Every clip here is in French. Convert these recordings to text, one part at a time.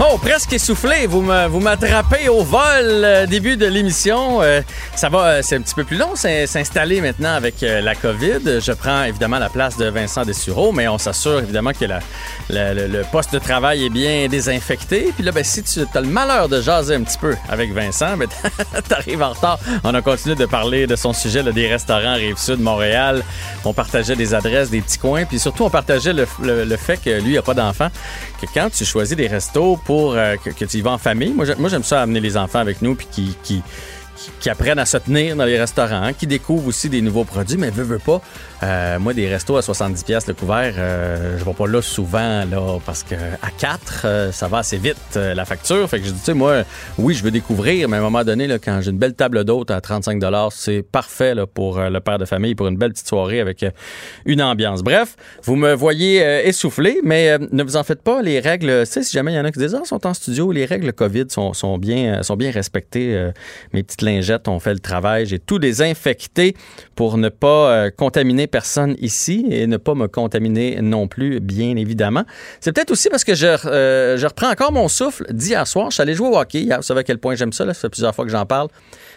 Oh, presque essoufflé. Vous m'attrapez au vol euh, début de l'émission. Euh, ça va, euh, c'est un petit peu plus long s'in- s'installer maintenant avec la COVID. Je prends évidemment la place de Vincent Dessureau, mais on s'assure évidemment que le, poste de travail est bien désinfecté. Puis là, ben, si tu as le malheur de jaser un petit peu avec Vincent, ben, t'arrives en retard. On a continué de parler de son sujet des restaurants Rive-Sud, Montréal. On partageait des adresses, des petits coins. Puis surtout, on partageait le, fait que lui, il n'a pas d'enfant. Que quand tu choisis des restos pour euh, que, tu y vas en famille, moi, j'ai- moi j'aime ça amener les enfants avec nous puis qui, qui- qui apprennent à se tenir dans les restaurants, qui découvrent aussi des nouveaux produits, mais veux, pas. euh, moi, des restos à 70$ piastres le couvert, euh, je vais pas là souvent, là, parce que à 4, ça va assez vite, euh, la facture. Fait que je dis, tu sais, moi, oui, je veux découvrir, mais à un moment donné, là, quand j'ai une belle table d'hôte à 35$, c'est parfait là, pour euh, le père de famille, pour une belle petite soirée avec euh, une ambiance. Bref, vous me voyez euh, essoufflé, mais euh, ne vous en faites pas, les règles, tu sais, si jamais il y en a qui disent, ah, sont en studio, les règles COVID sont, sont bien, euh, sont bien respectées. euh, mes petites lingettes ont fait le travail. J'ai tout désinfecté pour ne pas euh, contaminer personne ici et ne pas me contaminer non plus, bien évidemment. C'est peut-être aussi parce que je, euh, reprends encore mon souffle d'hier soir. Je suis allé jouer au hockey. Vous savez à quel point j'aime ça. Ça fait plusieurs fois que j'en parle.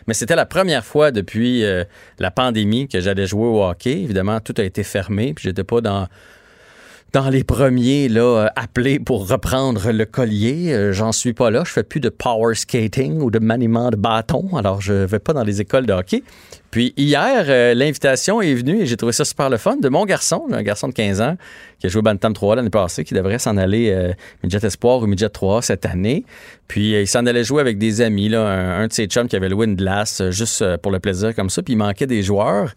Mais c'était la première fois depuis euh, la pandémie que j'allais jouer au hockey. Évidemment, tout a été fermé. Puis j'étais pas dans dans les premiers là, euh, appelés pour reprendre le collier. Euh, J'en suis pas là. Je fais plus de power skating ou de maniement de bâton. Alors, je vais pas dans les écoles de hockey. Puis hier, euh, l'invitation est venue et j'ai trouvé ça super le fun de mon garçon, un garçon de 15 ans qui a joué Bantam 3 l'année passée, qui devrait s'en aller euh, Midget Espoir ou Midget 3 cette année. Puis euh, il s'en allait jouer avec des amis, là, un, un de ses chums qui avait loué une glace euh, juste pour le plaisir comme ça. Puis il manquait des joueurs.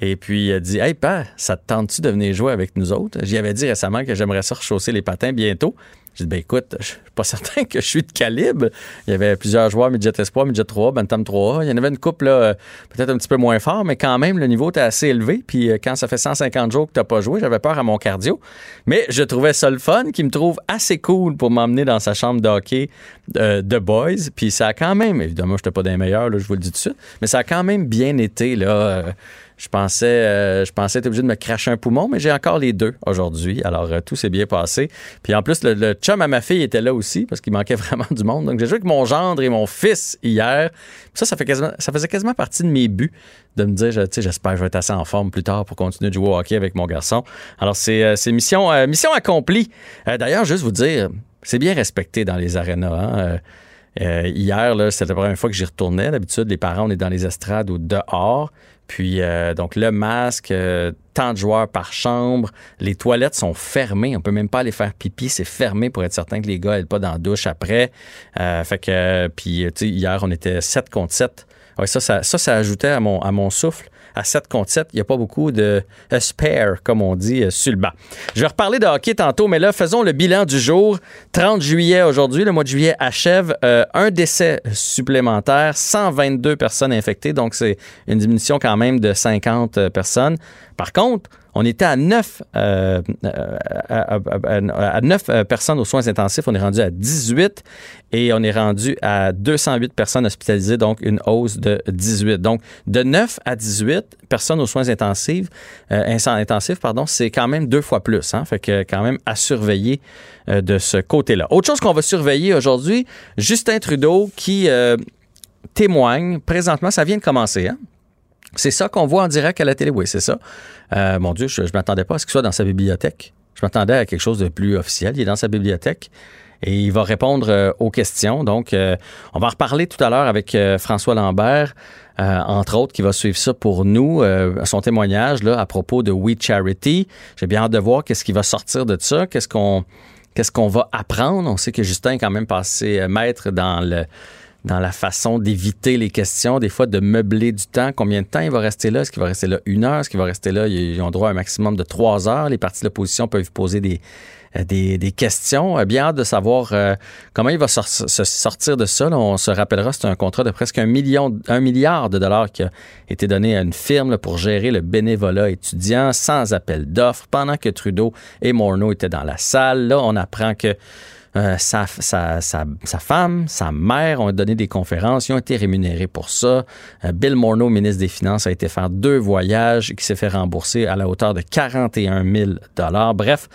Et puis il a dit Hey, pa, ça te tente-tu de venir jouer avec nous autres? J'y avais dit récemment que j'aimerais ça rechausser les patins bientôt. J'ai dit, ben écoute, je suis pas certain que je suis de calibre. Il y avait plusieurs joueurs, Midget Espoir, Midget 3, Bantam 3. Il y en avait une couple, là, euh, peut-être un petit peu moins fort, mais quand même, le niveau était assez élevé. Puis euh, quand ça fait 150 jours que t'as pas joué, j'avais peur à mon cardio. Mais je trouvais ça le fun, qui me trouve assez cool pour m'emmener dans sa chambre de hockey euh, de boys. Puis ça a quand même, évidemment, je pas des meilleurs, là, je vous le dis tout de suite, mais ça a quand même bien été, là. Je pensais, euh, je pensais être obligé de me cracher un poumon, mais j'ai encore les deux aujourd'hui. Alors, euh, tout s'est bien passé. Puis en plus, le, le chum à ma fille était là aussi parce qu'il manquait vraiment du monde. Donc, j'ai joué avec mon gendre et mon fils hier. Ça, ça, fait quasiment, ça faisait quasiment partie de mes buts de me dire, tu sais, j'espère que je vais être assez en forme plus tard pour continuer de jouer au hockey avec mon garçon. Alors, c'est euh, mission, mission accomplie. D'ailleurs, juste vous dire, c'est bien respecté dans les arénas. hein. Hier, c'était la première fois que j'y retournais. D'habitude, les parents, on est dans les estrades ou dehors. Puis, euh, donc, le masque, euh, tant de joueurs par chambre. Les toilettes sont fermées. On peut même pas aller faire pipi. C'est fermé pour être certain que les gars n'aient pas dans la douche après. Euh, fait que, puis, tu sais, hier, on était 7 contre 7. Ouais, ça, ça, ça, ça ajoutait à mon, à mon souffle. À 7 contre 7, il n'y a pas beaucoup de euh, spare, comme on dit, euh, sur le banc. Je vais reparler de hockey tantôt, mais là, faisons le bilan du jour. 30 juillet aujourd'hui, le mois de juillet achève. Euh, un décès supplémentaire, 122 personnes infectées, donc c'est une diminution quand même de 50 euh, personnes. Par contre, on était à 9, euh, euh, à, à- à- à 9 euh, personnes aux soins intensifs. On est rendu à 18 et on est rendu à 208 personnes hospitalisées, donc une hausse de 18. Donc, de 9 à 18 personnes aux soins intensifs, euh, intensifs pardon, c'est quand même deux fois plus. Hein? Fait que quand même à surveiller de ce côté-là. Autre chose qu'on va surveiller aujourd'hui, Justin Trudeau qui témoigne présentement, ça vient de commencer, hein? C'est ça qu'on voit en direct à la télé, oui, c'est ça. Euh, mon Dieu, je ne m'attendais pas à ce qu'il soit dans sa bibliothèque. Je m'attendais à quelque chose de plus officiel. Il est dans sa bibliothèque et il va répondre aux questions. Donc, on va en reparler tout à l'heure avec François Lambert. entre autres, qui va suivre ça pour nous, son témoignage là, à propos de We Charity. J'ai bien hâte de voir qu'est-ce qui va sortir de ça, qu'est-ce qu'on qu'est-ce qu'on va apprendre? On sait que Justin est quand même passé maître dans le dans la façon d'éviter les questions, des fois de meubler du temps. Combien de temps il va rester là? Est-ce qu'il va rester là une heure? Est-ce qu'il va rester là? Ils ont droit à un maximum de trois heures. Les partis de l'opposition peuvent poser des, euh, des, questions. Euh, bien hâte de savoir euh, comment il va se sortir de ça. on se rappellera, c'est un contrat de presque un, million, un milliard de dollars qui a été donné à une firme pour gérer le bénévolat étudiant sans appel d'offres pendant que Trudeau et Morneau étaient dans la salle. Là, on apprend que euh, sa, femme, sa mère ont donné des conférences, ils ont été rémunérés pour ça. Euh, Bill Morneau, ministre des Finances, a été faire deux voyages qui s'est fait rembourser à la hauteur de 41 000 Bref,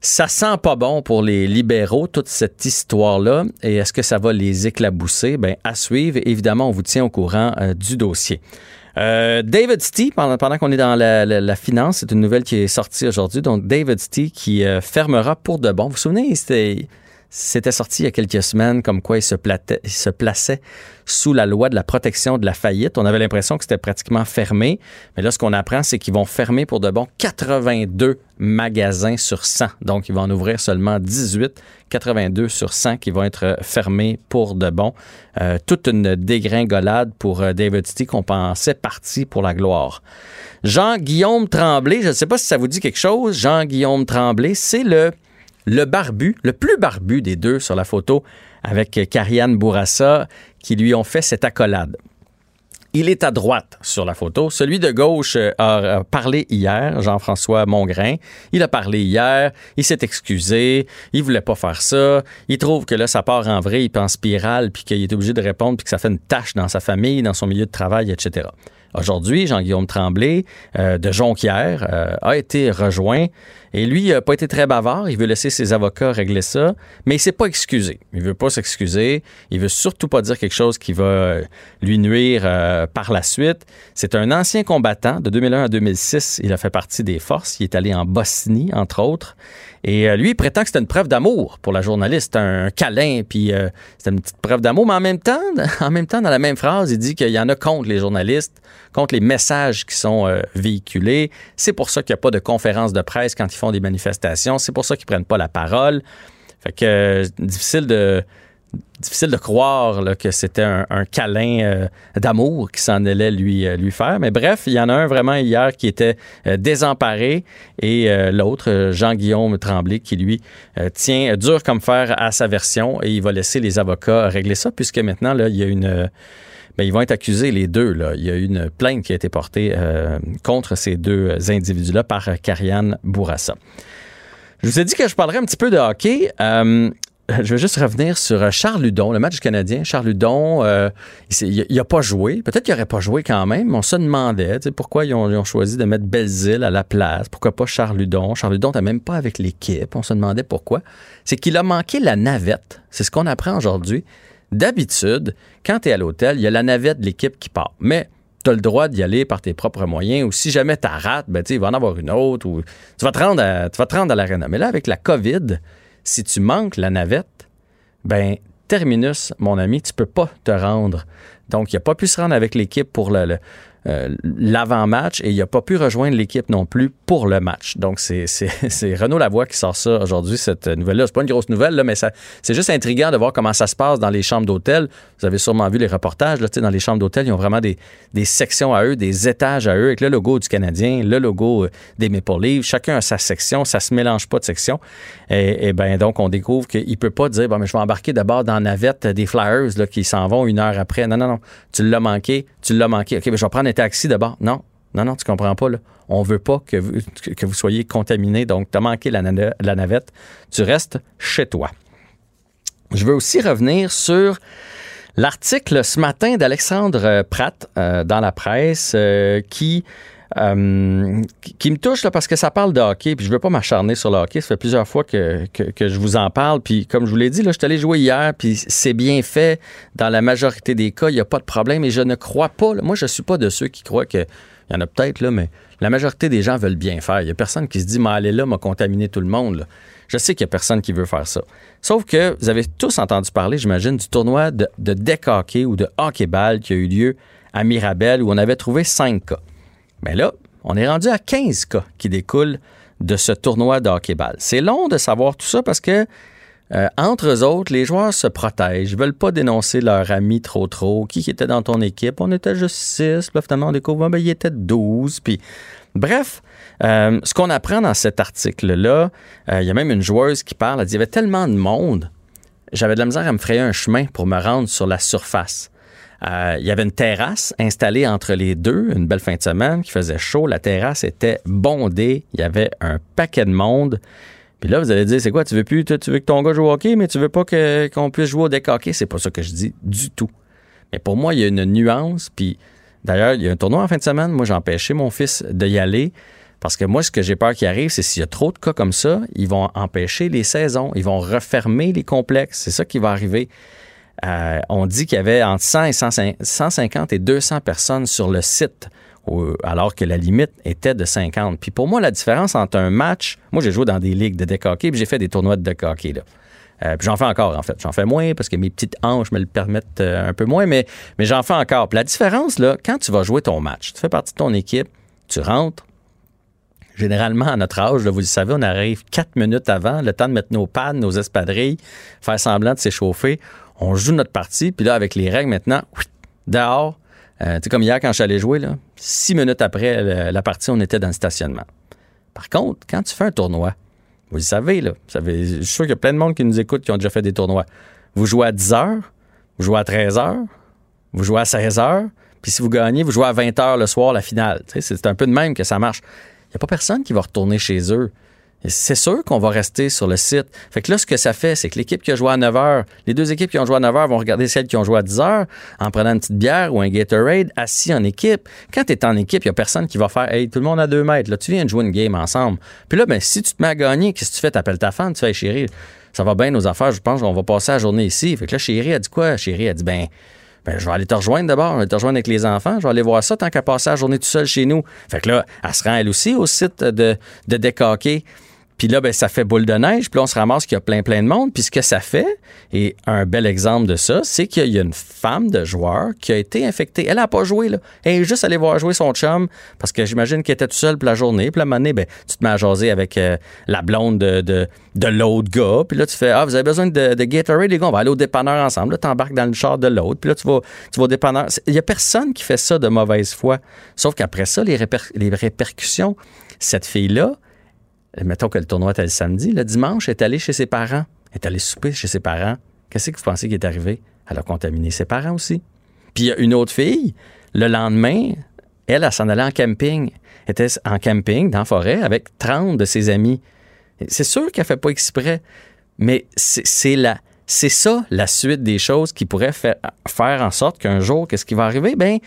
ça sent pas bon pour les libéraux, toute cette histoire-là. Et est-ce que ça va les éclabousser? Bien, à suivre. Évidemment, on vous tient au courant euh, du dossier. Euh, David Stee, pendant, pendant qu'on est dans la, finance, c'est une nouvelle qui est sortie aujourd'hui. Donc, David Stee qui euh, fermera pour de bon. Vous vous souvenez, c'était c'était sorti il y a quelques semaines comme quoi il se, plaçait sous la loi de la protection de la faillite. On avait l'impression que c'était pratiquement fermé. Mais là, ce qu'on apprend, c'est qu'ils vont fermer pour de bon 82 magasins sur 100. Donc, ils vont en ouvrir seulement 18, 82 sur 100 qui vont être fermés pour de bon. Euh, toute une dégringolade pour euh, David City qu'on pensait parti pour la gloire. Jean-Guillaume Tremblay, je ne sais pas si ça vous dit quelque chose. Jean-Guillaume Tremblay, c'est le le barbu, le plus barbu des deux sur la photo, avec Karianne Bourassa, qui lui ont fait cette accolade. Il est à droite sur la photo. Celui de gauche euh, a parlé hier, Jean-François Mongrain. Il a parlé hier, il s'est excusé, il voulait pas faire ça. Il trouve que là, ça part en vrai, il pense spirale, puis qu'il est obligé de répondre, puis que ça fait une tâche dans sa famille, dans son milieu de travail, etc. Aujourd'hui, Jean-Guillaume Tremblay euh, de Jonquière euh, a été rejoint et lui, il n'a pas été très bavard. Il veut laisser ses avocats régler ça, mais il s'est pas excusé. Il veut pas s'excuser. Il veut surtout pas dire quelque chose qui va euh, lui nuire par la suite. C'est un ancien combattant de 2001 à 2006. Il a fait partie des forces. Il est allé en Bosnie, entre autres. Et lui, il prétend que c'était une preuve d'amour pour la journaliste, un câlin, puis c'était une petite preuve d'amour. Mais en même temps, en même temps, dans la même phrase, il dit qu'il y en a contre les journalistes contre les messages qui sont euh, véhiculés. C'est pour ça qu'il n'y a pas de conférences de presse quand ils font des manifestations. C'est pour ça qu'ils ne prennent pas la parole. Fait que euh, difficile de difficile de croire que c'était un, câlin euh, d'amour qui s'en allait lui, lui faire. Mais bref, il y en a un vraiment hier qui était désemparé et l'autre, Jean-Guillaume Tremblay, qui lui tient dur comme fer à sa version et il va laisser les avocats régler ça puisque maintenant, là, il y a une ben, ils vont être accusés les deux. Il y a une plainte qui a été portée euh, contre ces deux individus-là par Karianne Bourassa. Je vous ai dit que je parlerais un petit peu de hockey. Euh, je vais juste revenir sur Charles Ludon, le match canadien. Charles Ludon, euh, il n'a pas joué. Peut-être qu'il n'aurait pas joué quand même. On se demandait pourquoi ils ont, choisi de mettre Belzile à la place? Pourquoi pas Charles Ludon? Charles Ludon n'était même pas avec l'équipe. On se demandait pourquoi. C'est qu'il a manqué la navette. C'est ce qu'on apprend aujourd'hui. D'habitude, quand tu es à l'hôtel, il y a la navette de l'équipe qui part. Mais tu as le droit d'y aller par tes propres moyens ou si jamais tu rates, ben, il va en avoir une autre ou tu vas te rendre à, tu à. Mais là, avec la COVID, si tu manques la navette, ben terminus, mon ami, tu peux pas te rendre. Donc, il n'a pas pu se rendre avec l'équipe pour le, euh, l'avant-match et il n'a pas pu rejoindre l'équipe non plus pour le match. Donc, c'est Renaud Lavoie qui sort ça aujourd'hui, cette nouvelle-là. C'est pas une grosse nouvelle, mais c'est juste intriguant de voir comment ça se passe dans les chambres d'hôtel. Vous avez sûrement vu les reportages. Là, dans les chambres d'hôtel, ils ont vraiment des, des, sections à eux, des étages à eux, avec le logo du Canadien, le logo euh, des Maple Leafs. Chacun a sa section. Ça se mélange pas de section. Et, et ben donc, on découvre qu'il peut pas dire, mais je vais embarquer d'abord dans la navette des Flyers là, qui s'en vont une heure après. Non, non, non. Tu l'as manqué. Tu l'as manqué. OK, ben, je vais prendre taxi d'abord? Non, non, non, tu comprends pas. Là. On veut pas que vous, soyez contaminé. Donc, tu as manqué la, la, navette. Tu restes chez toi. Je veux aussi revenir sur l'article ce matin d'Alexandre Pratt euh, dans la presse euh, qui euh, qui, me touche là, parce que ça parle de hockey, puis je veux pas m'acharner sur le hockey. Ça fait plusieurs fois que, que, je vous en parle. Puis comme je vous l'ai dit, là, je suis allé jouer hier, puis c'est bien fait. Dans la majorité des cas, il n'y a pas de problème. Et je ne crois pas, moi je suis pas de ceux qui croient que, il y en a peut-être, là, mais la majorité des gens veulent bien faire. Il n'y a personne qui se dit, mais allez là, m'a contaminé tout le monde. Je sais qu'il n'y a personne qui veut faire ça. Sauf que vous avez tous entendu parler, j'imagine, du tournoi de, de deck hockey ou de hockey-ball qui a eu lieu à Mirabel où on avait trouvé 5 cas. Mais là, on est rendu à 15 cas qui découlent de ce tournoi de hockey-ball. C'est long de savoir tout ça parce que euh, entre autres, les joueurs se protègent. Ils veulent pas dénoncer leur ami trop trop. Qui était dans ton équipe? On était juste 6. Puis finalement, on découvre, ben, il était 12. Puis bref, euh, ce qu'on apprend dans cet article-là, euh, il y a même une joueuse qui parle. Elle dit, il y avait tellement de monde. J'avais de la misère à me frayer un chemin pour me rendre sur la surface. Il y avait une terrasse installée entre les deux, une belle fin de semaine qui faisait chaud. La terrasse était bondée. Il y avait un paquet de monde. Puis là, vous allez dire, c'est quoi, tu veux plus, tu veux que ton gars joue au hockey, mais tu veux pas qu'on puisse jouer au deck hockey? C'est pas ça que je dis du tout. Mais pour moi, il y a une nuance. Puis d'ailleurs, il y a un tournoi en fin de semaine. Moi, j'ai empêché mon fils d'y aller. Parce que moi, ce que j'ai peur qui arrive, c'est s'il y a trop de cas comme ça, ils vont empêcher les saisons, ils vont refermer les complexes. C'est ça qui va arriver. Euh, on dit qu'il y avait entre 100 et 150 et 200 personnes sur le site alors que la limite était de 50. Puis pour moi, la différence entre un match, moi j'ai joué dans des ligues de deck hockey, puis j'ai fait des tournois de deck hockey. Euh, puis j'en fais encore, en fait. J'en fais moins parce que mes petites hanches me le permettent euh, un peu moins, mais, j'en fais encore. Puis la différence, quand tu vas jouer ton match, tu fais partie de ton équipe, tu rentres. Généralement, à notre âge, vous le savez, on arrive quatre minutes avant, le temps de mettre nos pads, nos espadrilles, faire semblant de s'échauffer. On joue notre partie, puis là, avec les règles maintenant, dehors, euh, comme hier, quand je suis allé jouer, là, six minutes après la partie, on était dans le stationnement. Par contre, quand tu fais un tournoi, vous le savez, là, je suis sûr qu'il y a plein de monde qui nous écoute qui ont déjà fait des tournois. Vous jouez à 10 heures, vous jouez à 13 heures, vous jouez à 16 heures, puis si vous gagnez, vous jouez à 20 heures le soir, la finale. C'est un peu de même que ça marche. Il n'y a pas personne qui va retourner chez eux c'est sûr qu'on va rester sur le site. Fait que là, ce que ça fait, c'est que l'équipe qui a joué à 9 h, les deux équipes qui ont joué à 9 h vont regarder celles qui ont joué à 10 h en prenant une petite bière ou un Gatorade assis en équipe. Quand tu es en équipe, il n'y a personne qui va faire Hey, tout le monde à 2 mètres. Là, tu viens de jouer une game ensemble. Puis là, ben, si tu te mets à gagner, qu'est-ce que tu fais? Tu appelles ta femme, tu fais chérie, ça va bien nos affaires, je pense qu'on va passer la journée ici. Fait que là, chérie a dit quoi? Chérie a dit ben, ben, je vais aller te rejoindre d'abord, je vais te rejoindre avec les enfants, je vais aller voir ça tant qu'à passer la journée tout seul chez nous. Fait que là, elle se rend elle aussi au site de, de décoquer. Puis là, ben, ça fait boule de neige. Puis là, on se ramasse qu'il y a plein, plein de monde. Puis ce que ça fait, et un bel exemple de ça, c'est qu'il y a une femme de joueur qui a été infectée. Elle n'a pas joué, là. Elle est juste allée voir jouer son chum parce que j'imagine qu'elle était tout seule pour la journée. Puis la année, ben, tu te mets à jaser avec euh, la blonde de, de, l'autre gars. Puis là, tu fais, ah, vous avez besoin de, de Gatorade, les gars, on va aller au dépanneur ensemble. Là, dans le char de l'autre. Puis là, tu vas, au dépanneur. Il n'y a personne qui fait ça de mauvaise foi. Sauf qu'après ça, les, les répercussions, cette fille-là, mettons que le tournoi était le samedi, le dimanche, elle est allée chez ses parents. Elle est allée souper chez ses parents. Qu'est-ce que vous pensez qui est arrivé? Elle a contaminé ses parents aussi. Puis il y a une autre fille, le lendemain, elle, elle s'en allait en camping. Elle était en camping, dans la forêt, avec 30 de ses amis. C'est sûr qu'elle ne fait pas exprès, mais c'est la, ça la suite des choses qui pourrait faire, en sorte qu'un jour, qu'est-ce qui va arriver? Ben,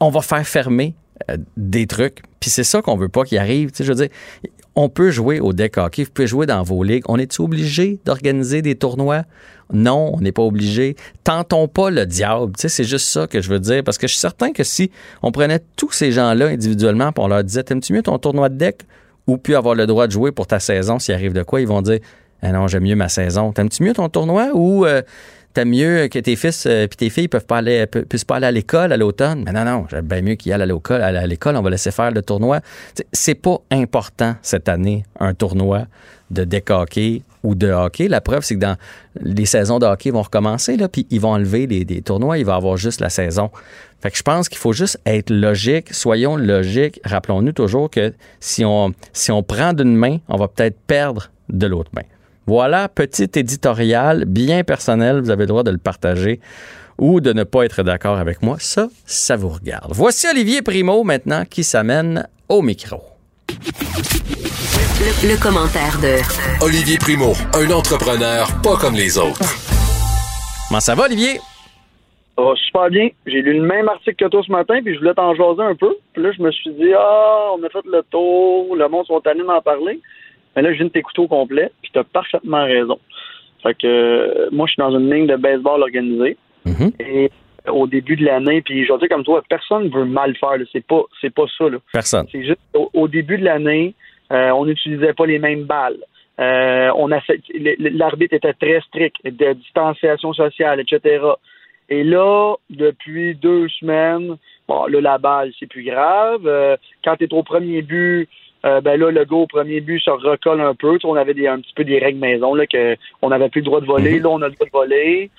on va faire fermer des trucs. Puis c'est ça qu'on veut pas qu'il arrive. Tu sais, je veux dire, on peut jouer au deck hockey, vous pouvez jouer dans vos ligues. On est obligé d'organiser des tournois? Non, on n'est pas obligé. Tentons pas le diable. Tu sais, c'est juste ça que je veux dire. Parce que je suis certain que si on prenait tous ces gens-là individuellement et on leur disait T'aimes-tu mieux ton tournoi de deck ou puis avoir le droit de jouer pour ta saison? S'il arrive de quoi? Ils vont dire ah non, j'aime mieux ma saison. T'aimes-tu mieux ton tournoi ou euh, t'as mieux que tes fils et euh, tes filles peuvent pas aller, puissent pas aller à l'école à l'automne. Mais non, non, j'aime bien mieux qu'ils aillent à l'école. On va laisser faire le tournoi. C'est pas important cette année, un tournoi de hockey ou de hockey. La preuve, c'est que dans les saisons de hockey vont recommencer, là, puis ils vont enlever des, tournois, il va avoir juste la saison. Fait que je pense qu'il faut juste être logique. Soyons logiques. Rappelons-nous toujours que si on, si on prend d'une main, on va peut-être perdre de l'autre main. Voilà, petit éditorial bien personnel, vous avez le droit de le partager ou de ne pas être d'accord avec moi. Ça, ça vous regarde. Voici Olivier Primo maintenant qui s'amène au micro. Le, commentaire de Olivier Primo, un entrepreneur pas comme les autres. Comment ça va, Olivier? Ça va super bien. J'ai lu le même article que toi ce matin, puis je voulais t'en jaser un peu. Puis là, je me suis dit, ah, on a fait le tour, le monde sont allés m'en parler. Mais là, je viens de t'écouter au complet, tu as parfaitement raison. Fait que euh, moi, je suis dans une ligne de baseball organisée. Mm-hmm. Et au début de l'année, puis je veux dire comme toi, personne veut mal faire. C'est pas c'est pas ça. Là. Personne. C'est juste au, début de l'année, euh, on n'utilisait pas les mêmes balles. Euh, on a l'arbitre était très strict, de distanciation sociale, etc. Et là, depuis deux semaines, bon, là, la balle, c'est plus grave. Euh, quand tu es au premier but, euh, ben là, le gars au premier but se recolle un peu. on avait des, un petit peu des règles maison, là, qu'on n'avait plus le droit de voler. Mhm. Là, on a le droit de voler.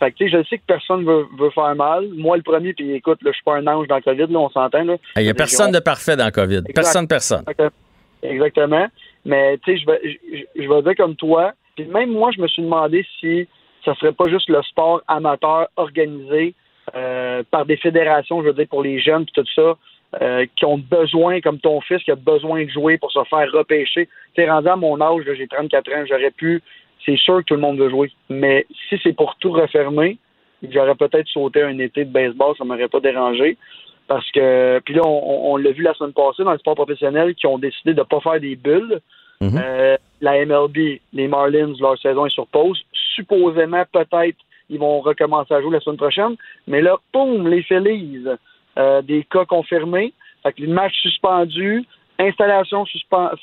Fait que, tu sais, je sais que personne veut, veut faire mal. Moi, le premier, puis écoute, je suis pas un ange dans le COVID, là, on s'entend, là. Il n'y a personne de parfait dans le COVID. Personne, personne. Exactement. Mais, tu sais, je vais, je, vais dire comme toi. Puis même moi, je me suis demandé si ça serait pas juste le sport amateur organisé euh, par des fédérations, je veux dire, pour les jeunes, puis tout ça, euh, qui ont besoin, comme ton fils, qui a besoin de jouer pour se faire repêcher. Tu rendu à mon âge, j'ai 34 ans, j'aurais pu, c'est sûr que tout le monde veut jouer. Mais si c'est pour tout refermer, j'aurais peut-être sauté un été de baseball, ça m'aurait pas dérangé. Parce que, puis là, on, l'a vu la semaine passée dans le sport professionnel qui ont décidé de ne pas faire des bulles. Mhm. Euh, la MLB, les Marlins, leur saison est sur pause. Supposément, peut-être, ils vont recommencer à jouer la semaine prochaine. Mais là, boum, les Phillies, euh, des cas confirmés. Fait que le match suspendu, installation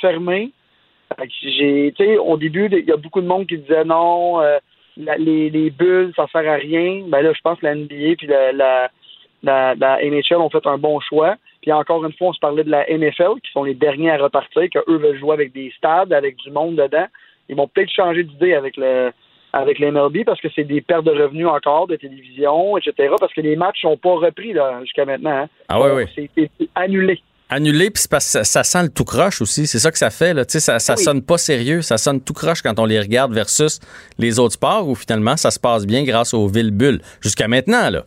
fermée. J'ai, au début, il y a beaucoup de monde qui disait non, euh, les, bulles, ça sert à rien. Ben là, je pense que la NBA puis la, la, la, NHL ont fait un bon choix. Puis encore une fois, on se parlait de la NFL, qui sont les derniers à repartir, qu'eux veulent jouer avec des stades, avec du monde dedans. Ils vont peut-être changer d'idée avec le, avec les MLB parce que c'est des pertes de revenus encore de télévision, etc. Parce que les matchs sont pas repris là jusqu'à maintenant. Hein. Ah oui, oui. C'est annulé. Annulé, puis parce que ça, sent le tout croche aussi. C'est ça que ça fait. Là. Ça, ça sonne pas sérieux. Ça sonne tout croche quand on les regarde versus les autres sports où finalement ça se passe bien grâce aux villes bulles. Jusqu'à maintenant, là.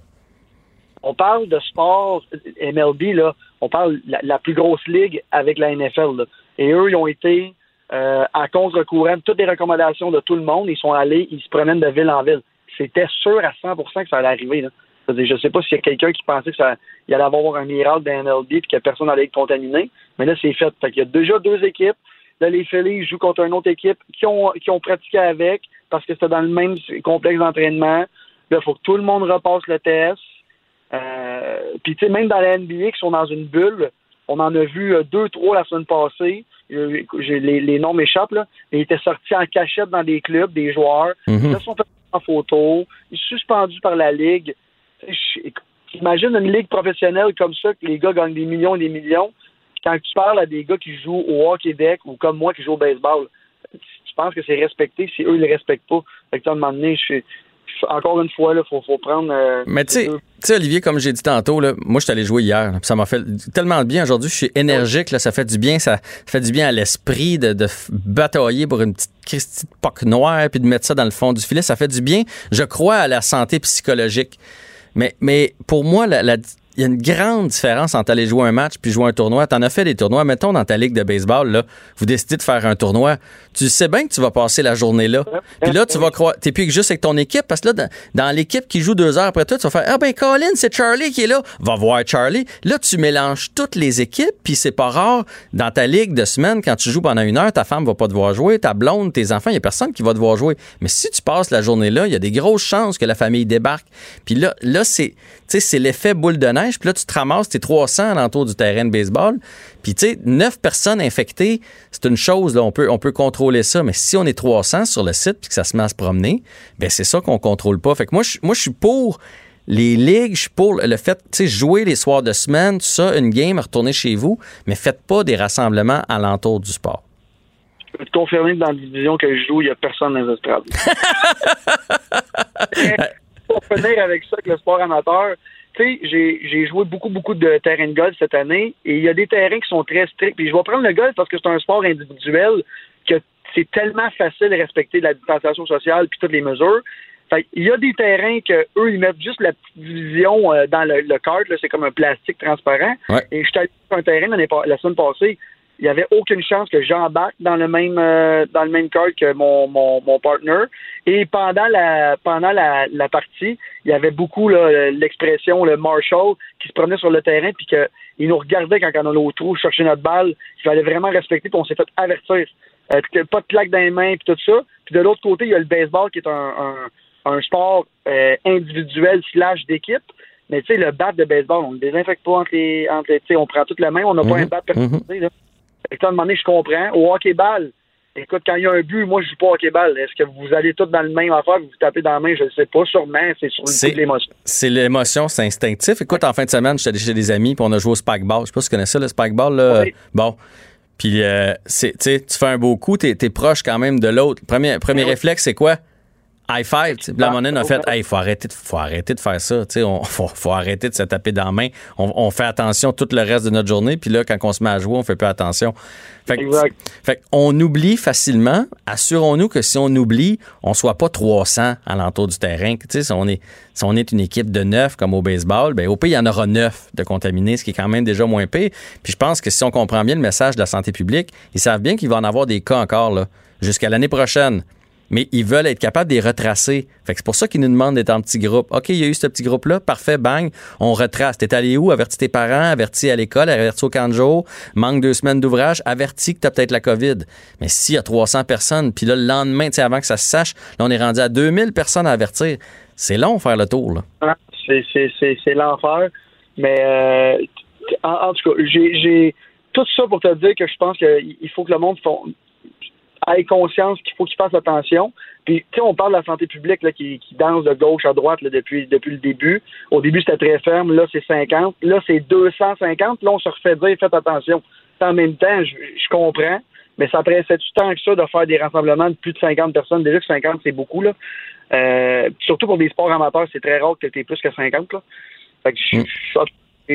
On parle de sport MLB, là. On parle de la, plus grosse ligue avec la NFL. Et eux, ils ont été euh, à contre-courant toutes les recommandations de tout le monde. Ils sont allés, ils se promènent de ville en ville. C'était sûr à 100% que ça allait arriver. Là. Je ne sais pas s'il y a quelqu'un qui pensait qu'il allait avoir un miracle dans NLB et que personne n'allait être contaminé. Mais là, c'est fait. fait il y a déjà deux équipes. Là, les Phillies jouent contre une autre équipe qui ont, qui ont pratiqué avec parce que c'était dans le même complexe d'entraînement. Là, il faut que tout le monde repasse le test. Euh, puis, tu sais, même dans la NBA, qui sont dans une bulle, on en a vu euh, deux, trois la semaine passée. Euh, les, les, noms m'échappent, là. Ils étaient sortis en cachette dans des clubs, des joueurs. Mhm. Ils sont en photo. Ils sont suspendus par la Ligue. Imagine une ligue professionnelle comme ça, que les gars gagnent des millions et des millions. Quand tu parles à des gars qui jouent au hockey deck ou comme moi qui joue au baseball, tu penses que c'est respecté si eux, ils le respectent pas? Fait que, à un moment donné, je suis encore une fois, il faut, prendre. Euh, Mais tu sais, Olivier, comme j'ai dit tantôt, là, moi, je suis allé jouer hier. ça m'a fait tellement de bien. Aujourd'hui, je suis énergique. Là, ça fait du bien. Ça fait du bien à l'esprit de, batailler pour une petite Christie de poque noire puis de mettre ça dans le fond du filet. Ça fait du bien. Je crois à la santé psychologique. Mais, mais pour moi, la, il y a une grande différence entre aller jouer un match puis jouer un tournoi. T'en as fait des tournois. Mettons dans ta ligue de baseball, là, vous décidez de faire un tournoi. Tu sais bien que tu vas passer la journée là. Puis là, tu vas croire. T'es plus juste avec ton équipe parce que là, dans, l'équipe qui joue deux heures après toi, tu vas faire Ah ben Colin, c'est Charlie qui est là. Va voir Charlie. Là, tu mélanges toutes les équipes, puis c'est pas rare dans ta ligue de semaine, quand tu joues pendant une heure, ta femme va pas devoir jouer, ta blonde, tes enfants, il y a personne qui va devoir jouer. Mais si tu passes la journée là, il y a des grosses chances que la famille débarque. Puis là, là, c'est, c'est l'effet boule de neige puis là, tu te ramasses tes 300 l'entour du terrain de baseball. Puis, tu sais, 9 personnes infectées, c'est une chose, là, on peut, on peut contrôler ça. Mais si on est 300 sur le site puis que ça se met à se promener, ben c'est ça qu'on contrôle pas. Fait que moi, je, moi, je suis pour les ligues, je suis pour le fait, tu sais, jouer les soirs de semaine, tout ça, une game, retourner chez vous, mais faites pas des rassemblements alentour du sport. Je peux te confirmer que dans la division que je joue, il n'y a personne dans les estrades. pour finir avec ça, avec le sport amateur, tu sais, j'ai joué beaucoup, beaucoup de terrains de golf cette année et il y a des terrains qui sont très stricts. Puis je vais prendre le golf parce que c'est un sport individuel que c'est tellement facile de respecter la distanciation sociale puis toutes les mesures. Fait, il y a des terrains que eux ils mettent juste la petite division euh, dans le, le kart, c'est comme un plastique transparent. Et je suis allé sur un terrain la semaine passée, il n'y avait aucune chance que j'embarque dans le même euh, dans le même cart que mon, mon, mon partner. Et pendant la pendant la, la partie, il y avait beaucoup l'expression le Marshall qui se promenait sur le terrain puis qu'il nous regardait quand on allait au trou chercher notre balle. Il fallait vraiment respecter puis on s'est fait avertir. Euh, pas de plaque dans les mains puis tout ça. Puis de l'autre côté, il y a le baseball qui est un, un, un sport euh, individuel slash d'équipe. Mais tu sais, le bat de baseball, on ne le désinfecte pas entre les. Entre on prend toute la main, on n'a pas mhm. un bat personnalisé. Mm à un moment donné, je comprends. Au hockey-ball, Écoute, quand il y a un but, moi, je joue pas au hockey-ball. Est-ce que vous allez tous dans le même affaire, vous vous tapez dans la main? Je ne sais pas. Sûrement, c'est sur le l'émotion. C'est l'émotion, c'est instinctif. Écoute, en fin de semaine, j'étais chez des amis, puis on a joué au spikeball. Je sais pas si tu connais ça, le spikeball. Là. Bon. Puis, euh, tu fais un beau coup, tu es, proche quand même de l'autre. Premier, premier réflexe, c'est quoi? High five. La monnaie a fait il faut arrêter, de, faut arrêter de faire ça. Il faut, faut arrêter de se taper dans la main. On, fait attention tout le reste de notre journée. Puis là, quand on se met à jouer, on fait plus attention. Fait, fait on oublie facilement. Assurons-nous que si on oublie, on soit pas 300 à l'entour du terrain. Si on, est, si on est une équipe de neuf comme au baseball, ben, au pays, il y en aura neuf de contaminés, ce qui est quand même déjà moins pire. Puis je pense que si on comprend bien le message de la santé publique, ils savent bien qu'il va en avoir des cas encore jusqu'à l'année prochaine mais ils veulent être capables de les retracer. Fait c'est pour ça qu'ils nous demandent d'être en petit groupe. OK, il y a eu ce petit groupe-là, parfait, bang, on retrace. T'es allé où? Avertis tes parents, avertis à l'école, avertis au camp manque deux semaines d'ouvrage, avertis que t'as peut-être la COVID. Mais s'il y a 300 personnes, puis là, le lendemain, tu sais, avant que ça se sache, là, on est rendu à 2000 personnes à avertir. C'est long faire le tour, là. Ah, c'est l'enfer. Mais, euh, en, tout cas, j'ai tout ça pour te dire que je pense qu'il faut que le monde ait conscience qu'il faut qu'il fasse attention. Puis, tu sais, on parle de la santé publique là, qui, qui danse de gauche à droite là, depuis, depuis le début. Au début, c'était très ferme. Là, c'est 50. Là, c'est 250. Là, on se refait dire, faites attention. En même temps, je, comprends, mais ça pressait du temps que ça de faire des rassemblements de plus de 50 personnes? Déjà que 50, c'est beaucoup. Là. Euh, surtout pour des sports amateurs, c'est très rare que tu aies plus que 50. Là. Fait que je, mm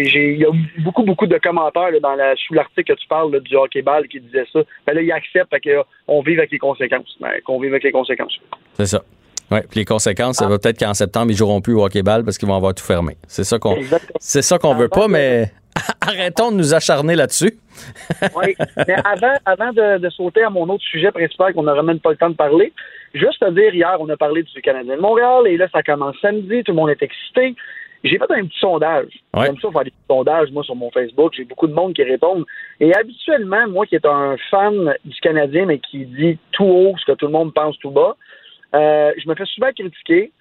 il y a beaucoup, beaucoup de commentaires dans la, sous l'article que tu parles du hockey-ball qui disait ça. Ben là, il accepte qu'on vive avec les conséquences. Ben, qu'on vive avec les conséquences. C'est ça. Oui, puis les conséquences, ça va peut-être qu'en septembre, ils joueront plus au hockey-ball parce qu'ils vont avoir tout fermé. C'est ça qu'on c'est ça qu'on veut pas, mais arrêtons de nous acharner là-dessus. oui, mais avant, avant de, sauter à mon autre sujet principal qu'on n'aura même pas le temps de parler, juste à dire, hier, on a parlé du Canadien de Montréal et là, ça commence samedi, tout le monde est excité. J'ai fait un petit sondage. J'aime ça faire des sondages, moi, sur mon Facebook. J'ai beaucoup de monde qui répondent. Et habituellement, moi qui est un fan du Canadien, mais qui dit tout haut ce que tout le monde pense tout bas, euh, je me fais souvent critiquer.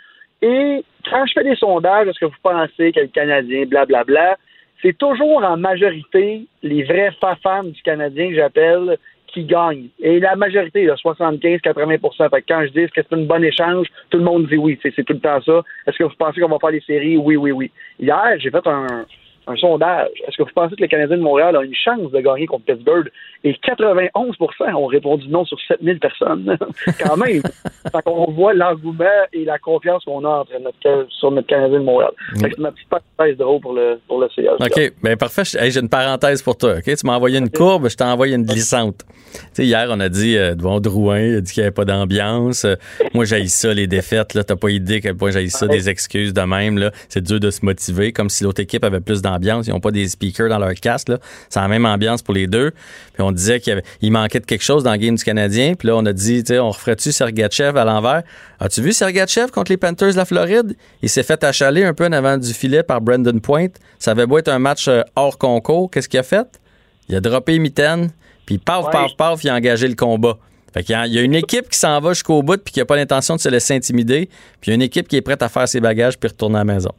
Et quand je fais des sondages, est-ce que vous pensez que le Canadien, blablabla, bla, bla, c'est toujours en majorité les vrais fans du Canadien que j'appelle qui gagne. Et la majorité, 75-80 Fait quand je dis que c'est un bon échange, tout le monde dit oui. C'est tout le temps ça. Est-ce que vous pensez qu'on va faire les séries? Oui, oui, oui. Hier, j'ai fait un, un sondage. Est-ce que vous pensez que les Canadiens de Montréal ont une chance de gagner contre Pittsburgh? Et 91% ont répondu non sur 7000 personnes. Quand même. fait qu'on voit l'engouement et la confiance qu'on a entre notre, sur notre Canadien de Montréal. C'est ma petite parenthèse de haut pour le, pour le CH. OK. Bien, parfait. J'ai une parenthèse pour toi. Tu m'as envoyé une courbe, je t'ai envoyé une glissante. Tu sais, hier, on a dit, euh, devant Drouin, il a dit qu'il n'y avait pas d'ambiance. Euh, moi, j'ai ça, les défaites. T'as pas idée quel point j'ai ça, des excuses de même. C'est dur de se motiver, comme si l'autre équipe avait plus d'ambiance ils n'ont pas des speakers dans leur casque. C'est la même ambiance pour les deux. Puis on disait qu'il manquait de quelque chose dans le game du Canadien. Puis là, on a dit, on referait-tu Sergachev à l'envers? As-tu vu Sergachev contre les Panthers de la Floride? Il s'est fait achaler un peu en avant du filet par Brandon Point. Ça avait beau être un match euh, hors concours. Qu'est-ce qu'il a fait? Il a droppé Mitten, puis paf, paf, paf, il a engagé le combat. Fait qu'il y, a une équipe qui s'en va jusqu'au bout puis qui n'a pas l'intention de se laisser intimider. Puis il y a une équipe qui est prête à faire ses bagages puis retourner à la maison.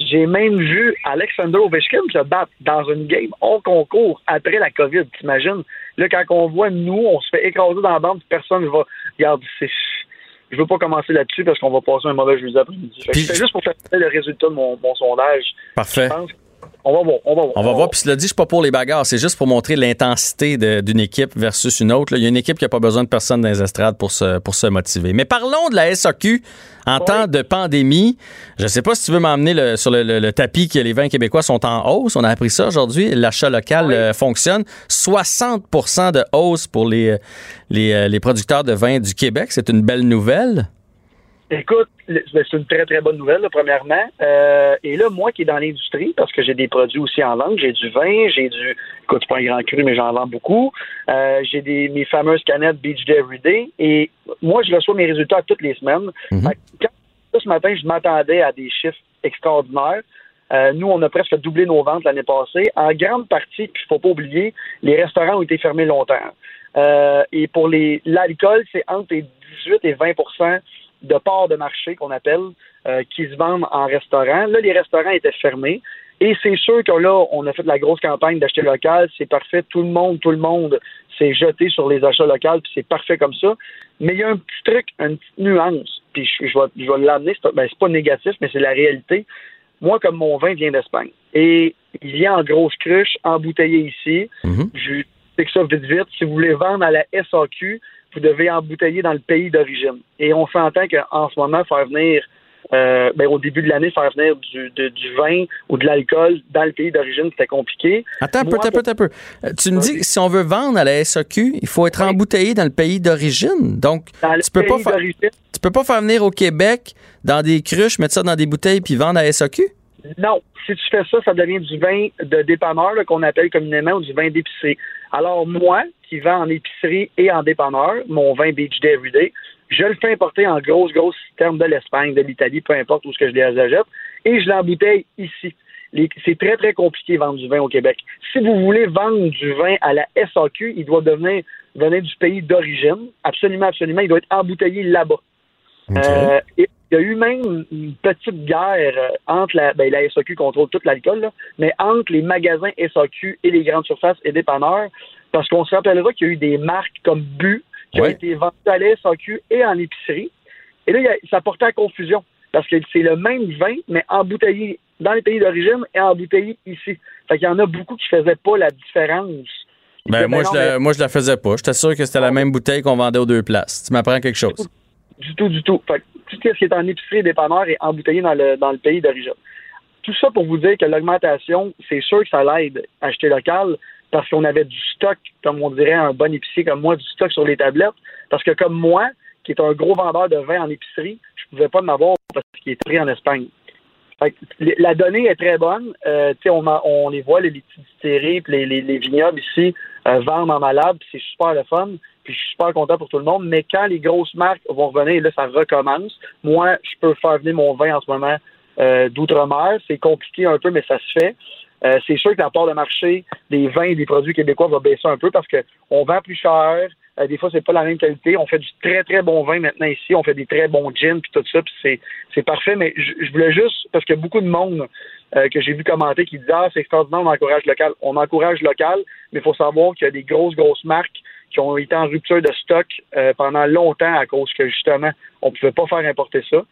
J'ai même vu Alexander Ovechkin se battre dans une game hors concours après la COVID, t'imagines? Là, quand on voit nous, on se fait écraser dans la bande, personne ne va. Regarde, c'est. Je veux pas commencer là-dessus parce qu'on va passer un mauvais jeudi après-midi. C'est juste pour faire le résultat de mon, sondage. Parfait. On va voir. On va voir. On va voir. Puis, cela dit, je suis pas pour les bagarres. C'est juste pour montrer l'intensité d'une équipe versus une autre. Il y a une équipe qui n'a pas besoin de personne dans les estrades pour se, pour se motiver. Mais parlons de la SAQ en temps de pandémie. Je ne sais pas si tu veux m'emmener sur le, tapis que les vins québécois sont en hausse. On a appris ça aujourd'hui. L'achat local euh, fonctionne. 60% de hausse pour les, les, euh, les producteurs de vins du Québec. C'est une belle nouvelle. Écoute, ben, c'est une très, très bonne nouvelle, premièrement. Euh, et là, moi qui est dans l'industrie, parce que j'ai des produits aussi en langue, j'ai du vin, j'ai du. Écoute, pas un grand cru, mais j'en vends beaucoup. Euh, j'ai des mes fameuses canettes Beach Day Everyday. Et moi, je reçois mes résultats toutes les semaines. Mhm. ce matin, je m'attendais à des chiffres extraordinaires. Euh, nous, on a presque doublé nos ventes l'année passée. En grande partie, puis il faut pas oublier, les restaurants ont été fermés longtemps. et pour les l'alcool, c'est entre 18 et 20 de parts de marché qu'on appelle, euh, qui se vendent en restaurant. Là, les restaurants étaient fermés. Et c'est sûr que là, on a fait la grosse campagne d'acheter local, c'est parfait. Tout le monde, tout le monde s'est jeté sur les achats locaux, puis c'est parfait comme ça. Mais il y a un petit truc, une petite nuance, puis je, je vais, je vais l'amener, c'est pas, ben, pas négatif, mais c'est la réalité. Moi, comme mon vin vient d'Espagne, et il vient en grosse cruche, embouteillé ici, Mhm. je sais que ça vite vite. Si vous voulez vendre à la SAQ, vous devez embouteiller dans le pays d'origine. Et on s'entend qu'en ce moment, faire venir, euh, ben, au début de l'année, faire venir du, de- du vin ou de l'alcool dans le pays d'origine, c'était compliqué. Attends un peu, attends un peu, attends un peu. Euh, Tu me dis que si on veut vendre à la SAQ, il faut être embouteillé dans le pays d'origine. Donc, Dans le tu peux, pas pays faire, d'origine, tu peux pas faire venir au Québec dans des cruches, mettre ça dans des bouteilles puis vendre à la SAQ? Non, si tu fais ça, ça devient du vin de dépanneur qu'on appelle communément ou du vin d'épicerie. Alors moi, qui vends en épicerie et en dépanneur, mon vin Beach Day Everyday, je le fais importer en grosse, grosse citerne de l'Espagne, de l'Italie, peu importe où ce que je les achète, et je l'embouteille ici. C'est très, très compliqué de vendre du vin au Québec. Si vous voulez vendre du vin à la SAQ, il doit devenir venir du pays d'origine. Absolument, absolument. Il doit être embouteillé là-bas. Euh, et il y a eu même une petite guerre euh, entre la, ben, la SAQ contrôle tout l'alcool, mais entre les magasins SAQ et les grandes surfaces et dépanneurs, parce qu'on se rappellera qu'il y a eu des marques comme Bu qui Ouais. ont été vendues à la SAQ et en épicerie. Et là, ça portait à confusion, parce que c'est le même vin, mais embouteillé dans les pays d'origine et embouteillé ici. Fait qu'il y en a beaucoup qui faisaient pas la différence. Ben, disaient, moi, non, je mais- la, moi, je la faisais pas. J'étais sûr que c'était la même bouteille qu'on vendait aux deux places. Tu m'apprends quelque chose. Du tout, du tout. Fait que tout ce qui est en épicerie et dépanneur est embouteillé dans le, dans le pays d'origine. Tout ça pour vous dire que l'augmentation, c'est sûr que ça l'aide à acheter local parce qu'on avait du stock, comme on dirait un bon épicier comme moi, du stock sur les tablettes. Parce que comme moi, qui est un gros vendeur de vin en épicerie, je pouvais pas en avoir parce qu'il est pris en Espagne. Fait que la donnée est très bonne. Euh, on, on les voit, les, les petites les, les, les vignobles ici euh, vendent en malade, c'est super le fun. Puis je suis super content pour tout le monde. Mais quand les grosses marques vont revenir, là, ça recommence. Moi, je peux faire venir mon vin en ce moment euh, d'outre-mer. C'est compliqué un peu, mais ça se fait. Euh, c'est sûr que la part de marché des vins et des produits québécois va baisser un peu parce qu'on vend plus cher. Euh, des fois, c'est pas la même qualité. On fait du très, très bon vin maintenant ici. On fait des très bons gins puis tout ça. Puis c'est, parfait. Mais je, voulais juste, parce a beaucoup de monde euh, que j'ai vu commenter qui disent Ah, c'est extraordinaire, on encourage local. On encourage local, mais il faut savoir qu'il y a des grosses, grosses marques qui ont été en rupture de stock euh, pendant longtemps à cause que justement, on pouvait pas faire importer ça.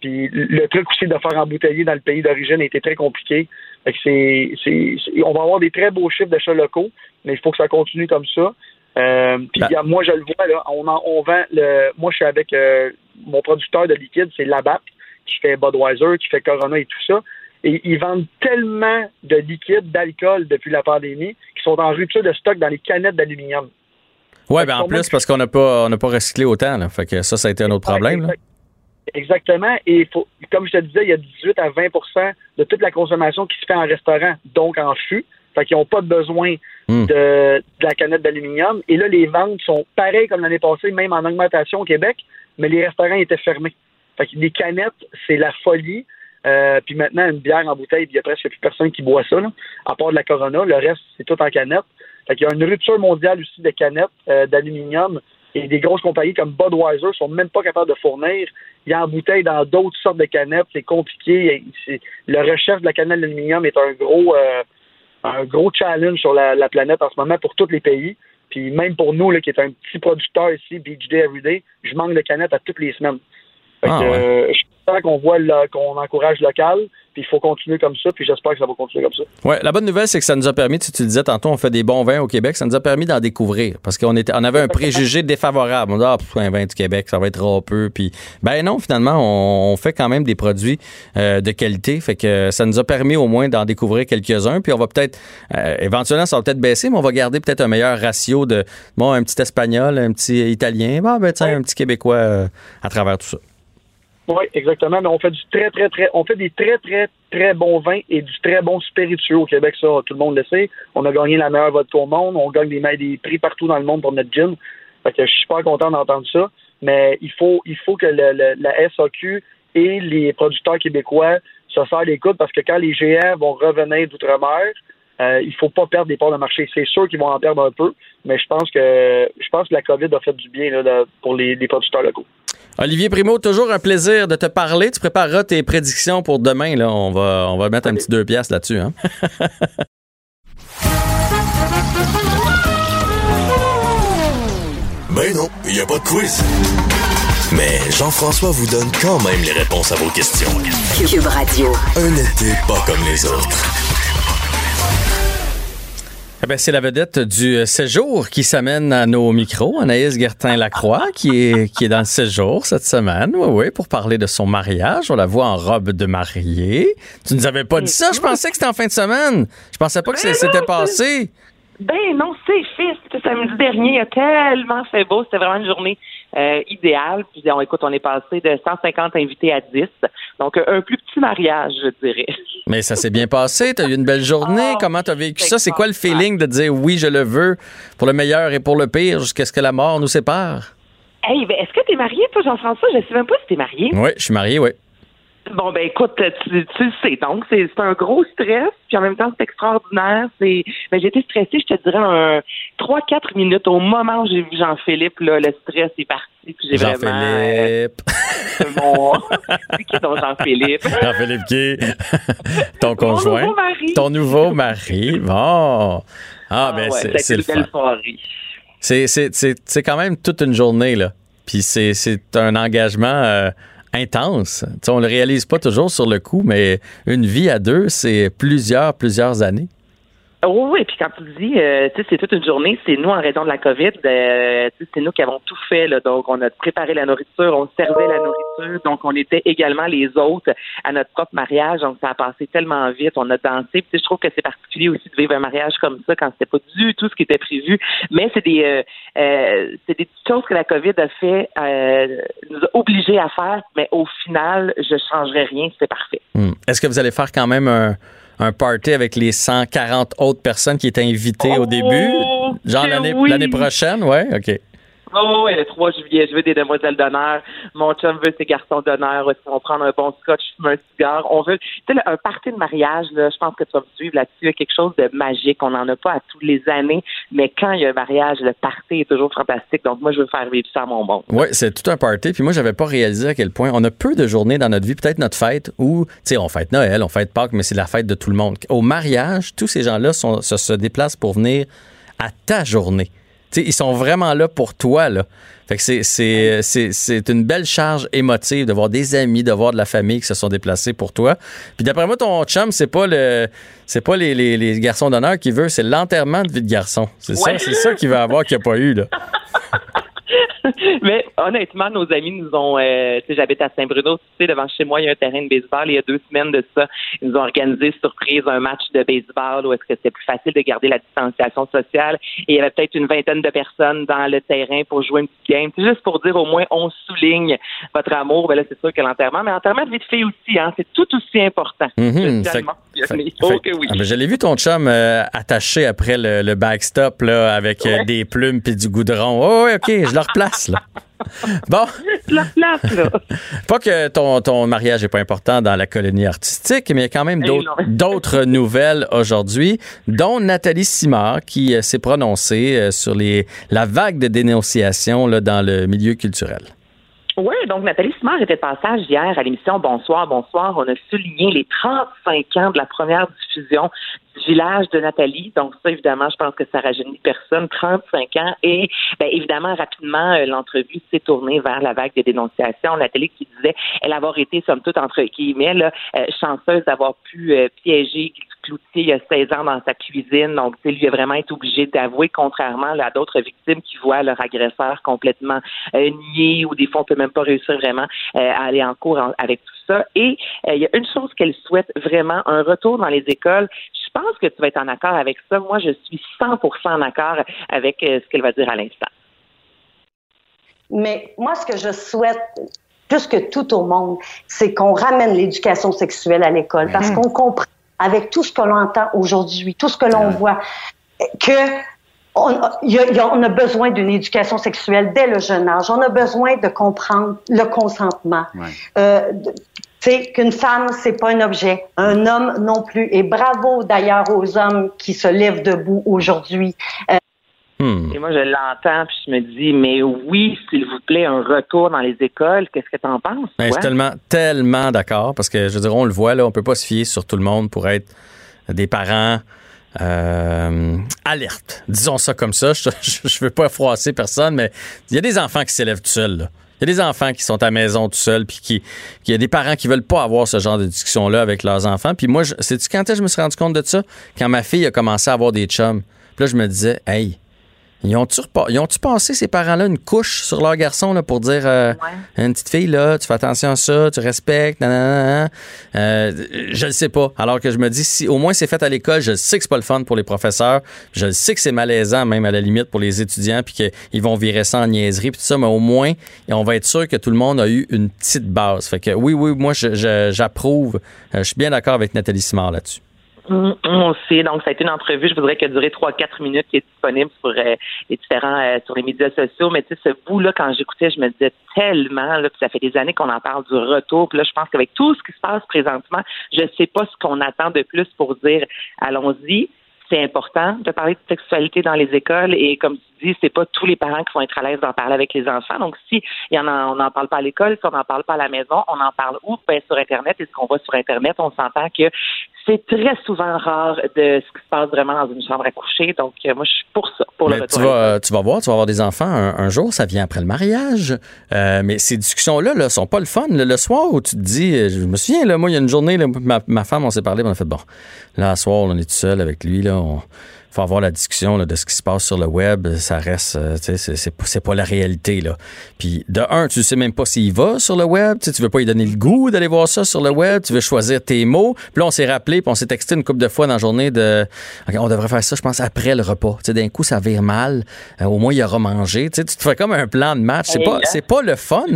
Puis le truc aussi de faire embouteiller dans le pays d'origine a été très compliqué. Fait que c'est, c'est, c'est- on va avoir des très beaux chiffres d'achats locaux, mais il faut que ça continue comme ça. Euh, puis Ben- moi je le vois là, on, en- on vend le, moi je suis avec euh, mon producteur de liquide, c'est Labatt qui fait Budweiser, qui fait Corona et tout ça. Et ils vendent tellement de liquide, d'alcool depuis la pandémie, qu'ils sont en rupture de stock dans les canettes d'aluminium. Fait ben en plus, parce qu'on n'a pas, on n'a pas recyclé autant. Là. Fait que ça, ça a été un autre problème. là. Exact- Exactement. Et faut, comme je te disais, il y a 18 à 20% de toute la consommation qui se fait en restaurant, donc en fût. Fait qu'ils n'ont pas besoin Hmm. de, de la canette d'aluminium. Et là, les ventes sont pareilles comme l'année passée, même en augmentation au Québec, mais les restaurants étaient fermés. Fait que les canettes, c'est la folie. Euh, puis maintenant, une bière en bouteille, il y a presque plus personne qui boit ça, là, à part de la Corona. Le reste, c'est tout en canette. Fait qu'il y a une rupture mondiale aussi de canettes euh, d'aluminium. Et des grosses compagnies comme Budweiser sont même pas capables de fournir. Il y a en bouteille dans d'autres sortes de canettes. C'est compliqué. La recherche de la canette d'aluminium est un gros, euh, un gros challenge sur la, la planète en ce moment pour tous les pays. Puis même pour nous, là, qui est un petit producteur ici, Beach Day Everyday, je manque de canettes à toutes les semaines. Fait Ah, que, ouais. euh, je suis content qu'on voit qu'on encourage local, puis il faut continuer comme ça, puis j'espère que ça va continuer comme ça. Ouais, la bonne nouvelle, c'est que ça nous a permis, tu, tu le disais tantôt, on fait des bons vins au Québec, ça nous a permis d'en découvrir parce qu'on était, on avait un préjugé défavorable. On dit, ah, pff, un vin du Québec, ça va être râpeux. Puis, ben non, finalement, on, on fait quand même des produits euh, de qualité. Fait que ça nous a permis au moins d'en découvrir quelques-uns. Puis on va peut-être, euh, éventuellement, ça va peut-être baisser, mais on va garder peut-être un meilleur ratio de, bon, un petit espagnol, un petit italien, bon, ben, tiens, Ouais. un petit québécois euh, à travers tout ça. Oui, exactement. Mais on fait du très, très, très, on fait des très, très, très bons vins et du très bon spiritueux au Québec, ça, tout le monde le sait. On a gagné la meilleure vodka au monde, on gagne des, des prix partout dans le monde pour notre gin. Fait que je suis super content d'entendre ça. Mais il faut, il faut que le- la SAQ et les producteurs québécois se serrent les parce que quand les GR vont revenir d'outre-mer, euh, il faut pas perdre des parts de marché. C'est sûr qu'ils vont en perdre un peu, mais je pense que je pense que la COVID a fait du bien là, pour les producteurs locaux. Olivier Primo, toujours un plaisir de te parler. Tu prépareras tes prédictions pour demain. Là. On, va, on va mettre un petit deux pièces là-dessus. Hein? ben non, il n'y a pas de quiz. Mais Jean-François vous donne quand même les réponses à vos questions. Cube Radio. Un été pas comme les autres. Eh ben, c'est la vedette du séjour qui s'amène à nos micros, Anaïs Gertin-Lacroix, qui est, qui est dans le séjour cette semaine, oui, oui, pour parler de son mariage. On la voit en robe de mariée. Tu nous avais pas dit ça, je pensais que c'était en fin de semaine. Je pensais pas que c'était passé. Ben non, c'est fait. C'était samedi dernier. Il a tellement fait beau. C'était vraiment une journée euh, idéale. Puis on, écoute, on est passé de 150 invités à 10. Donc un plus petit mariage, je dirais. Mais ça s'est bien passé, t'as eu une belle journée. Oh, Comment t'as vécu c'est ça? C'est quoi le feeling de dire oui, je le veux, pour le meilleur et pour le pire, jusqu'à ce que la mort nous sépare? Hey, ben, est-ce que t'es marié, toi, Jean-François? Je sais même pas si t'es marié. Oui, je suis marié, oui. Bon, ben écoute, tu, tu le sais. Donc, c'est un gros stress, puis en même temps, c'est extraordinaire. C'est, ben, j'ai été stressée, je te dirais, un 3-4 minutes. Au moment où j'ai vu Jean-Philippe, là, le stress est parti, puis j'ai vraiment... euh, Jean-Philippe. mon... c'est qui ton Jean-Philippe? Jean-Philippe qui? Ton Mon conjoint? nouveau mari. Ton nouveau mari. Bon. Ah, ben, ouais, c'est le fun. C'est- quand même toute une journée, là. Puis c'est c'est un engagement euh, intense. On le réalise pas toujours sur le coup, mais une vie à deux, c'est plusieurs, plusieurs années. Oui, oui, puis quand tu dis, euh, tu sais, c'est toute une journée, c'est nous en raison de la COVID, euh, c'est nous qui avons tout fait, là, donc on a préparé la nourriture, on servait la nourriture, donc on était également les autres à notre propre mariage, donc ça a passé tellement vite, on a dansé, puis je trouve que c'est particulier aussi de vivre un mariage comme ça quand c'était pas du tout ce qui était prévu, mais c'est des, euh, euh, c'est des choses que la COVID a fait, euh, nous a obligés à faire, mais au final, je changerais rien, c'est parfait. Hmm. Est-ce que vous allez faire quand même un, un party avec les 140 autres personnes qui étaient invitées au Oh, début? Genre l'année oui. l'année prochaine? Ouais, OK. Oh, le 3 juillet, je veux des demoiselles d'honneur. Mon chum veut ses garçons d'honneur. Va prendre un bon scotch, un cigare? On veut, tu sais, un party de mariage, je pense que tu vas me là-dessus. Quelque chose de magique. On n'en a pas à tous les années. Mais quand il y a un mariage, le party est toujours fantastique. Donc, moi, je veux faire vivre ça à mon bon. Oui, c'est tout un party. Puis moi, j'avais pas réalisé à quel point on a peu de journées dans notre vie, peut-être notre fête, où, tu sais, on fête Noël, on fête Pâques, mais c'est la fête de tout le monde. Au mariage, tous ces gens-là se, se déplacent pour venir à ta journée. Tu sais, ils sont vraiment là pour toi, là. Fait que c'est, c'est, c'est, c'est une belle charge émotive de voir des amis, de voir de la famille qui se sont déplacés pour toi. Puis d'après moi, ton chum, c'est pas le, c'est pas les, les, les garçons d'honneur qu'il veut, c'est l'enterrement de vie de garçon. C'est ça, c'est ça qu'il veut avoir qu'il n'y a pas eu, là. Mais honnêtement, nos amis nous ont, euh, tu sais, j'habite à Saint-Bruno, tu sais, devant chez moi, il y a un terrain de baseball. Il y a deux semaines de ça, ils nous ont organisé surprise un match de baseball où est-ce que c'était plus facile de garder la distanciation sociale. Et il y avait peut-être une vingtaine de personnes dans le terrain pour jouer une petite game. C'est juste pour dire au moins on souligne votre amour. Ben là, c'est sûr que l'enterrement, mais l'enterrement de vie de fille aussi, hein, c'est tout aussi important. Fait- fait- Oh fait- que oui. Ah, ben, vu ton chum euh, attaché après le, le backstop là, avec euh, des plumes puis du goudron. Oh, oui, OK, je le replace. Là. Bon, La place, là. pas que ton, ton mariage n'est pas important dans la colonie artistique, mais il y a quand même Eh d'autres nouvelles aujourd'hui, dont Nathalie Simard qui euh, s'est prononcée euh, sur les, la vague de dénonciation là, dans le milieu culturel. Oui, donc Nathalie Simard était passage hier à l'émission Bonsoir, Bonsoir. On a souligné les 35 ans de la première diffusion du village de Nathalie. Donc ça, évidemment, je pense que ça rajeunit personne. 35 ans. Et ben, évidemment, rapidement, euh, l'entrevue s'est tournée vers la vague de dénonciation. Nathalie qui disait elle avoir été, somme toute, entre guillemets, là, euh, chanceuse d'avoir pu euh, piéger Cloutier il y a 16 ans dans sa cuisine. Donc, tu sais, lui a vraiment été obligé d'avouer, contrairement là, à d'autres victimes qui voient leur agresseur complètement euh, nié ou des fois, on peut même pas réussir vraiment euh, à aller en cours en- avec tout ça. Et euh, il y a une chose qu'elle souhaite vraiment, un retour dans les écoles. Je pense que tu vas être en accord avec ça. Moi, je suis 100 en accord avec euh, ce qu'elle va dire à l'instant. Mais moi, ce que je souhaite, plus que tout au monde, c'est qu'on ramène l'éducation sexuelle à l'école parce qu'on comprend, avec tout ce que l'on entend aujourd'hui, tout ce que l'on voit, que on a, il y a- il y a- on a besoin d'une éducation sexuelle dès le jeune âge. On a besoin de comprendre le consentement. Euh, de- tu sais, qu'une femme, c'est pas un objet, un homme non plus. Et bravo d'ailleurs aux hommes qui se lèvent debout aujourd'hui. Hmm. Et moi, je l'entends, puis je me dis, mais oui, s'il vous plaît, un retour dans les écoles. Qu'est-ce que tu en penses? Ben, je suis tellement, tellement d'accord, parce que, je veux dire, on le voit, là, on peut pas se fier sur tout le monde pour être des parents euh, alertes. Disons ça comme ça. Je, je, veux pas froisser personne, mais il y a des enfants qui s'élèvent tout seuls. Il y a des enfants qui sont à la maison tout seuls, puis qui, il y a des parents qui veulent pas avoir ce genre de discussion-là avec leurs enfants. Puis moi, c'est quand je me suis rendu compte de ça? Quand ma fille a commencé à avoir des chums. Puis là, je me disais, hey, ils ont-tu passé, ces parents-là, une couche sur leur garçon là, pour dire euh, une petite fille, là, tu fais attention à ça, tu respectes, nanana, euh, Je ne sais pas. Alors que je me dis, si au moins c'est fait à l'école, je sais que c'est pas le fun pour les professeurs, je sais que c'est malaisant, même à la limite, pour les étudiants, puis qu'ils vont virer ça en niaiserie, puis tout ça, mais au moins, on va être sûr que tout le monde a eu une petite base. Fait que oui, oui, moi, j'approuve. Euh, je suis bien d'accord avec Nathalie Simard là-dessus. Moi aussi. Donc, ça a été une entrevue, je voudrais qu'elle dure trois, quatre minutes, qui est disponible sur euh, les différents, euh, sur les médias sociaux. Mais tu sais, ce bout-là, quand j'écoutais, je me disais tellement, là, puis ça fait des années qu'on en parle du retour. Puis là, je pense qu'avec tout ce qui se passe présentement, je sais pas ce qu'on attend de plus pour dire allons-y c'est important de parler de sexualité dans les écoles et comme tu c'est pas tous les parents qui vont être à l'aise d'en parler avec les enfants. Donc si y en a, on n'en parle pas à l'école, si on n'en parle pas à la maison, on en parle où? Ben, sur Internet. Et ce qu'on voit sur Internet, on s'entend que c'est très souvent rare de ce qui se passe vraiment dans une chambre à coucher. Donc, euh, moi, je suis pour ça, pour le Tu vas, tu vas voir, tu vas avoir des enfants un, jour, ça vient après le mariage. Euh, mais ces discussions-là ne sont pas le fun. Le, soir où tu te dis, euh, je me souviens, là, moi, il y a une journée, ma, femme, on s'est parlé, on a fait, bon, là, le soir, on est tout seul avec lui, là, on, faut avoir la discussion là, de ce qui se passe sur le web. Ça reste, euh, tu sais, c'est pas, pas la réalité. Là. Puis de un, tu sais même pas s'il va sur le web. Tu veux pas lui donner le goût d'aller voir ça sur le web. Tu veux choisir tes mots. Puis là, on s'est rappelé, puis on s'est texté une couple de fois dans la journée de on devrait faire ça, je pense, après le repas. Tu sais, d'un coup, ça vire mal. Euh, au moins, il aura mangé. Tu sais, tu te fais comme un plan de match. C'est pas, c'est pas le fun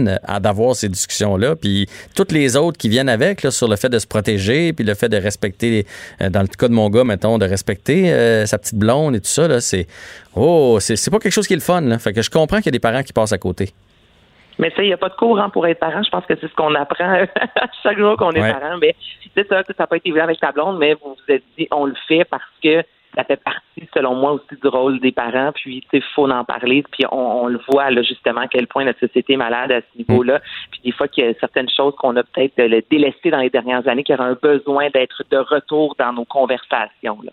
d'avoir ces discussions-là. Puis toutes les autres qui viennent avec là, sur le fait de se protéger, puis le fait de respecter, euh, dans le cas de mon gars, mettons, de respecter sa petite blonde et tout ça, là, c'est. Oh, c'est pas quelque chose qui est le fun, là. Fait que je comprends qu'il y a des parents qui passent à côté. Mais sais, il n'y a pas de courant pour être parent. Je pense que c'est ce qu'on apprend chaque jour qu'on est parent. Mais c'est ça, ça n'a pas été évident avec ta blonde, mais vous vous êtes dit, on le fait parce que ça fait partie, selon moi, aussi du rôle des parents. Puis, il faut en parler. Puis, on, le voit, là, justement, à quel point notre société est malade à ce niveau-là. Puis, des fois, qu'il y a certaines choses qu'on a peut-être délaissées dans les dernières années qui auraient un besoin d'être de retour dans nos conversations. Là.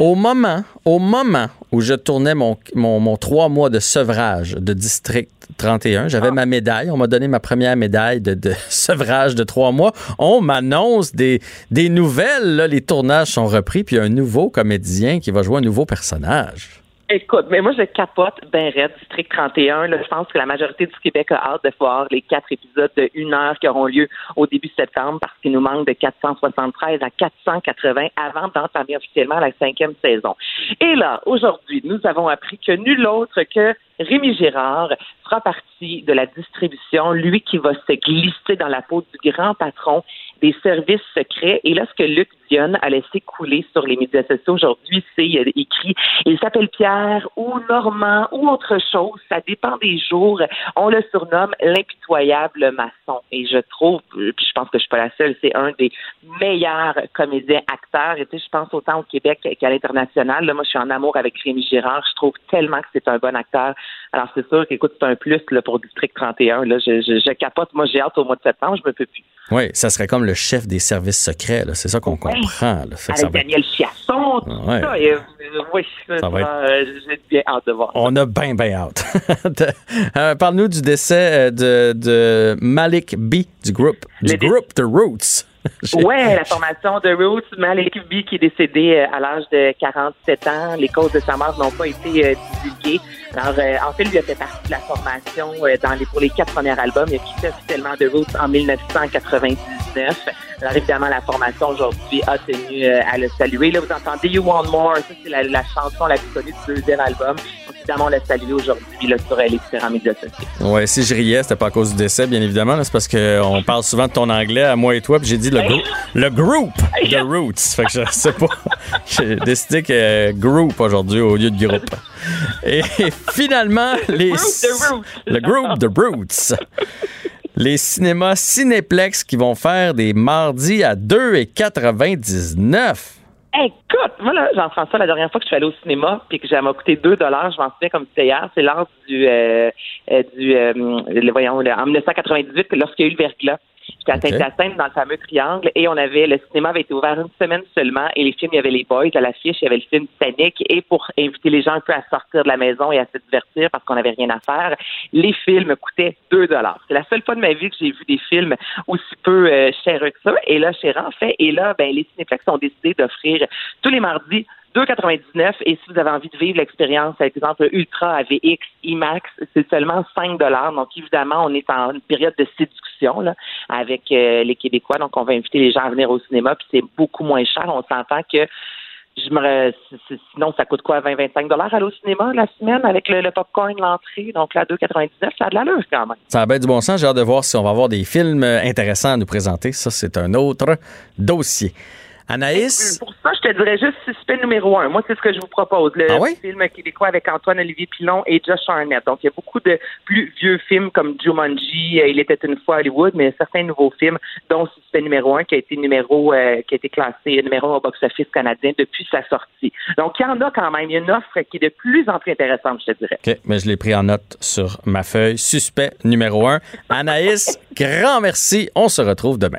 Au moment, au moment où je tournais mon, mon, trois mois de sevrage de District 31, j'avais ah. ma médaille. On m'a donné ma première médaille de, de sevrage de trois mois. On m'annonce des, des nouvelles. Là, les tournages sont repris, puis il y a un nouveau comédien qui va jouer un nouveau personnage. Écoute, mais moi, je capote ben Red, District 31. Là, je pense que la majorité du Québec a hâte de voir les quatre épisodes de une heure qui auront lieu au début septembre parce qu'il nous manque de 473 à 480 avant d'entamer officiellement la cinquième saison. Et là, aujourd'hui, nous avons appris que nul autre que Rémi Girard fera partie de la distribution, lui qui va se glisser dans la peau du grand patron des services secrets. Et là, ce que Luc Dion a laissé couler sur les médias sociaux aujourd'hui, c'est écrit il s'appelle Pierre ou Normand ou autre chose, ça dépend des jours. On le surnomme l'impitoyable maçon. Et je trouve, puis je pense que je suis pas la seule, c'est un des meilleurs comédiens acteurs. Et tu sais, je pense autant au Québec qu'à l'international. Là, moi, je suis en amour avec Rémi Girard. Je trouve tellement que c'est un bon acteur. Alors, c'est sûr qu'écoute, c'est un plus là, pour District 31. Là, je, je, je capote. Moi, j'ai hâte au mois de septembre. Je me peux plus. Oui, ça serait comme le chef des services secrets. C'est ça qu'on comprend. Là. Avec Daniel Chiasson, tout ça. Et, euh, oui, ça va être... Euh, j'ai bien hâte de voir. On a bien, bien hâte. Euh, parle-nous du décès de, de, Malik B du groupe, du groupe The Roots. Oui, la formation de Roots, Malik B qui est décédé à l'âge de 47 ans. Les causes de sa mort n'ont pas été divulguées. Alors, en fait, lui a fait partie de la formation dans les, pour les quatre premiers albums. Il a quitté officiellement The Roots en 1999. Alors, évidemment, la formation aujourd'hui a tenu euh, à le saluer. Là, vous entendez You Want More, ça, c'est la, la, chanson la plus connue du deuxième album. Évidemment, l'a salué aujourd'hui là, sur les différents médias sociaux. Ouais, si je riais, c'était pas à cause du décès, bien évidemment. C'est parce qu'on parle souvent de ton anglais à moi et toi, puis j'ai dit le, le groupe The Roots. Fait que je sais pas. j'ai décidé que groupe aujourd'hui au lieu de groupe. Et finalement, les. Le groupe The Roots les cinémas Cinéplex qui vont faire des mardis à 2,99. Écoute, voilà, Jean-François, la dernière fois que je suis allée au cinéma, puis que ça m'a coûté 2 dollars, je m'en souviens comme c'était hier, c'est lors du, euh, euh du, euh, le, voyons, en 1998, lorsqu'il y a eu le verglas. J'étais à Saint-Hyacinthe dans le fameux triangle et on avait le cinéma avait été ouvert une semaine seulement et les films, il y avait les boys à l'affiche, il y avait le film Titanic et pour inviter les gens un peu à sortir de la maison et à se divertir parce qu'on n'avait rien à faire, les films coûtaient 2 dollars. C'est la seule fois de ma vie que j'ai vu des films aussi peu euh, chers que ça. Et là, chez fait, et là, ben, les cinéplex ont décidé d'offrir tous les mardis 2,99 et si vous avez envie de vivre l'expérience, par exemple Ultra AVX, IMAX, c'est seulement 5 dollars. Donc évidemment, on est en une période de séduction là, avec euh, les Québécois. Donc on va inviter les gens à venir au cinéma, puis c'est beaucoup moins cher. On s'entend que je me sinon ça coûte quoi 20 25 dollars aller au cinéma la semaine avec le, popcorn l'entrée donc la 2,99 ça a de l'allure quand même. Ça a bien du bon sens, j'ai hâte de voir si on va avoir des films intéressants à nous présenter. Ça c'est un autre dossier. Anaïs? Pour ça, je te dirais juste suspect numéro un. Moi, c'est ce que je vous propose. Le ah film québécois avec Antoine-Olivier Pilon et Josh Arnett. Donc, il y a beaucoup de plus vieux films comme Jumanji, euh, Il était une fois Hollywood, mais certains nouveaux films, dont Suspect numéro un, qui a été numéro, euh, qui a été classé numéro au box-office canadien depuis sa sortie. Donc, il y en a quand même. Il y a une offre qui est de plus en plus intéressante, je te dirais. OK, mais je l'ai pris en note sur ma feuille. Suspect numéro un. Anaïs, grand merci. On se retrouve demain.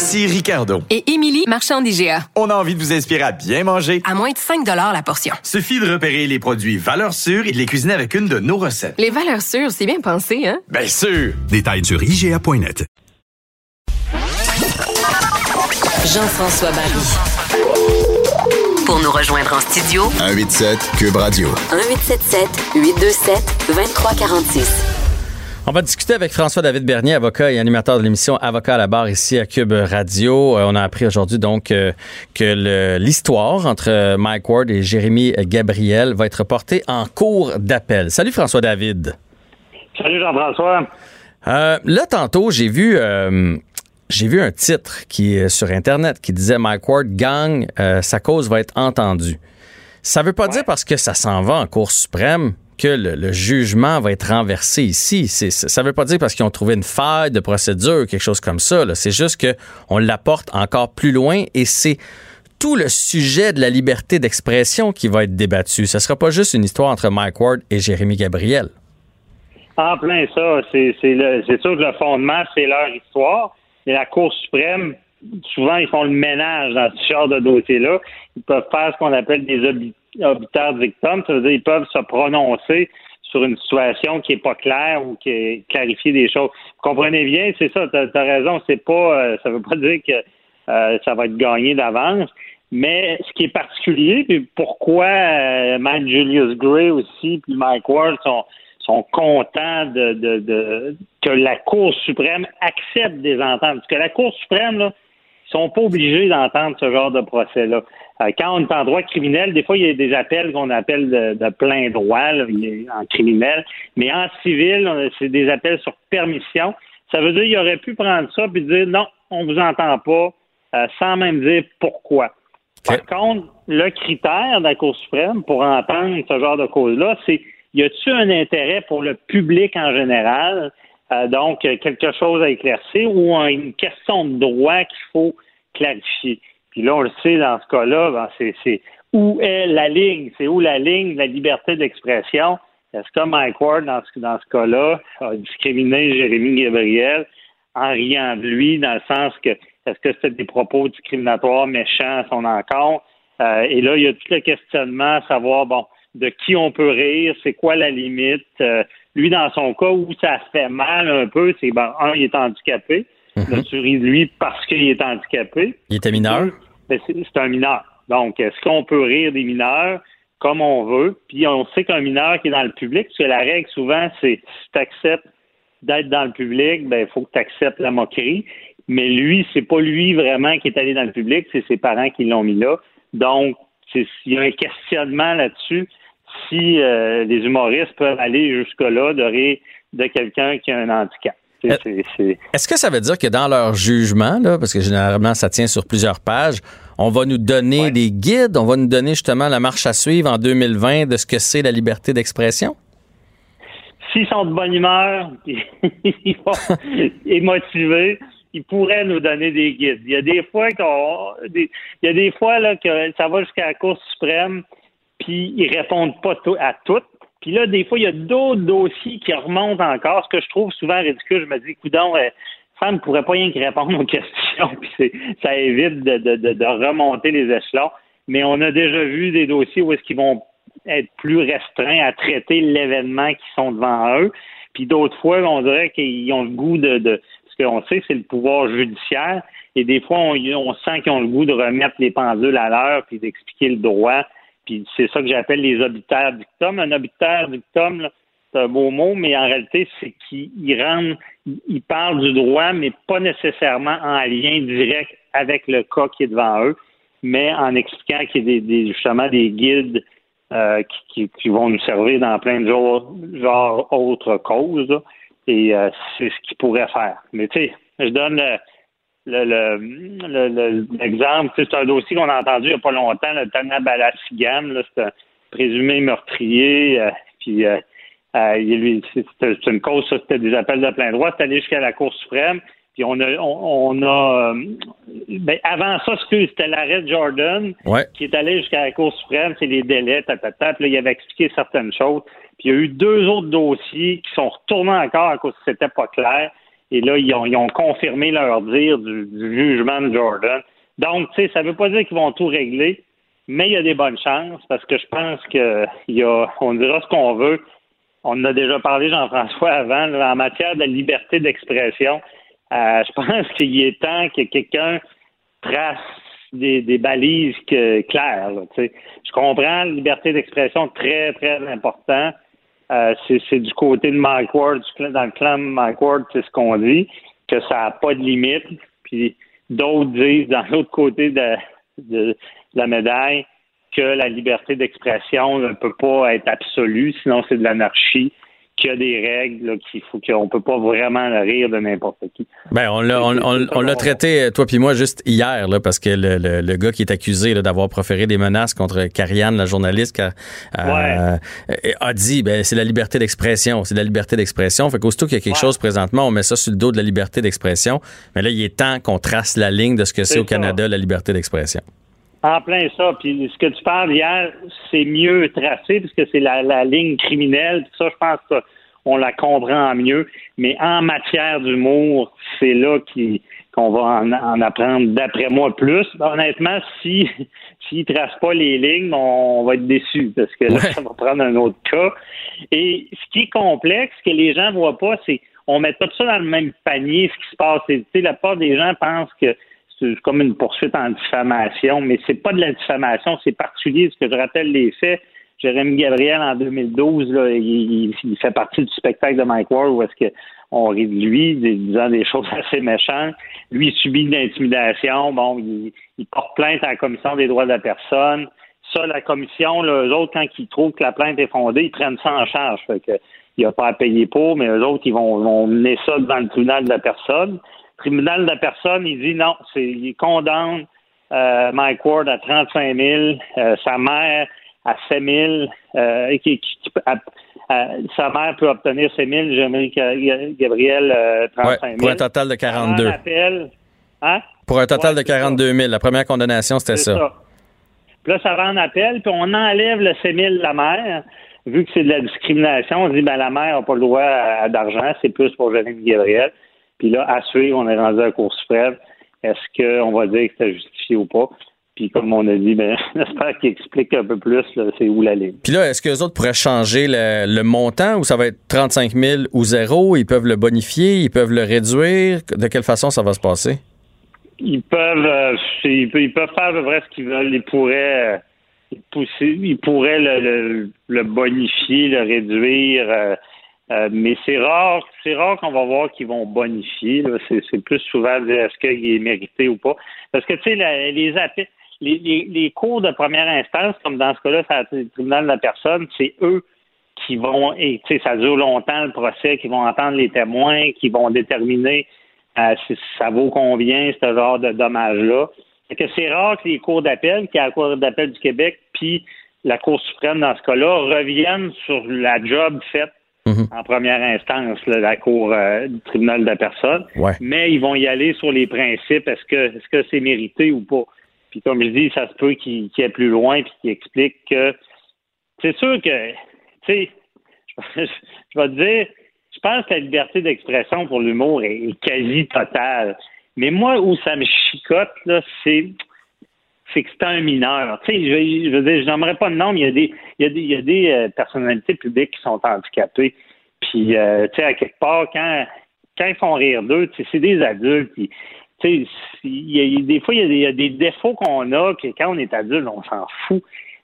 Ici Ricardo. Et Émilie, marchand d'IGA. On a envie de vous inspirer à bien manger. À moins de 5 la portion. Suffit de repérer les produits valeurs sûres et de les cuisiner avec une de nos recettes. Les valeurs sûres, c'est bien pensé, hein? Bien sûr! Détails sur IGA.net. Jean-François Barry. Pour nous rejoindre en studio, 187 Cube Radio. 1877 827 2346. On va discuter avec François-David Bernier, avocat et animateur de l'émission Avocat à la barre ici à Cube Radio. Euh, on a appris aujourd'hui donc euh, que l'histoire entre Mike Ward et Jérémy Gabriel va être portée en cours d'appel. Salut François-David. Salut Jean-François. Euh, là, tantôt, j'ai vu... j'ai vu un titre qui est sur Internet qui disait Mike Ward gagne, sa cause va être entendue. Ça veut pas dire parce que ça s'en va en Cour suprême que le, jugement va être renversé ici. Ça ne veut pas dire parce qu'ils ont trouvé une faille de procédure, quelque chose comme ça. C'est juste qu'on l'apporte encore plus loin et c'est tout le sujet de la liberté d'expression qui va être débattu. Ce ne sera pas juste une histoire entre Mike Ward et Jérémy Gabriel. En plein ça. C'est sûr que le fondement, c'est leur histoire. Et la Cour suprême, souvent, ils font le ménage dans ce genre de dossier-là. Ils peuvent faire ce qu'on appelle des obitaires victimes, ça veut dire qu'ils peuvent se prononcer sur une situation qui est pas claire ou qui est clarifier des choses. Vous comprenez bien, c'est ça, tu as, raison, c'est pas euh, ça veut pas dire que euh, ça va être gagné d'avance. Mais ce qui est particulier, puis pourquoi euh, Mike Julius Gray aussi, puis Mike Ward sont, sont contents de, de, de, que la Cour suprême accepte des ententes. Parce que la Cour suprême, là, sont pas obligés d'entendre ce genre de procès-là. Euh, quand on est en droit criminel, des fois, il y a des appels qu'on appelle de, plein droit en criminel, mais en civil, c'est des appels sur permission. Ça veut dire qu'il aurait pu prendre ça et dire non, on vous entend pas, euh, sans même dire pourquoi. Par contre, le critère de la Cour suprême pour entendre ce genre de cause-là, c'est y a-t-il un intérêt pour le public en général euh, donc, quelque chose à éclaircir ou une question de droit qu'il faut clarifier? Puis là, on le sait dans ce cas-là, ben, c'est où est la ligne? C'est où la ligne de la liberté d'expression? Est-ce que Mike Ward, dans ce, dans ce cas-là, a discriminé Jérémy Gabriel en riant de lui, dans le sens que est-ce que c'était des propos discriminatoires, méchants à son encontre? Euh, et là, il y a tout le questionnement à savoir, bon, de qui on peut rire, c'est quoi la limite? Euh, lui, dans son cas, où ça fait mal un peu, c'est, ben, un, il est handicapé. Mm -hmm. de lui parce qu'il est handicapé. Il était mineur? C'est un mineur. Donc, est-ce qu'on peut rire des mineurs comme on veut? Puis on sait qu'un mineur qui est dans le public, parce que la règle souvent, c'est si tu acceptes d'être dans le public, ben il faut que tu acceptes la moquerie. Mais lui, c'est pas lui vraiment qui est allé dans le public, c'est ses parents qui l'ont mis là. Donc, il y a un questionnement là-dessus si euh, les humoristes peuvent aller jusque-là de rire de quelqu'un qui a un handicap. Est-ce que ça veut dire que dans leur jugement, là, parce que généralement ça tient sur plusieurs pages, on va nous donner des guides, on va nous donner justement la marche à suivre en 2020 de ce que c'est la liberté d'expression? S'ils sont de bonne humeur et motivés, ils pourraient nous donner des guides. Il y a des fois qu'on, il y a des fois là que ça va jusqu'à la Cour suprême, puis ils répondent pas à toutes. Puis là, des fois, il y a d'autres dossiers qui remontent encore, ce que je trouve souvent ridicule. Je me dis, coudon, euh, ça ne pourrait pas rien que répondre aux questions, puis ça évite de, de, de, remonter les échelons. Mais on a déjà vu des dossiers où est-ce qu'ils vont être plus restreints à traiter l'événement qui sont devant eux. Puis d'autres fois, on dirait qu'ils ont le goût de, de ce qu'on sait, c'est le pouvoir judiciaire. Et des fois, on, on sent qu'ils ont le goût de remettre les pendules à l'heure puis d'expliquer le droit c'est ça que j'appelle les obitaires dictum. Un obitaire dictum, c'est un beau mot, mais en réalité, c'est qu'il rend, il parle du droit, mais pas nécessairement en lien direct avec le cas qui est devant eux, mais en expliquant qu'il y a des, justement des guides euh, qui, vont nous servir dans plein de genres, genre autres causes. et euh, c'est ce qu'ils pourraient faire. Mais tu sais, je donne l'exemple, le, c'est un dossier qu'on a entendu il n'y a pas longtemps, le Tana Balassigan, c'est un présumé meurtrier, euh, puis euh, euh, c'est une cause, ça, c'était des appels de plein droit, c'est allé jusqu'à la Cour suprême, puis on a, on, a ben, avant ça, c'était l'arrêt Jordan qui est allé jusqu'à la Cour suprême, c'est les délais, tatata, puis là, il avait expliqué certaines choses, puis il y a eu deux autres dossiers qui sont retournés encore à cause que c'était pas clair. Et là, ils ont, confirmé leur dire du, jugement de Jordan. Donc, tu sais, ça ne veut pas dire qu'ils vont tout régler, mais il y a des bonnes chances parce que je pense que y a, on dira ce qu'on veut. On a déjà parlé, Jean-François, avant, en matière de liberté d'expression. Euh, je pense qu'il est temps que quelqu'un trace des, balises claires. je comprends la liberté d'expression très, très important. Euh, c'est du côté de Mike Ward, dans le clan de Ward, c'est ce qu'on dit, que ça n'a pas de limite. Puis d'autres disent, dans l'autre côté de, la médaille, que la liberté d'expression ne peut pas être absolue, sinon c'est de l'anarchie qu'il y a des règles, qu'il faut qu'on peut pas vraiment rire de n'importe qui. Ben on l'a on, l'a traité toi puis moi juste hier là parce que le, le, gars qui est accusé d'avoir proféré des menaces contre Carianne, la journaliste, a, euh, a dit ben c'est la liberté d'expression, c'est la liberté d'expression. Fait qu'aussitôt qu'il y a quelque chose présentement, on met ça sur le dos de la liberté d'expression. Mais là il est temps qu'on trace la ligne de ce que c'est au Canada la liberté d'expression. En plein ça. Puis ce que tu parles hier, c'est mieux tracé puisque c'est la, la, ligne criminelle. Ça, je pense qu'on la comprend mieux. Mais en matière d'humour, c'est là qu'on va en, apprendre, d'après moi, plus. Honnêtement, si s'ils ne tracent pas les lignes, on, va être déçus parce que là, ça va prendre un autre cas. Et ce qui est complexe, ce que les gens ne voient pas, c'est on met pas tout ça dans le même panier, ce qui se passe. Tu sais, la part des gens pensent que c'est comme une poursuite en diffamation, mais c'est pas de la diffamation, c'est particulier, ce que je rappelle les faits. Jérémy Gabriel, en 2012, là, il, fait partie du spectacle de Mike Ward où est-ce qu'on rit de lui, disant des choses assez méchantes. Lui, il subit de l'intimidation. Bon, il, porte plainte à la Commission des droits de la personne. Ça, la commission, là, eux autres, quand ils trouvent que la plainte est fondée, ils prennent ça en charge. Fait que, il n'y a pas à payer pour, mais eux autres, ils vont, vont mener ça devant le tribunal de la personne tribunal de la personne, il dit non, c'est, il condamne euh, Mike Ward à 35 000, euh, sa mère à 7 000, euh, qui, sa mère peut obtenir 7 000, J'aimerais Gabriel 35 000. pour un total de 42. Appel, hein? Pour un total de 42 000. La première condamnation, c'était ça. Puis là, ça va en appel, puis on enlève le 7 000 de la mère. Vu que c'est de la discrimination, on dit ben la mère n'a pas le droit à, d'argent, c'est plus pour Jérémy Gabriel. Puis là, à suivre, on est rendu à la Cour suprême. Est-ce qu'on va dire que c'est justifié ou pas? Puis comme on a dit, ben, j'espère qu'il explique un peu plus c'est où la ligne. Puis là, est-ce que les autres pourraient changer le, montant ou ça va être 35 000 ou zéro? Ils peuvent le bonifier, ils peuvent le réduire. De quelle façon ça va se passer? Ils peuvent, euh, ils, peuvent faire à peu près ce qu'ils veulent. Ils pourraient, euh, ils pourraient le, bonifier, le réduire. Euh, mais c'est rare, c'est rare qu'on va voir qu'ils vont bonifier. C'est, plus souvent est-ce qu'il est mérité ou pas. Parce que tu sais, les les, les, les, cours de première instance, comme dans ce cas-là, c'est le tribunal de la personne, c'est eux qui vont, et tu sais, ça dure longtemps le procès, qui vont entendre les témoins, qui vont déterminer euh, si ça vaut combien ce genre de dommages-là. que c'est rare que les cours d'appel, qui est la Cour d'appel du Québec, puis la Cour suprême dans ce cas-là, reviennent sur la job faite mhm. en première instance, la Cour euh, du tribunal de la personne. Mais ils vont y aller sur les principes, est-ce que est-ce que c'est mérité ou pas? Puis comme je dis, ça se peut qu'il qu aille plus loin puis qu'il explique que c'est sûr que tu sais, je vais te dire, je pense que la liberté d'expression pour l'humour est, quasi totale. Mais moi, où ça me chicote, là, c'est c'est que c'est un mineur. Tu sais, je, veux dire, je n'aimerais pas de nom, mais il y a des, euh, personnalités publiques qui sont handicapées. Puis, euh, tu sais, à quelque part, quand, quand ils font rire d'eux, c'est des adultes. tu sais, des fois, il y a des, il y a des défauts qu'on a que quand on est adulte, on s'en fout.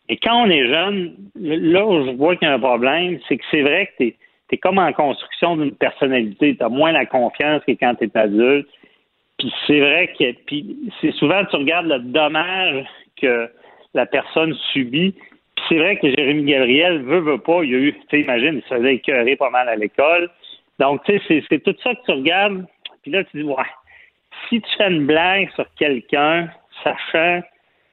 Et quand on est jeune, là où je vois qu'il y a un problème, c'est que c'est vrai que tu es, comme en construction d'une personnalité. Tu as moins la confiance que quand tu es adulte. Puis c'est vrai que puis c'est souvent tu regardes le dommage que la personne subit. Puis c'est vrai que Jérémy Gabriel veut, veut pas. Il y a eu, tu sais, imagine, il se faisait écœurer pas mal à l'école. Donc, tu sais, c'est tout ça que tu regardes. Puis là, tu dis, ouais, si tu fais une blague sur quelqu'un, sachant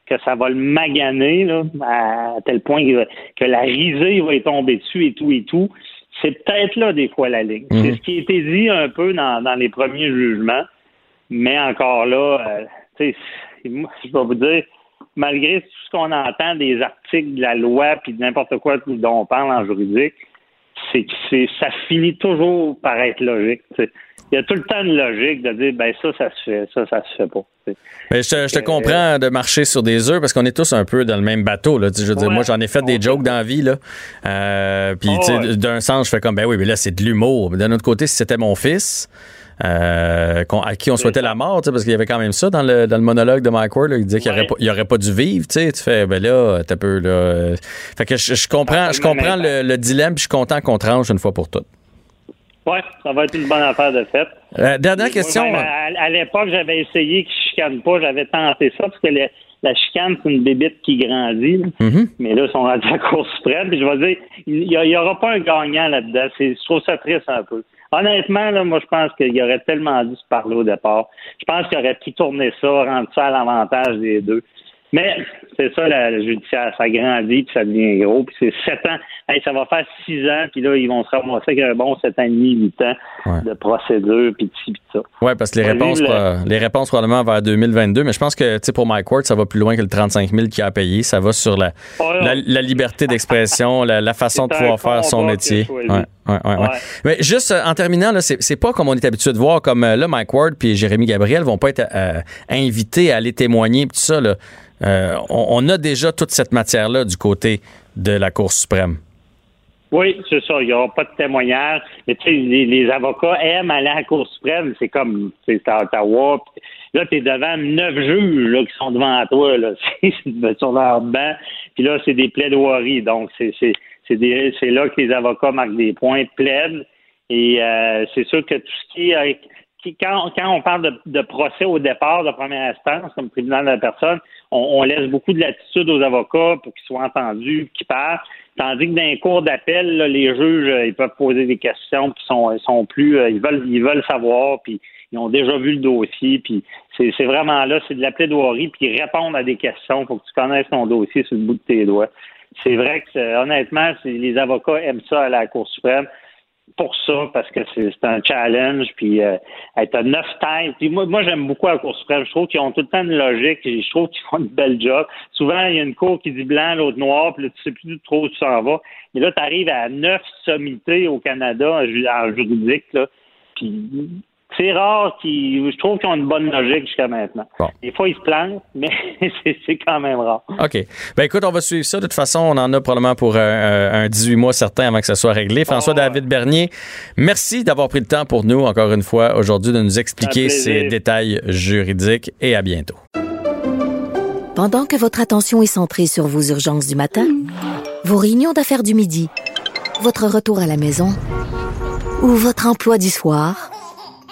que ça va le maganer là, à tel point que, la risée va y tomber dessus et tout et tout. C'est peut-être là des fois la ligne. C'est mhm. ce qui a été dit un peu dans, dans les premiers jugements, mais encore là, euh, je vais vous dire, malgré tout ce qu'on entend des articles de la loi puis de n'importe quoi dont on parle en juridique, c'est que ça finit toujours par être logique il y a tout le temps une logique de dire ben ça, ça se fait, ça, ça se fait pas. Mais je, te, comprends de marcher sur des œufs parce qu'on est tous un peu dans le même bateau. Là. Je veux dire, moi, j'en ai fait des jokes dans la vie. Là. Euh, puis, d'un sens, je fais comme ben oui, mais là, c'est de l'humour. D'un autre côté, si c'était mon fils, euh, à qui on souhaitait la mort, parce qu'il y avait quand même ça dans le, dans le monologue de Mike Ward. il disait qu'il n'aurait aurait pas dû vivre. Tu fais, ben là, t'as peu. Là, fait que je, comprends, je comprends le, le dilemme, puis je suis content qu'on tranche une fois pour toutes. Oui, ça va être une bonne affaire de fait. Euh, dernière question. à, l'époque, j'avais essayé qu'ils ne chicanent pas. J'avais tenté ça parce que la chicane, c'est une bébite qui grandit. Mm-hmm. Mais là, ils sont rendus à la Cour suprême. Puis je vais dire, il n'y aura pas un gagnant là-dedans. Je trouve ça triste un peu. Honnêtement, là, moi, je pense qu'il aurait tellement dû se parler au départ. Je pense qu'il aurait pu tourner ça, rendre ça à l'avantage des deux. Mais c'est ça, la, judiciaire, ça grandit, puis ça devient gros, puis c'est sept ans. Hey, ça va faire six ans, puis là, ils vont se ramasser avec un bon sept ans et demi, huit ans de procédure, puis de ça. Oui, parce que les réponses, les réponses probablement vers 2022, mais je pense que, tu sais, pour Mike Ward, ça va plus loin que le 35 000 qu'il a payé. Ça va sur la, la, liberté d'expression, la, façon de pouvoir faire son métier. Ouais, ouais, ouais, Mais juste euh, en terminant, là, c'est, pas comme on est habitué de voir, comme euh, là, Mike Ward puis Jérémy Gabriel vont pas être euh, invités à aller témoigner, tout ça, là. Euh, on, a déjà toute cette matière-là du côté de la Cour suprême. Oui, c'est ça. Il n'y aura pas de témoignage. Mais tu sais, les, avocats aiment aller à la Cour suprême. C'est comme, c'est à Ottawa. là, tu es devant neuf juges là, qui sont devant toi. Là. sur leur banc. Puis là, c'est des plaidoiries. Donc, c'est, là que les avocats marquent des points, plaident. Et euh, c'est sûr que tout ce qui est quand, on parle de, procès au départ de première instance, comme tribunal de la personne, on, laisse beaucoup de latitude aux avocats pour qu'ils soient entendus, qu'ils parlent. Tandis que dans les cours d'appel, les juges, euh, ils peuvent poser des questions qui sont, sont plus, euh, ils veulent, ils veulent savoir, puis ils ont déjà vu le dossier, puis c'est vraiment là, c'est de la plaidoirie, puis répondre à des questions, faut que tu connaisses ton dossier sur le bout de tes doigts. C'est vrai que, euh, honnêtement, les avocats aiment ça à la Cour suprême pour ça parce que c'est un challenge puis euh, être à neuf têtes. Puis moi moi j'aime beaucoup la cour suprême. Je trouve qu'ils ont tout le temps une logique je trouve qu'ils font une belle job. Souvent il y a une cour qui dit blanc l'autre noir puis là, tu sais plus trop où tu s'en vas. Mais là tu arrives à neuf sommités au Canada en juridique là. Puis c'est rare qu'ils. Je trouve qu'ils ont une bonne logique jusqu'à maintenant. Des fois, ils se plantent, mais c'est quand même rare. OK. Ben écoute, on va suivre ça. De toute façon, on en a probablement pour un, 18 mois certain avant que ça soit réglé. François-David Bernier, merci d'avoir pris le temps pour nous, encore une fois, aujourd'hui, de nous expliquer ces détails juridiques et à bientôt. Pendant que votre attention est centrée sur vos urgences du matin, vos réunions d'affaires du midi, votre retour à la maison ou votre emploi du soir?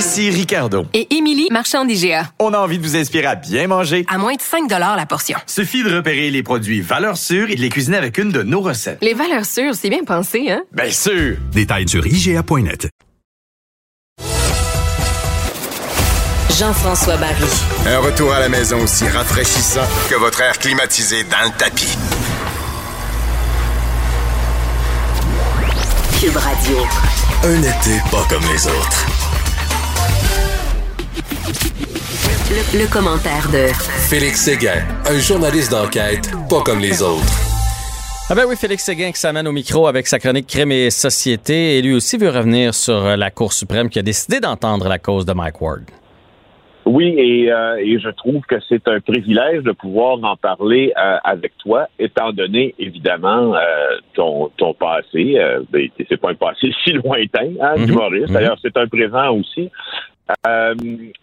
Ici Ricardo. Et Émilie, marchand d'IGA. On a envie de vous inspirer à bien manger. À moins de 5 la portion. Suffit de repérer les produits valeurs sûres et de les cuisiner avec une de nos recettes. Les valeurs sûres, c'est bien pensé, hein? Bien sûr! Détails sur IGA.net. Jean-François Barry. Un retour à la maison aussi rafraîchissant que votre air climatisé dans le tapis. Cube Radio. Un été pas comme les autres. Le, le commentaire de Félix Séguin, un journaliste d'enquête pas comme les autres. Ah ben oui, Félix Séguin qui s'amène au micro avec sa chronique Crime et Société. Et lui aussi veut revenir sur euh, la Cour suprême qui a décidé d'entendre la cause de Mike Ward. Oui, et, euh, et je trouve que c'est un privilège de pouvoir en parler euh, avec toi, étant donné évidemment euh, ton, ton passé. Euh, ben, c'est pas un passé si lointain, hein. Mhm. D'ailleurs, c'est un présent aussi. Euh,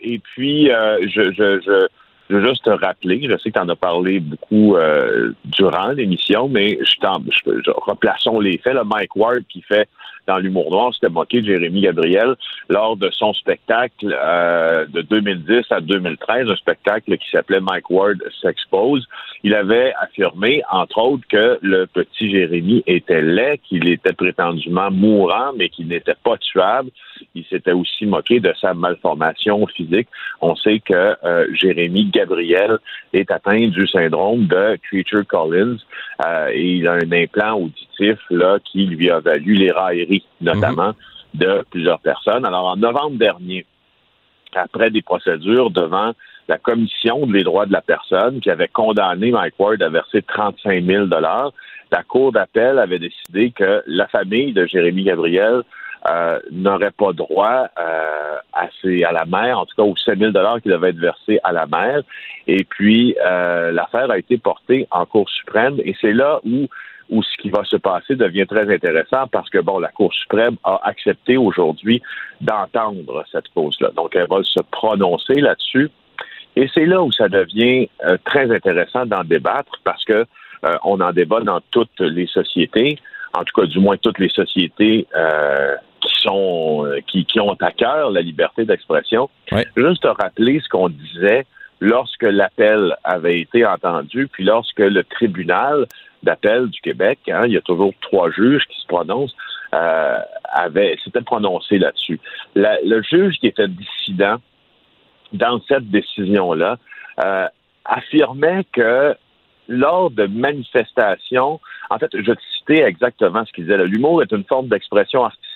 et puis, euh, je, je, je, je veux juste te rappeler, je sais que tu en as parlé beaucoup euh, durant l'émission, mais je je- replaçons les faits. Là, Mike Ward qui fait dans l'humour noir, s'était moqué de Jérémy Gabriel lors de son spectacle euh, de 2010 à 2013, un spectacle qui s'appelait Mike Ward s'expose. Il avait affirmé, entre autres, que le petit Jérémy était laid, qu'il était prétendument mourant, mais qu'il n'était pas tuable. Il s'était aussi moqué de sa malformation physique. On sait que euh, Jérémy Gabriel est atteint du syndrome de Creature Collins euh, et il a un implant auditif là qui lui a valu les railleries, notamment de plusieurs personnes. Alors en novembre dernier, après des procédures devant la commission des droits de la personne qui avait condamné Mike Ward à verser 35 000 la Cour d'appel avait décidé que la famille de Jérémy Gabriel euh, n'aurait pas droit euh, à, ses- à la mère, en tout cas aux 7 000 qui devaient être versés à la mère. Et puis, euh, l'affaire a été portée en Cour suprême et c'est là où où ce qui va se passer devient très intéressant parce que, bon, la Cour suprême a accepté aujourd'hui d'entendre cette cause-là. Donc, elle va se prononcer là-dessus. Et c'est là où ça devient euh, très intéressant d'en débattre parce que euh, on en débat dans toutes les sociétés, en tout cas du moins toutes les sociétés euh, sont euh, qui, qui ont à cœur la liberté d'expression. Juste te rappeler ce qu'on disait lorsque l'appel avait été entendu, puis lorsque le tribunal d'appel du Québec, hein, il y a toujours trois juges qui se prononcent, euh, avait s'était prononcé là-dessus. La- le juge qui était dissident dans cette décision-là euh, affirmait que lors de manifestations, en fait, je vais te citer exactement ce qu'il disait. L'humour est une forme d'expression artistique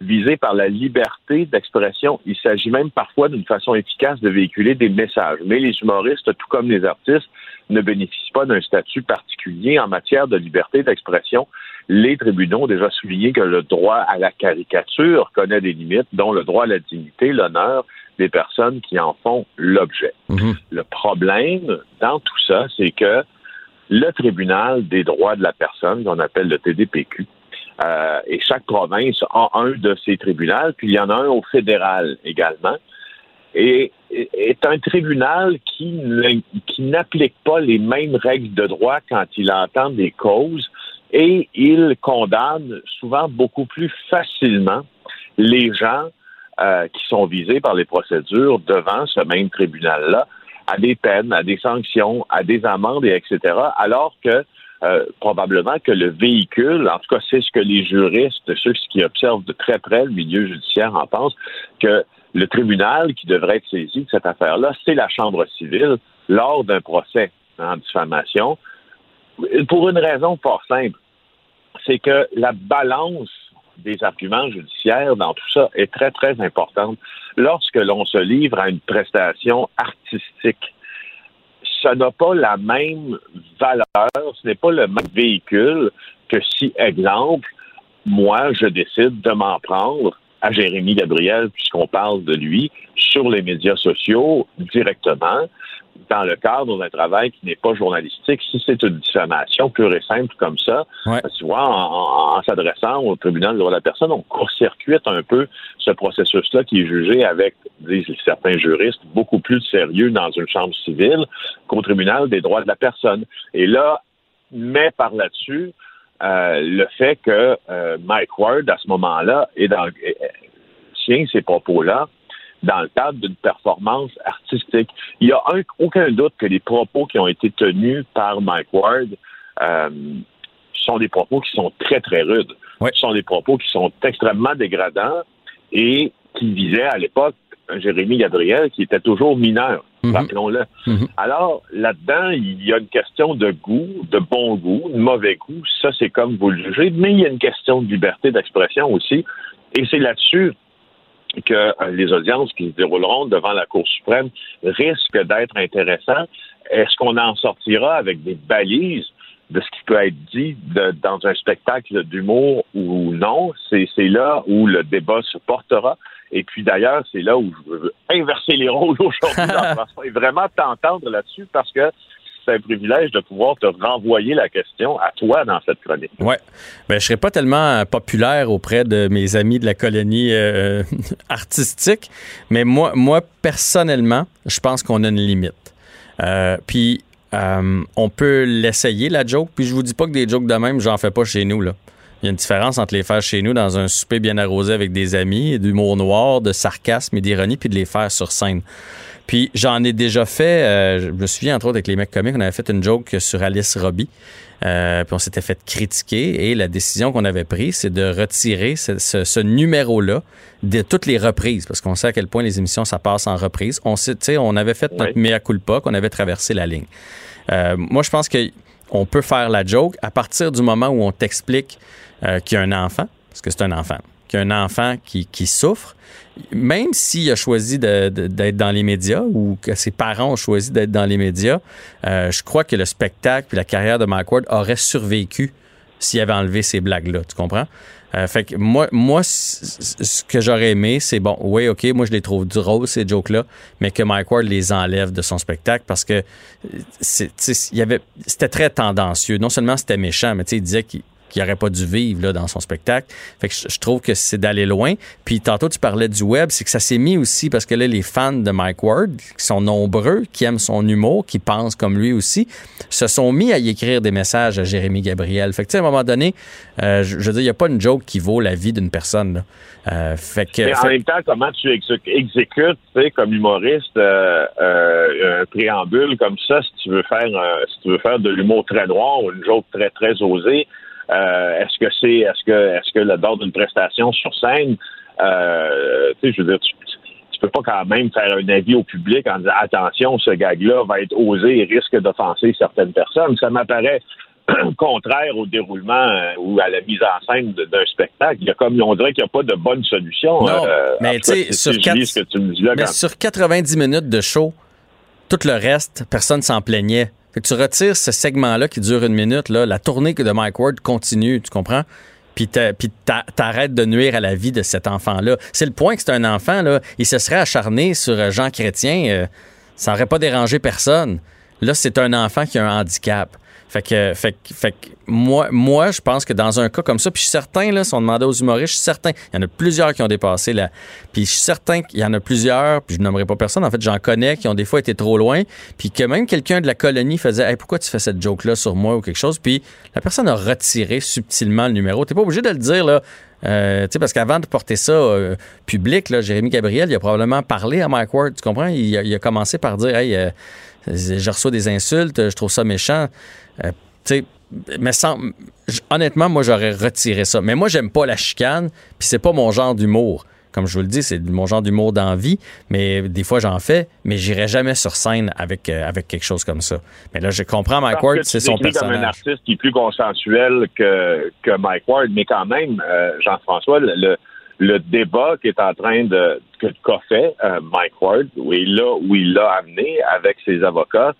visée par la liberté d'expression. Il s'agit même parfois d'une façon efficace de véhiculer des messages. Mais les humoristes, tout comme les artistes, ne bénéficient pas d'un statut particulier en matière de liberté d'expression. Les tribunaux ont déjà souligné que le droit à la caricature connaît des limites, dont le droit à la dignité, l'honneur des personnes qui en font l'objet. Le problème dans tout ça, c'est que le tribunal des droits de la personne, qu'on appelle le TDPQ, euh, et chaque province a un de ces tribunaux, puis il y en a un au fédéral également, et est un tribunal qui qui n'applique pas les mêmes règles de droit quand il entend des causes, et il condamne souvent beaucoup plus facilement les gens euh, qui sont visés par les procédures devant ce même tribunal-là à des peines, à des sanctions, à des amendes, et etc. Alors que euh, probablement que le véhicule, en tout cas c'est ce que les juristes, ceux qui observent de très près le milieu judiciaire en pensent, que le tribunal qui devrait être saisi de cette affaire-là, c'est la Chambre civile lors d'un procès en diffamation, pour une raison fort simple, c'est que la balance des arguments judiciaires dans tout ça est très, très importante. Lorsque l'on se livre à une prestation artistique, ça n'a pas la même valeur, ce n'est pas le même véhicule que si, exemple, moi, je décide de m'en prendre à Jérémy Gabriel, puisqu'on parle de lui, sur les médias sociaux directement, dans le cadre d'un travail qui n'est pas journalistique. Si c'est une diffamation pure et simple comme ça, tu vois, en, s'adressant au tribunal de droit de la personne, on court-circuite un peu ce processus-là qui est jugé avec, disent certains juristes, beaucoup plus sérieux dans une chambre civile qu'au tribunal des droits de la personne. Et là, met par là-dessus euh, le fait que euh, Mike Ward, à ce moment-là, est dans, tient ces propos-là dans le cadre d'une performance artistique. Il n'y a aucun doute que les propos qui ont été tenus par Mike Ward euh, sont des propos qui sont très, très rudes. Ce sont des propos qui sont extrêmement dégradants et qui visaient à l'époque Jérémy Gabriel, qui était toujours mineur, rappelons-le. Mhm. Alors, là-dedans, il y a une question de goût, de bon goût, de mauvais goût, ça c'est comme vous le jugez, mais il y a une question de liberté d'expression aussi, et c'est là-dessus que euh, les audiences qui se dérouleront devant la Cour suprême risquent d'être intéressantes. Est-ce qu'on en sortira avec des balises de ce qui peut être dit dans un spectacle d'humour ou non? C'est là où le débat se portera. Et puis d'ailleurs, c'est là où je veux inverser les rôles aujourd'hui et vraiment t'entendre là-dessus parce que c'est un privilège de pouvoir te renvoyer la question à toi dans cette chronique. Ouais. Ben, je serais pas tellement populaire auprès de mes amis de la colonie euh, artistique, mais moi, moi, personnellement, je pense qu'on a une limite. Euh, puis, euh, on peut l'essayer, la joke, puis je vous dis pas que des jokes de même, j'en fais pas chez nous, là. Il y a une différence entre les faire chez nous dans un souper bien arrosé avec des amis, d'humour noir, de sarcasme et d'ironie, puis de les faire sur scène. Puis j'en ai déjà fait, euh, je me souviens entre autres avec les mecs comiques, on avait fait une joke sur Alice Robbie. Euh, puis on s'était fait critiquer et la décision qu'on avait prise, c'est de retirer ce, numéro-là de toutes les reprises, parce qu'on sait à quel point les émissions, ça passe en reprise. On sait, on avait fait notre mea culpa, qu'on avait traversé la ligne. Euh, moi, je pense qu'on peut faire la joke à partir du moment où on t'explique qu'il y a un enfant, parce que c'est un enfant, qu'il y a un enfant qui, qui souffre, même s'il a choisi d'être dans les médias ou que ses parents ont choisi d'être dans les médias, euh, je crois que le spectacle et la carrière de Mike Ward aurait survécu s'il avait enlevé ces blagues-là. Tu comprends? Euh, fait que moi, moi ce que j'aurais aimé, c'est bon, oui, OK, moi je les trouve drôles, ces jokes-là, mais que Mike Ward les enlève de son spectacle parce que c'était très tendancieux. Non seulement c'était méchant, mais il disait qu'il qu'il n'aurait pas dû vivre là, dans son spectacle. Fait que je, trouve que c'est d'aller loin. Puis tantôt, tu parlais du web, c'est que ça s'est mis aussi parce que là, les fans de Mike Ward, qui sont nombreux, qui aiment son humour, qui pensent comme lui aussi, se sont mis à y écrire des messages à Jérémy Gabriel. Fait que, tu sais, à un moment donné, euh, je, veux dire, il n'y a pas une joke qui vaut la vie d'une personne. Euh, fait que, Mais en même temps, comment tu exécutes, tu sais, comme humoriste, euh, un préambule comme ça, si tu veux faire, si tu veux faire de l'humour très noir ou une joke très, très osée, euh, est-ce que c'est est-ce que est-ce que le bord d'une prestation sur scène, euh, tu sais, je veux dire, tu, tu peux pas quand même faire un avis au public en disant attention, ce gag-là va être osé et risque d'offenser certaines personnes. Ça m'apparaît contraire au déroulement euh, ou à la mise en scène d'un spectacle. Il y a comme on dirait qu'il n'y a pas de bonne solution. Non, mais tu sais, sur, sur 90 minutes de show, tout le reste, personne s'en plaignait tu retires ce segment-là qui dure une minute, là, la tournée de Mike Ward continue, tu comprends? Puis t'arrêtes de nuire à la vie de cet enfant-là. C'est le point que c'est un enfant, là. Il se serait acharné sur euh, Jean Chrétien, euh, ça n'aurait pas dérangé personne. Là, c'est un enfant qui a un handicap. Fait que, fait, fait moi, moi, je pense que dans un cas comme ça, puis je suis certain, là, si on demandait aux humoristes, je suis certain, il y en a plusieurs qui ont dépassé là. Puis je suis certain qu'il y en a plusieurs, puis je nommerai pas personne, en fait, j'en connais qui ont des fois été trop loin, puis que même quelqu'un de la colonie faisait, hey, pourquoi tu fais cette joke-là sur moi ou quelque chose, puis la personne a retiré subtilement le numéro. T'es pas obligé de le dire, là. Euh, parce qu'avant de porter ça euh, public, là, Jérémy Gabriel, il a probablement parlé à Mike Ward, tu comprends? Il a, commencé par dire, hey, euh, je reçois des insultes, je trouve ça méchant. Euh, mais sans, honnêtement, moi, j'aurais retiré ça. Mais moi, j'aime pas la chicane, puis c'est pas mon genre d'humour. Comme je vous le dis, c'est mon genre d'humour d'envie, mais des fois j'en fais, mais j'irai jamais sur scène avec, euh, avec quelque chose comme ça. Mais là, je comprends Mike Ward, c'est son personnage. comme un artiste qui est plus consensuel que, que Mike Ward, mais quand même, euh, Jean-François, le, le débat qui est en train de qu'a fait Mike Ward, où il l'a où il l'a amené avec ses avocats,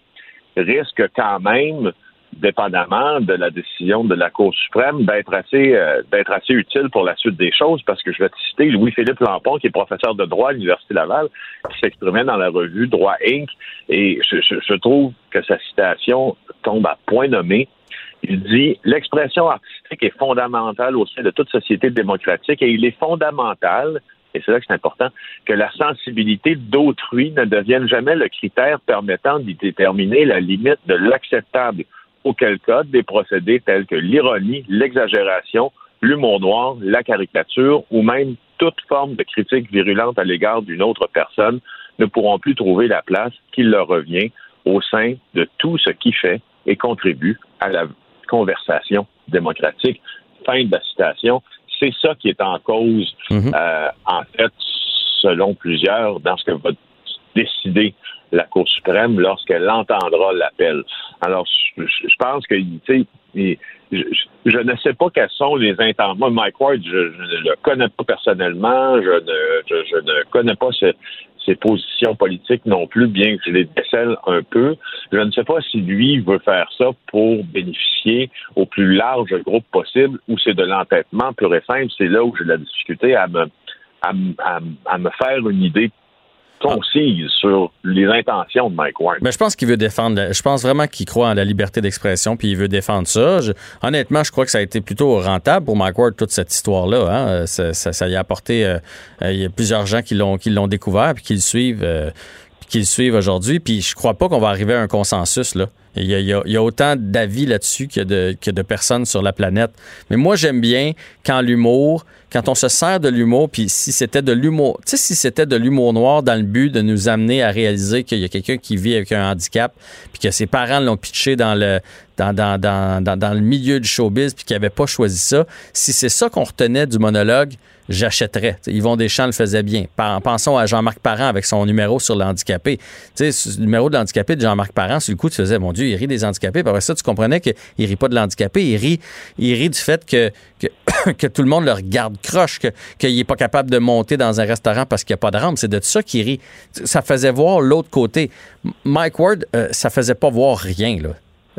risque quand même dépendamment de la décision de la Cour suprême, d'être assez, euh, d'être assez utile pour la suite des choses, parce que je vais te citer Louis-Philippe Lampon, qui est professeur de droit à l'Université Laval, qui s'exprimait dans la revue Droit Inc., et je trouve que sa citation tombe à point nommé. Il dit l'expression artistique est fondamentale au sein de toute société démocratique et il est fondamental et c'est là que c'est important, que la sensibilité d'autrui ne devienne jamais le critère permettant d'y déterminer la limite de l'acceptable, auquel cas des procédés tels que l'ironie, l'exagération, l'humour noir, la caricature ou même toute forme de critique virulente à l'égard d'une autre personne ne pourront plus trouver la place qu'il leur revient au sein de tout ce qui fait et contribue à la conversation démocratique. Fin de la citation. C'est ça qui est en cause, Mhm. euh, en fait, selon plusieurs, dans ce que va décider la Cour suprême lorsqu'elle entendra l'appel. Alors, je, je pense que, tu sais, je, je ne sais pas quelles sont les intentions. Moi, Mike Ward, je, je ne le connais pas personnellement, je ne, je ne connais pas ce- ses positions politiques non plus, bien que je les décèle un peu. Je ne sais pas si lui veut faire ça pour bénéficier au plus large groupe possible ou c'est de l'entêtement pur et simple. C'est là où j'ai la difficulté à me- à me faire une idée concise sur les intentions de Mike Ward. Mais je pense qu'il veut défendre. Je pense vraiment qu'il croit en la liberté d'expression, puis il veut défendre ça. Honnêtement, je crois que ça a été plutôt rentable pour Mike Ward toute cette histoire-là. Hein. Ça, y a apporté. euh, euh, il y a plusieurs gens qui l'ont découvert, puis qui le suivent, euh, qui le suivent aujourd'hui. Puis je crois pas qu'on va arriver à un consensus là. Il y a, y a- y a autant d'avis là-dessus que de, que de personnes sur la planète. Mais moi, j'aime bien quand l'humour, quand on se sert de l'humour, puis si c'était de l'humour, tu sais, si c'était de l'humour noir dans le but de nous amener à réaliser qu'il y a quelqu'un qui vit avec un handicap, puis que ses parents l'ont pitché dans le, dans, dans, dans, dans le milieu du showbiz, puis qu'il n'avait pas choisi ça, si c'est ça qu'on retenait du monologue, j'achèterais. Yvon Deschamps le faisait bien. Pensons à Jean-Marc Parent avec son numéro sur l'handicapé. Tu sais, ce numéro de l'handicapé de Jean-Marc Parent, sur le coup, tu faisais, mon Dieu, il rit des handicapés. Puis après ça, tu comprenais qu'il rit pas de l'handicapé, il rit, il rit du fait que, que, que tout le monde le regarde croche, que- qu'il est pas capable de monter dans un restaurant parce qu'il n'y a pas de rampe. C'est de ça qu'il rit. Ça faisait voir l'autre côté. Mike Ward, euh, ça faisait pas voir rien, là.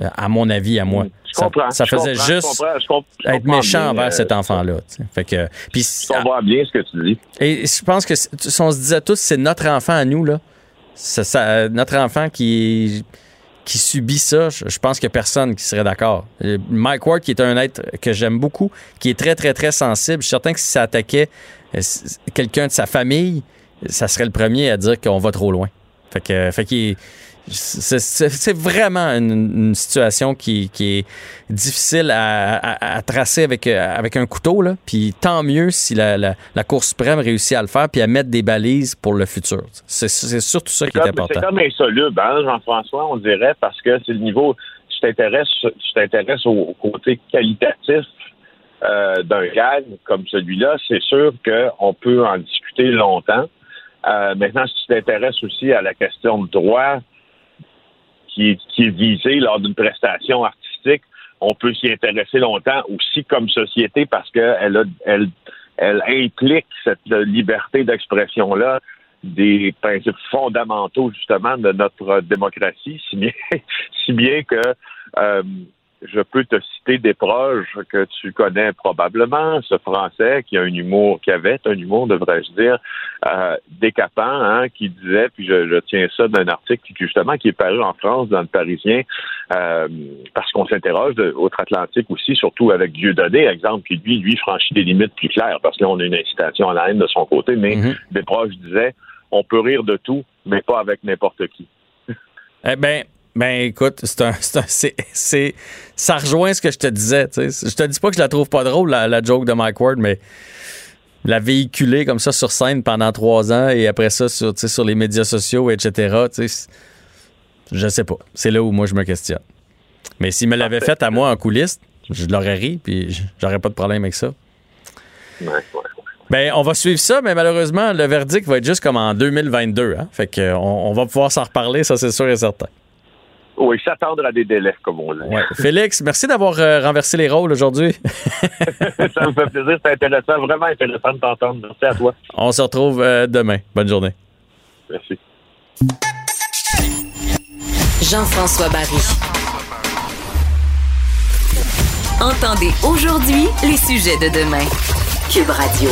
Euh, À mon avis, à moi. Je Ça- comprends. Ça, faisait je juste je être méchant envers euh, cet enfant-là. tu sais. Fait que, puis, Je comprends bien ce que tu dis. et je pense que si on se disait tous, c'est notre enfant à nous, là. Ça- ça- notre enfant qui, qui subit ça, je, pense qu'il n'y a personne qui serait d'accord. Euh, Mike Ward, qui est un être que j'aime beaucoup, qui est très, très, très sensible, je suis certain que si ça attaquait euh, quelqu'un de sa famille, ça serait le premier à dire qu'on va trop loin. Fait que, fait qu'il c'est- vraiment une, une situation qui, qui est difficile à, à- à tracer avec, euh, avec un couteau. Là. Puis tant mieux si la, la, la Cour suprême réussit à le faire puis à mettre des balises pour le futur. C'est surtout ça qui est comme- important. C'est comme insoluble, hein, Jean-François, on dirait, parce que c'est le niveau. Tu t'intéresses, tu t'intéresses au, au côté qualitatif euh, d'un gag comme celui-là. C'est sûr qu'on peut en discuter longtemps. Euh, maintenant, si tu t'intéresses aussi à la question de droit qui est, qui est visée lors d'une prestation artistique, on peut s'y intéresser longtemps aussi comme société parce qu'elle elle, elle implique cette liberté d'expression-là des principes fondamentaux justement de notre démocratie, si bien, si bien que euh, je peux te citer des proches que tu connais probablement, ce Français qui a un humour, qui avait un humour, devrais-je dire, euh, décapant, hein, qui disait, puis je, je tiens ça d'un article qui justement qui est paru en France dans le Parisien, euh, parce qu'on s'interroge outre-Atlantique aussi, surtout avec Dieudonné, exemple, qui lui, lui franchit des limites plus claires, parce que là, on a une incitation à la haine de son côté, mais des proches disaient, on peut rire de tout, mais pas avec n'importe qui. Eh ben, ben écoute, c'est un, c'est un- c'est- c'est- ça rejoint ce que je te disais. tu sais. Je te dis pas que je la trouve pas drôle, la, la joke de Mike Ward, mais la véhiculer comme ça sur scène pendant trois ans et après ça sur, sur les médias sociaux, etc. je sais pas. C'est là où moi je me questionne. Mais s'il me l'avait fait à moi en coulisses, je l'aurais ri, puis j'aurais pas de problème avec ça. Ouais, ouais. Ben, on va suivre ça, mais malheureusement, le verdict va être juste comme en 2022. Hein? Fait que, euh, on, on va pouvoir s'en reparler, ça c'est sûr et certain. Oui, s'attendre à des délais, comme on dit. Ouais. Félix, merci d'avoir euh, renversé les rôles aujourd'hui. ça me fait plaisir, c'est intéressant, vraiment intéressant de t'entendre. Merci à toi. On se retrouve euh, demain. Bonne journée. Merci. Jean-François Barry. Entendez aujourd'hui les sujets de demain. Cube Radio.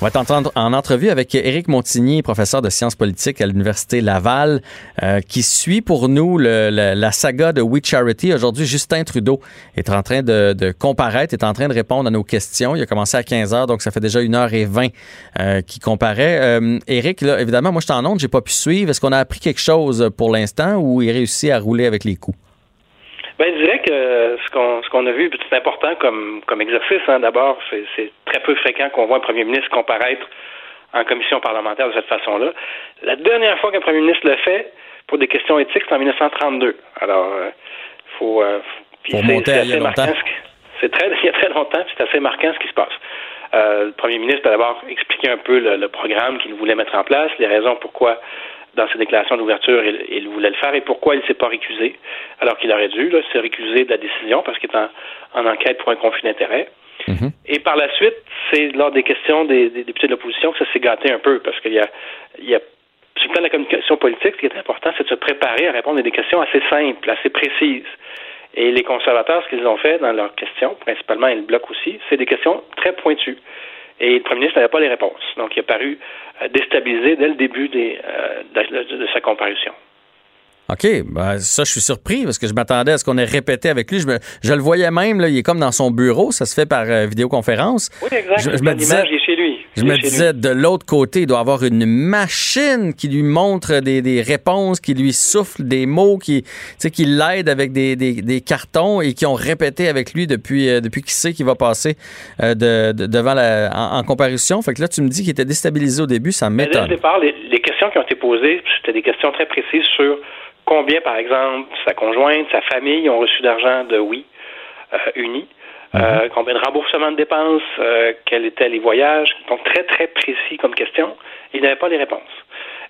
On va t'entendre en entrevue avec Éric Montigny, professeur de sciences politiques à l'Université Laval, euh, qui suit pour nous le, le, la saga de We Charity. Aujourd'hui, Justin Trudeau est en train de, de, comparaître, est en train de répondre à nos questions. Il a commencé à 15 heures, donc ça fait déjà 1h20 euh, qu'il comparaît. Euh, Éric, là, évidemment, moi, je t'en honte, j'ai pas pu suivre. Est-ce qu'on a appris quelque chose pour l'instant ou il réussit à rouler avec les coups? Ben, je dirais que ce qu'on ce qu'on a vu, c'est important comme comme exercice. Hein. D'abord, c'est très peu fréquent qu'on voit un premier ministre comparaître en commission parlementaire de cette façon-là. La dernière fois qu'un premier ministre le fait pour des questions éthiques, c'est en 1932. Alors, euh, faut, euh, faut monter à il y a longtemps. C'est très il y a très longtemps, c'est assez marquant ce qui se passe. Euh, le premier ministre a d'abord expliqué un peu le, le programme qu'il voulait mettre en place, les raisons pourquoi dans ses déclarations d'ouverture, il, il, voulait le faire et pourquoi il ne s'est pas récusé, alors qu'il aurait dû se récuser de la décision parce qu'il est en, en, enquête pour un conflit d'intérêts. Mm-hmm. Et par la suite, c'est lors des questions des, des députés de l'opposition que ça s'est gâté un peu parce qu'il y a, il y a sur le plan de la communication politique, ce qui est important, c'est de se préparer à répondre à des questions assez simples, assez précises. Et les conservateurs, ce qu'ils ont fait dans leurs questions, principalement, et le bloc aussi, c'est des questions très pointues. Et le premier ministre n'avait pas les réponses. Donc, il a paru euh, déstabilisé dès le début euh, de, sa comparution. OK, ben ça, je suis surpris parce que je m'attendais à ce qu'on ait répété avec lui. Je, me, je, le voyais même, là, il est comme dans son bureau, ça se fait par euh, vidéoconférence. Oui, exact. Je, je me disais, est chez lui. Je me disais, de l'autre côté, il doit avoir une machine qui lui montre des, des réponses, qui lui souffle des mots, qui, qui l'aide avec des, des, des, cartons et qui ont répété avec lui depuis, euh, depuis qu'il sait qu'il va passer euh, de, de, devant la, en, en, comparution. Fait que là, tu me dis qu'il était déstabilisé au début, ça m'étonne. Dès le départ, les, les questions qui ont été posées, c'était des questions très précises sur combien, par exemple, sa conjointe, sa famille ont reçu d'argent de Oui euh, Uni, euh, combien de remboursements de dépenses, euh, quels étaient les voyages, donc très, très précis comme question. Il n'avait pas les réponses.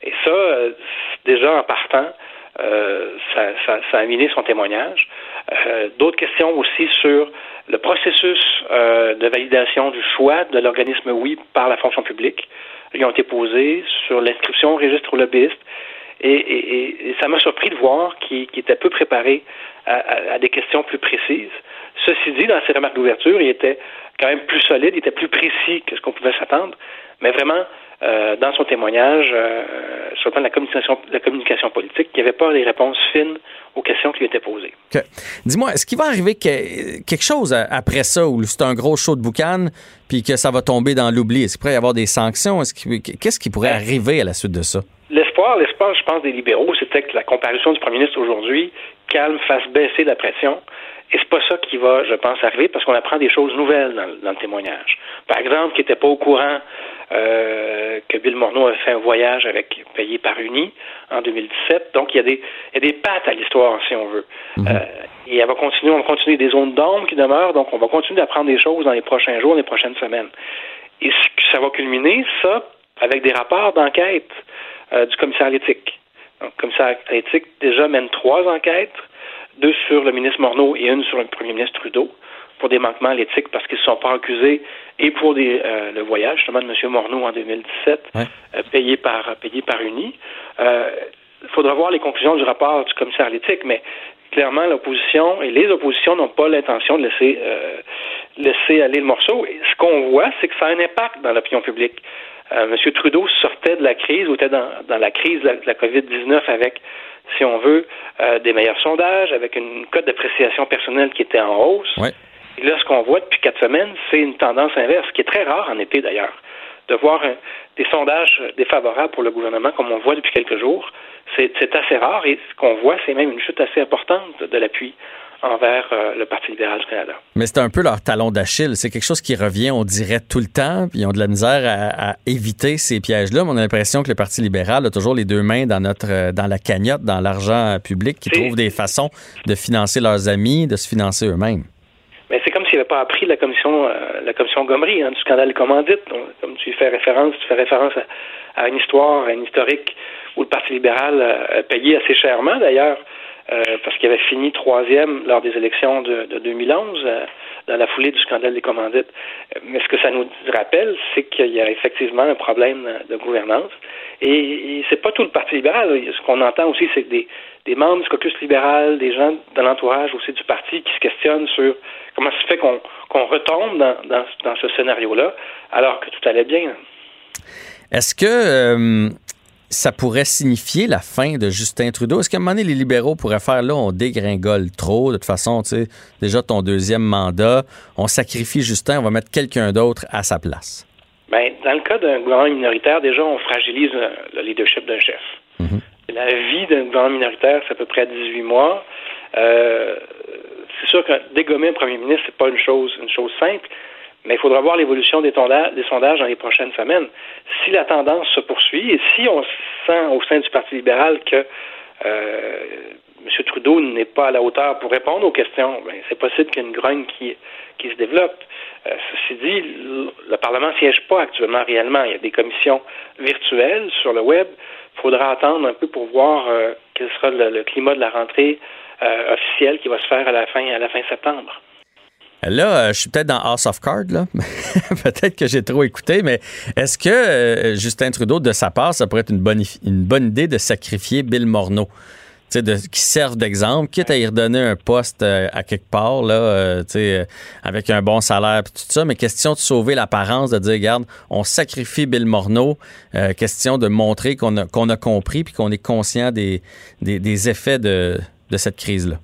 Et ça, euh, déjà en partant, euh, ça, ça, ça, a miné son témoignage. Euh, d'autres questions aussi sur le processus de validation du choix de l'organisme Oui par la fonction publique. Ils ont été posées sur l'inscription au registre lobbyiste et, et, et ça m'a surpris de voir qu'il qu était peu préparé à, à, à, des questions plus précises. Ceci dit, dans ses remarques d'ouverture, il était quand même plus solide, il était plus précis que ce qu'on pouvait s'attendre, mais vraiment, euh, dans son témoignage, euh, sur le plan de la communication, la communication politique, il n'y avait pas les réponses fines aux questions qui lui étaient posées. Okay. Dis-moi, est-ce qu'il va arriver que, quelque chose après ça, où c'est un gros show de boucan, puis que ça va tomber dans l'oubli? Est-ce qu'il pourrait y avoir des sanctions? Qu'est-ce qui pourrait arriver à la suite de ça? L'espoir, l'espoir, je pense, des libéraux, c'était que la comparution du premier ministre aujourd'hui calme, fasse baisser la pression. Et c'est pas ça qui va, je pense, arriver parce qu'on apprend des choses nouvelles dans, dans le témoignage. Par exemple, qui n'était pas au courant euh, que Bill Morneau avait fait un voyage avec payé par Uni en 2017. Donc, il y a des, il y a des pattes à l'histoire, si on veut. Mm -hmm. euh, et elle va continuer, on va continuer des zones d'ombre qui demeurent. Donc, on va continuer d'apprendre des choses dans les prochains jours, les prochaines semaines. Et ça va culminer, ça, avec des rapports d'enquête euh, du commissaire à l'éthique. Donc, le commissaire à l'éthique déjà mène trois enquêtes, deux sur le ministre Morneau et une sur le premier ministre Trudeau, pour des manquements à l'éthique parce qu'ils ne sont pas accusés et pour des, euh, le voyage justement de M. Morneau en 2017, ouais. euh, payé par payé par Uni. Il euh, faudra voir les conclusions du rapport du commissaire à l'éthique, mais clairement l'opposition et les oppositions n'ont pas l'intention de laisser laisser aller le morceau. Et ce qu'on voit, c'est que ça a un impact dans l'opinion publique. Euh, M. Trudeau sortait de la crise ou était dans, dans la crise de la, de la COVID-19 avec, si on veut, euh, des meilleurs sondages, avec une cote d'appréciation personnelle qui était en hausse. Ouais. Et là, ce qu'on voit depuis quatre semaines, c'est une tendance inverse, qui est très rare en été d'ailleurs, de voir un, des sondages défavorables pour le gouvernement, comme on voit depuis quelques jours. C'est assez rare et ce qu'on voit, c'est même une chute assez importante de l'appui envers euh, le Parti libéral du Canada. Mais c'est un peu leur talon d'Achille. C'est quelque chose qui revient, on dirait, tout le temps. Puis ils ont de la misère à, à éviter ces pièges-là. Mais on a l'impression que le Parti libéral a toujours les deux mains dans notre euh, dans la cagnotte, dans l'argent public, qui trouvent des façons de financer leurs amis, de se financer eux-mêmes. Mais c'est comme s'ils n'avaient pas appris la commission euh, la commission Gomery hein, du scandale commandite. Comme tu fais référence, tu fais référence à, à, une histoire, à une historique où le Parti libéral a payé assez chèrement d'ailleurs euh, parce qu'il avait fini troisième lors des élections de, de 2011, euh, dans la foulée du scandale des commandites. Mais ce que ça nous rappelle, c'est qu'il y a effectivement un problème de gouvernance. Et, c'est pas tout le Parti libéral. Ce qu'on entend aussi, c'est des, des membres du caucus libéral, des gens de l'entourage aussi du parti qui se questionnent sur comment ça se fait qu'on retombe dans, ce scénario-là, alors que tout allait bien. Est-ce que euh, ça pourrait signifier la fin de Justin Trudeau? Est-ce qu'à un moment donné, les libéraux pourraient faire là, on dégringole trop, de toute façon, tu sais, déjà ton deuxième mandat, on sacrifie Justin, on va mettre quelqu'un d'autre à sa place? Bien, dans le cas d'un gouvernement minoritaire, déjà, on fragilise le leadership d'un chef. Mhm. La vie d'un gouvernement minoritaire, c'est à peu près 18 mois. Euh, c'est sûr que dégommer un premier ministre, c'est pas une chose, une chose simple, mais il faudra voir l'évolution des, sondages dans les prochaines semaines. Si la tendance se poursuit et si on sent au sein du Parti libéral que euh, M. Trudeau n'est pas à la hauteur pour répondre aux questions, ben, c'est possible qu'il y ait une grogne qui, qui se développe. Euh, ceci dit, le Parlement ne siège pas actuellement réellement. Il y a des commissions virtuelles sur le web. Il faudra attendre un peu pour voir euh, quel sera le, climat de la rentrée euh, officielle qui va se faire à la fin, à la fin septembre. Là, je suis peut-être dans House of Cards, là. peut-être que j'ai trop écouté, mais est-ce que Justin Trudeau, de sa part, ça pourrait être une bonne, idée de sacrifier Bill Morneau? de, qui servent d'exemple, quitte à y redonner un poste euh, à quelque part, là, euh, euh, avec un bon salaire et tout ça, mais question de sauver l'apparence, de dire, regarde, on sacrifie Bill Morneau, question de montrer qu'on a, qu'on a compris puis qu'on est conscient des, des, effets de, de cette crise-là.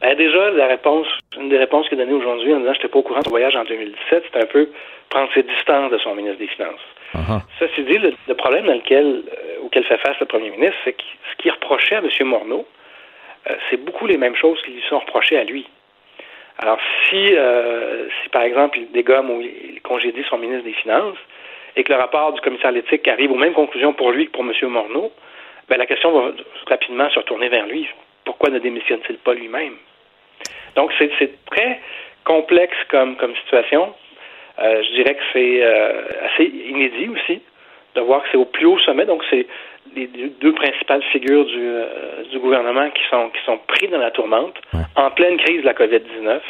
Ben déjà, la réponse, une des réponses qu'il a données aujourd'hui en disant, je n'étais pas au courant de son voyage en 2017, c'est un peu prendre ses distances de son ministre des Finances. Uh-huh. Ça, c'est dit, le, problème dans lequel, auquel fait face le premier ministre, c'est que ce qu'il reprochait à M. Morneau, euh, c'est beaucoup les mêmes choses qui lui sont reprochées à lui. Alors, si, euh, si par exemple, il dégomme ou il congédie son ministre des Finances et que le rapport du commissaire à l'éthique arrive aux mêmes conclusions pour lui que pour M. Morneau, ben, la question va rapidement se retourner vers lui. Pourquoi ne démissionne-t-il pas lui-même? Donc, c'est très complexe comme, comme situation. Euh, je dirais que c'est assez inédit aussi de voir que c'est au plus haut sommet. Donc, c'est les deux principales figures du, euh, du, gouvernement qui sont, qui sont pris dans la tourmente en pleine crise de la COVID-19.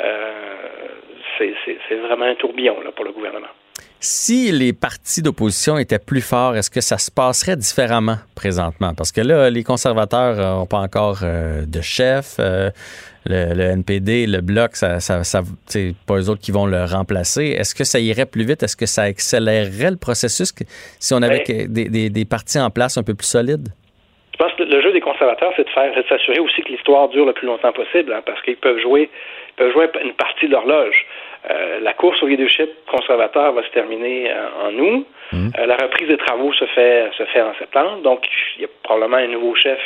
Euh, c'est vraiment un tourbillon là, pour le gouvernement. Si les partis d'opposition étaient plus forts, est-ce que ça se passerait différemment présentement? Parce que là, les conservateurs n'ont pas encore euh, de chef. Le, NPD, le Bloc, ça, ça, c'est pas eux autres qui vont le remplacer. Est-ce que ça irait plus vite? Est-ce que ça accélérerait le processus si on avait ben des, des, des, partis en place un peu plus solides? Je pense que le jeu des conservateurs, c'est de faire, s'assurer aussi que l'histoire dure le plus longtemps possible, hein, parce qu'ils peuvent jouer, peuvent jouer une partie de l'horloge. Euh, la course au leadership conservateur va se terminer euh, en août. Mmh. Euh, la reprise des travaux se fait se fait en septembre. Donc, il y a probablement un nouveau chef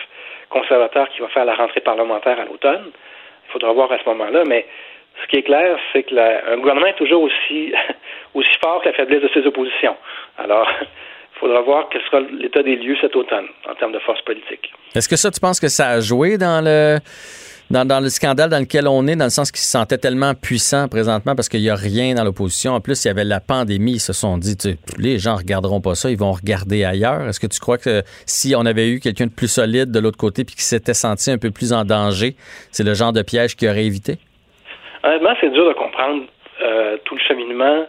conservateur qui va faire la rentrée parlementaire à l'automne. Il faudra voir à ce moment-là. Mais ce qui est clair, c'est que un gouvernement est toujours aussi aussi fort que la faiblesse de ses oppositions. Alors, il faudra voir quel sera l'état des lieux cet automne en termes de force politique. Est-ce que ça, tu penses que ça a joué dans le dans, le scandale dans lequel on est, dans le sens qu'ils se sentaient tellement puissants présentement parce qu'il n'y a rien dans l'opposition. En plus, il y avait la pandémie. Ils se sont dit, les gens regarderont pas ça, ils vont regarder ailleurs. Est-ce que tu crois que si on avait eu quelqu'un de plus solide de l'autre côté puis qui s'était senti un peu plus en danger, c'est le genre de piège qu'il aurait évité? Honnêtement, c'est dur de comprendre euh, tout le cheminement.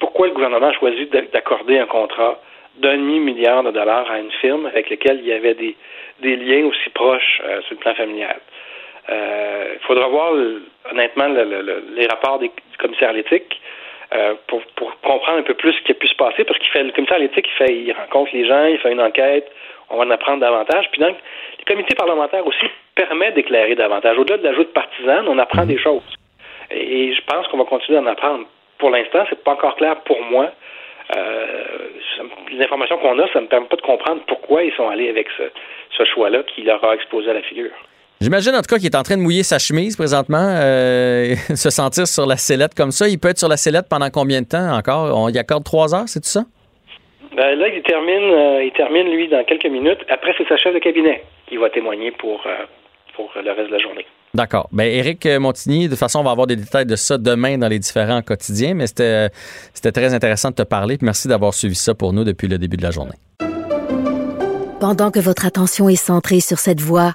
Pourquoi le gouvernement a choisi d'accorder un contrat d'un demi-milliard de dollars à une firme avec laquelle il y avait des, liens aussi proches euh, sur le plan familial? Il euh, faudra voir, honnêtement, les rapports des, du commissaire à l'éthique euh, pour, comprendre un peu plus ce qui a pu se passer, parce qu'il fait le commissaire à l'éthique, il, fait, il rencontre les gens, il fait une enquête, on va en apprendre davantage. Puis donc, les comités parlementaires aussi permettent d'éclairer davantage. Au-delà de l'ajout de partisane, on apprend des choses. Et, je pense qu'on va continuer d'en apprendre. Pour l'instant, c'est pas encore clair pour moi. Euh, les informations qu'on a, ça ne me permet pas de comprendre pourquoi ils sont allés avec ce, ce choix-là qui leur a exposé à la figure. J'imagine en tout cas qu'il est en train de mouiller sa chemise présentement, euh, se sentir sur la sellette comme ça. Il peut être sur la sellette pendant combien de temps encore? On y accorde trois heures, c'est tout ça? Ben là, il termine, euh, il termine, lui, dans quelques minutes. Après, c'est sa chef de cabinet qui va témoigner pour, euh, pour le reste de la journée. D'accord. Ben, Éric Montigny, de toute façon, on va avoir des détails de ça demain dans les différents quotidiens, mais c'était, c'était très intéressant de te parler. Merci d'avoir suivi ça pour nous depuis le début de la journée. Pendant que votre attention est centrée sur cette voix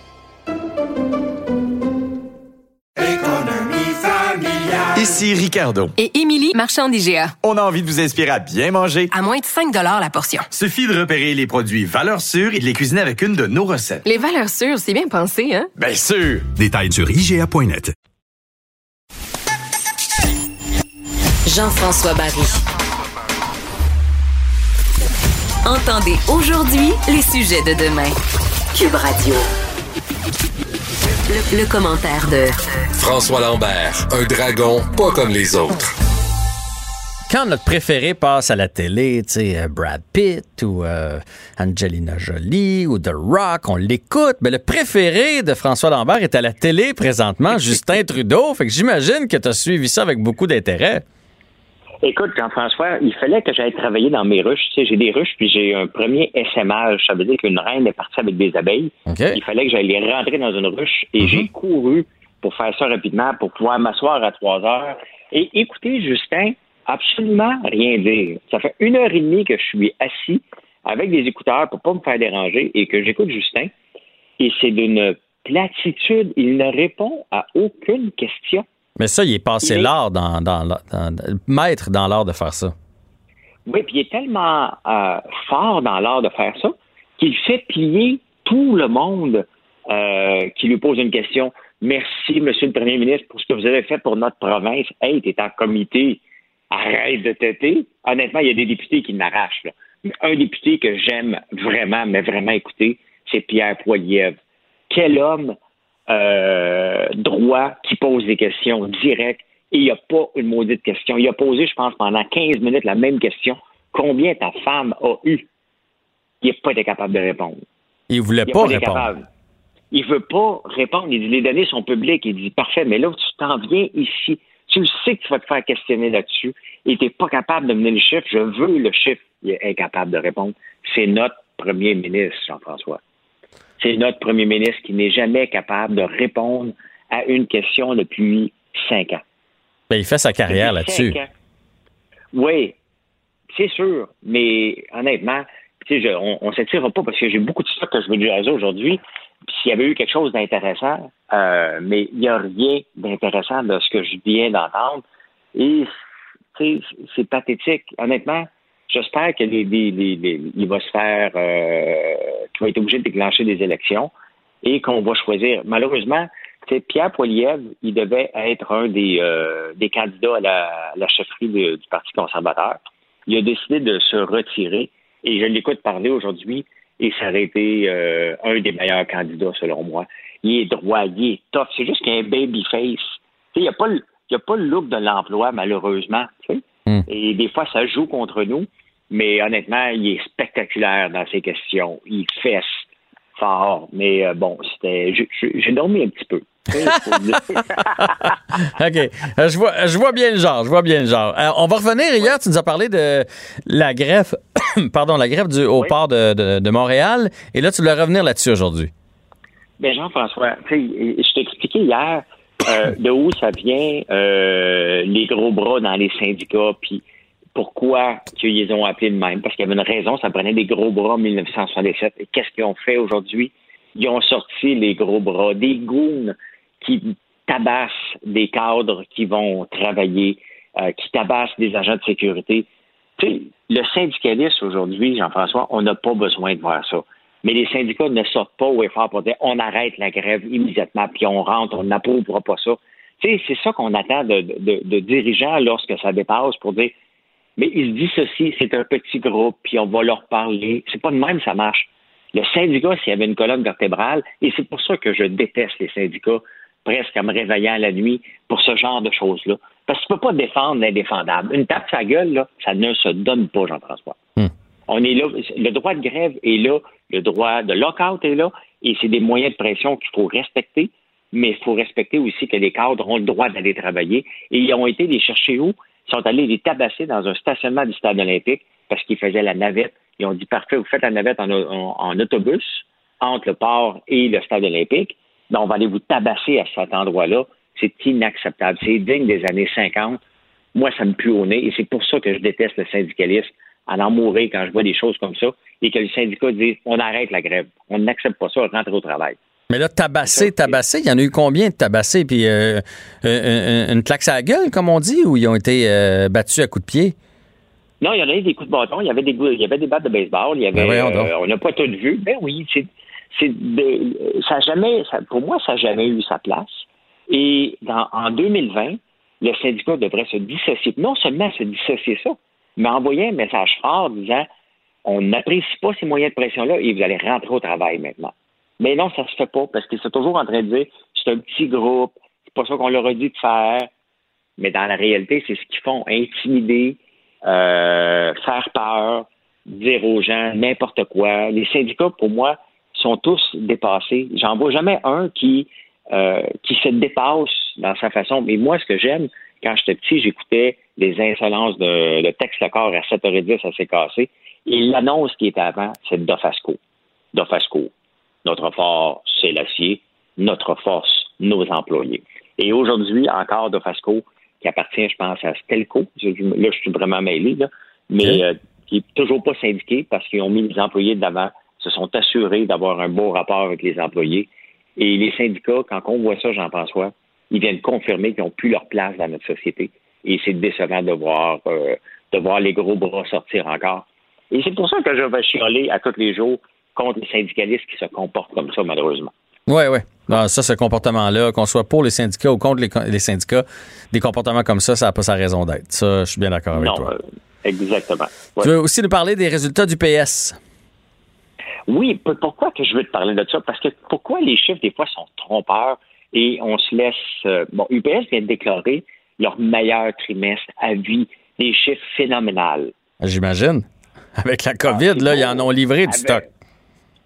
Ici Ricardo. Et Émilie, marchand d'IGA. On a envie de vous inspirer à bien manger. À moins de 5 la portion. Suffit de repérer les produits valeurs sûres et de les cuisiner avec une de nos recettes. Les valeurs sûres, c'est bien pensé, hein? Bien sûr! Détails sur IGA.net. Jean-François Barry. Entendez aujourd'hui les sujets de demain. Cube Radio. Le, le commentaire de François Lambert, un dragon pas comme les autres. Quand notre préféré passe à la télé, tu sais, euh, Brad Pitt ou euh, Angelina Jolie ou The Rock, on l'écoute. Mais le préféré de François Lambert est à la télé présentement, Justin Trudeau. Fait que j'imagine que tu as suivi ça avec beaucoup d'intérêt. Écoute, Jean-François, il fallait que j'aille travailler dans mes ruches. Tu sais, j'ai des ruches, puis j'ai un premier SMH. Ça veut dire qu'une reine est partie avec des abeilles. Il fallait que j'aille les rentrer dans une ruche et j'ai couru pour faire ça rapidement, pour pouvoir m'asseoir à trois heures et écouter Justin absolument rien dire. Ça fait une heure et demie que je suis assis avec des écouteurs pour pas me faire déranger et que j'écoute Justin. Et c'est d'une platitude. Il ne répond à aucune question. Mais ça, il est passé est- l'art dans, dans, dans- maître dans l'art de faire ça. Oui, puis il est tellement euh, fort dans l'art de faire ça qu'il fait plier tout le monde euh, qui lui pose une question. Merci, Monsieur le Premier ministre, pour ce que vous avez fait pour notre province. Hey, t'es en comité. Arrête de têter. Honnêtement, il y a des députés qui m'arrachent. Un député que j'aime vraiment, mais vraiment écouter, c'est Pierre Poilievre. Quel homme euh, droit qui pose des questions directes et il n'y a pas une maudite question. Il a posé, je pense, pendant 15 minutes la même question. Combien ta femme a eu? Il n'a pas été capable de répondre. Il voulait Il a pas répondre. capable. Il veut pas répondre. Il dit les données sont publiques. Il dit parfait, mais là, tu t'en viens ici. Tu le sais que tu vas te faire questionner là-dessus et tu n'es pas capable de mener le chiffre. Je veux le chiffre. Il est incapable de répondre. C'est notre premier ministre, Jean-François. C'est notre premier ministre qui n'est jamais capable de répondre à une question depuis cinq ans. Ben, il fait sa carrière là-dessus. cinq ans. Oui, c'est sûr. Mais honnêtement, je- on, on s'étirera pas parce que j'ai beaucoup de stock que je veux jaser aujourd'hui. Puis S'il y avait eu quelque chose d'intéressant, euh, mais il n'y a rien d'intéressant de ce que je viens d'entendre. Et c'est pathétique. Honnêtement, j'espère que les, les- les- les- il va se faire, euh, qu'il va être obligé de déclencher des élections et qu'on va choisir. Malheureusement, Pierre Poilievre, il devait être un des, euh, des candidats à la, la chefferie de- du Parti conservateur. Il a décidé de se retirer et je l'écoute parler aujourd'hui et ça aurait été euh, un des meilleurs candidats selon moi. Il est droit, il est tough. C'est juste qu'il a un baby face. Il n'y a, pas le- il y a pas le look de l'emploi, malheureusement. sais. Et des fois, ça joue contre nous. Mais honnêtement, il est spectaculaire dans ses questions. Il fesse fort. Mais euh, bon, c'était. j'ai- dormi un petit peu. OK. Euh, je, vois, je vois bien le genre. Je vois bien le genre. Euh, on va revenir. Hier, tu nous as parlé de la greffe, pardon, la greffe du, au port de, de- de Montréal. Et là, tu voulais revenir là-dessus aujourd'hui. Ben Jean-François, tu sais, je t'ai expliqué hier de où ça vient les gros bras dans les syndicats, puis pourquoi qu'ils ont appelés de même. Parce qu'il y avait une raison, ça prenait des gros bras en 1967. Et qu'est-ce qu'ils ont fait aujourd'hui? Ils ont sorti les gros bras, des goons qui tabassent des cadres qui vont travailler, euh, qui tabassent des agents de sécurité. Tu sais, le syndicalisme aujourd'hui, Jean-François, on n'a pas besoin de voir ça. Mais les syndicats ne sortent pas au effort pour dire on arrête la grève immédiatement, puis on rentre, on n'approuvera pas ça. Tu sais, c'est ça qu'on attend de dirigeants lorsque ça dépasse pour dire mais ils se dissocient, c'est un petit groupe, puis on va leur parler. C'est pas de même ça marche. Le syndicat, s'il y avait une colonne vertébrale, et c'est pour ça que je déteste les syndicats, presque en me réveillant la nuit pour ce genre de choses-là. Parce que tu peux pas défendre l'indéfendable. Une tape sa gueule, là, ça ne se donne pas, Jean-François. On est là, le droit de grève est là, le droit de lockout est là, et c'est des moyens de pression qu'il faut respecter, mais il faut respecter aussi que les cadres ont le droit d'aller travailler. Et ils ont été les chercher où? Ils sont allés les tabasser dans un stationnement du stade olympique parce qu'ils faisaient la navette. Ils ont dit, parfait, vous faites la navette en, autobus entre le port et le stade olympique. ben, on va aller vous tabasser à cet endroit-là. C'est inacceptable. C'est digne des années 50. Moi, ça me pue au nez et c'est pour ça que je déteste le syndicalisme à en mourir quand je vois des choses comme ça et que le syndicat dit on arrête la grève. On n'accepte pas ça, on rentre au travail. Mais là, tabasser, tabasser, il y en a eu combien de tabassés? Puis euh, une, une claque à la gueule, comme on dit, ou ils ont été euh, battus à coups de pied? Non, il y en a eu des coups de bâton, il y avait des, il y avait des battes de baseball, il y avait, Ben euh, on n'a pas tout vu. Ben oui, c'est, ça jamais, ça- pour moi, ça n'a jamais eu sa place. Et dans, en 2020, le syndicat devrait se dissocier, non seulement se dissocier ça, mais envoyer un message fort disant on n'apprécie pas ces moyens de pression-là et vous allez rentrer au travail maintenant. Mais non, ça se fait pas parce qu'ils sont toujours en train de dire c'est un petit groupe, c'est pas ça qu'on leur a dit de faire. Mais dans la réalité, c'est ce qu'ils font, intimider, euh, faire peur, dire aux gens n'importe quoi. Les syndicats, pour moi, sont tous dépassés. J'en vois jamais un qui euh, qui se dépasse dans sa façon. Mais moi, ce que j'aime, quand j'étais petit, j'écoutais les insolences de le texte le corps à 7h10, ça s'est cassé. Et l'annonce qui était avant, c'est Dofasco. Dofasco. Notre fort, c'est l'acier. Notre force, nos employés. Et aujourd'hui, encore Dofasco, qui appartient, je pense, à Stelco. Là, je suis vraiment mêlé, là. Mais euh, qui est toujours pas syndiqué parce qu'ils ont mis les employés de l'avant, se sont assurés d'avoir un beau rapport avec les employés. Et les syndicats, quand on voit ça, Jean-François, ils viennent confirmer qu'ils n'ont plus leur place dans notre société. Et c'est décevant de voir, euh, de voir les gros bras sortir encore. Et c'est pour ça que je vais chialer à tous les jours contre les syndicalistes qui se comportent comme ça, malheureusement. Oui, oui. Non, ça, ce comportement-là, qu'on soit pour les syndicats ou contre les, les syndicats, des comportements comme ça, ça n'a pas sa raison d'être. Ça, je suis bien d'accord avec non, toi. euh, exactement. Tu veux aussi nous parler des résultats du PS? Oui, pourquoi que je veux te parler de ça? Parce que pourquoi les chiffres, des fois, sont trompeurs et on se laisse. euh, bon, UPS vient de déclarer leur meilleur trimestre à vie, des chiffres phénoménales. J'imagine. Avec la COVID, là, ils en ont livré du Avec- stock.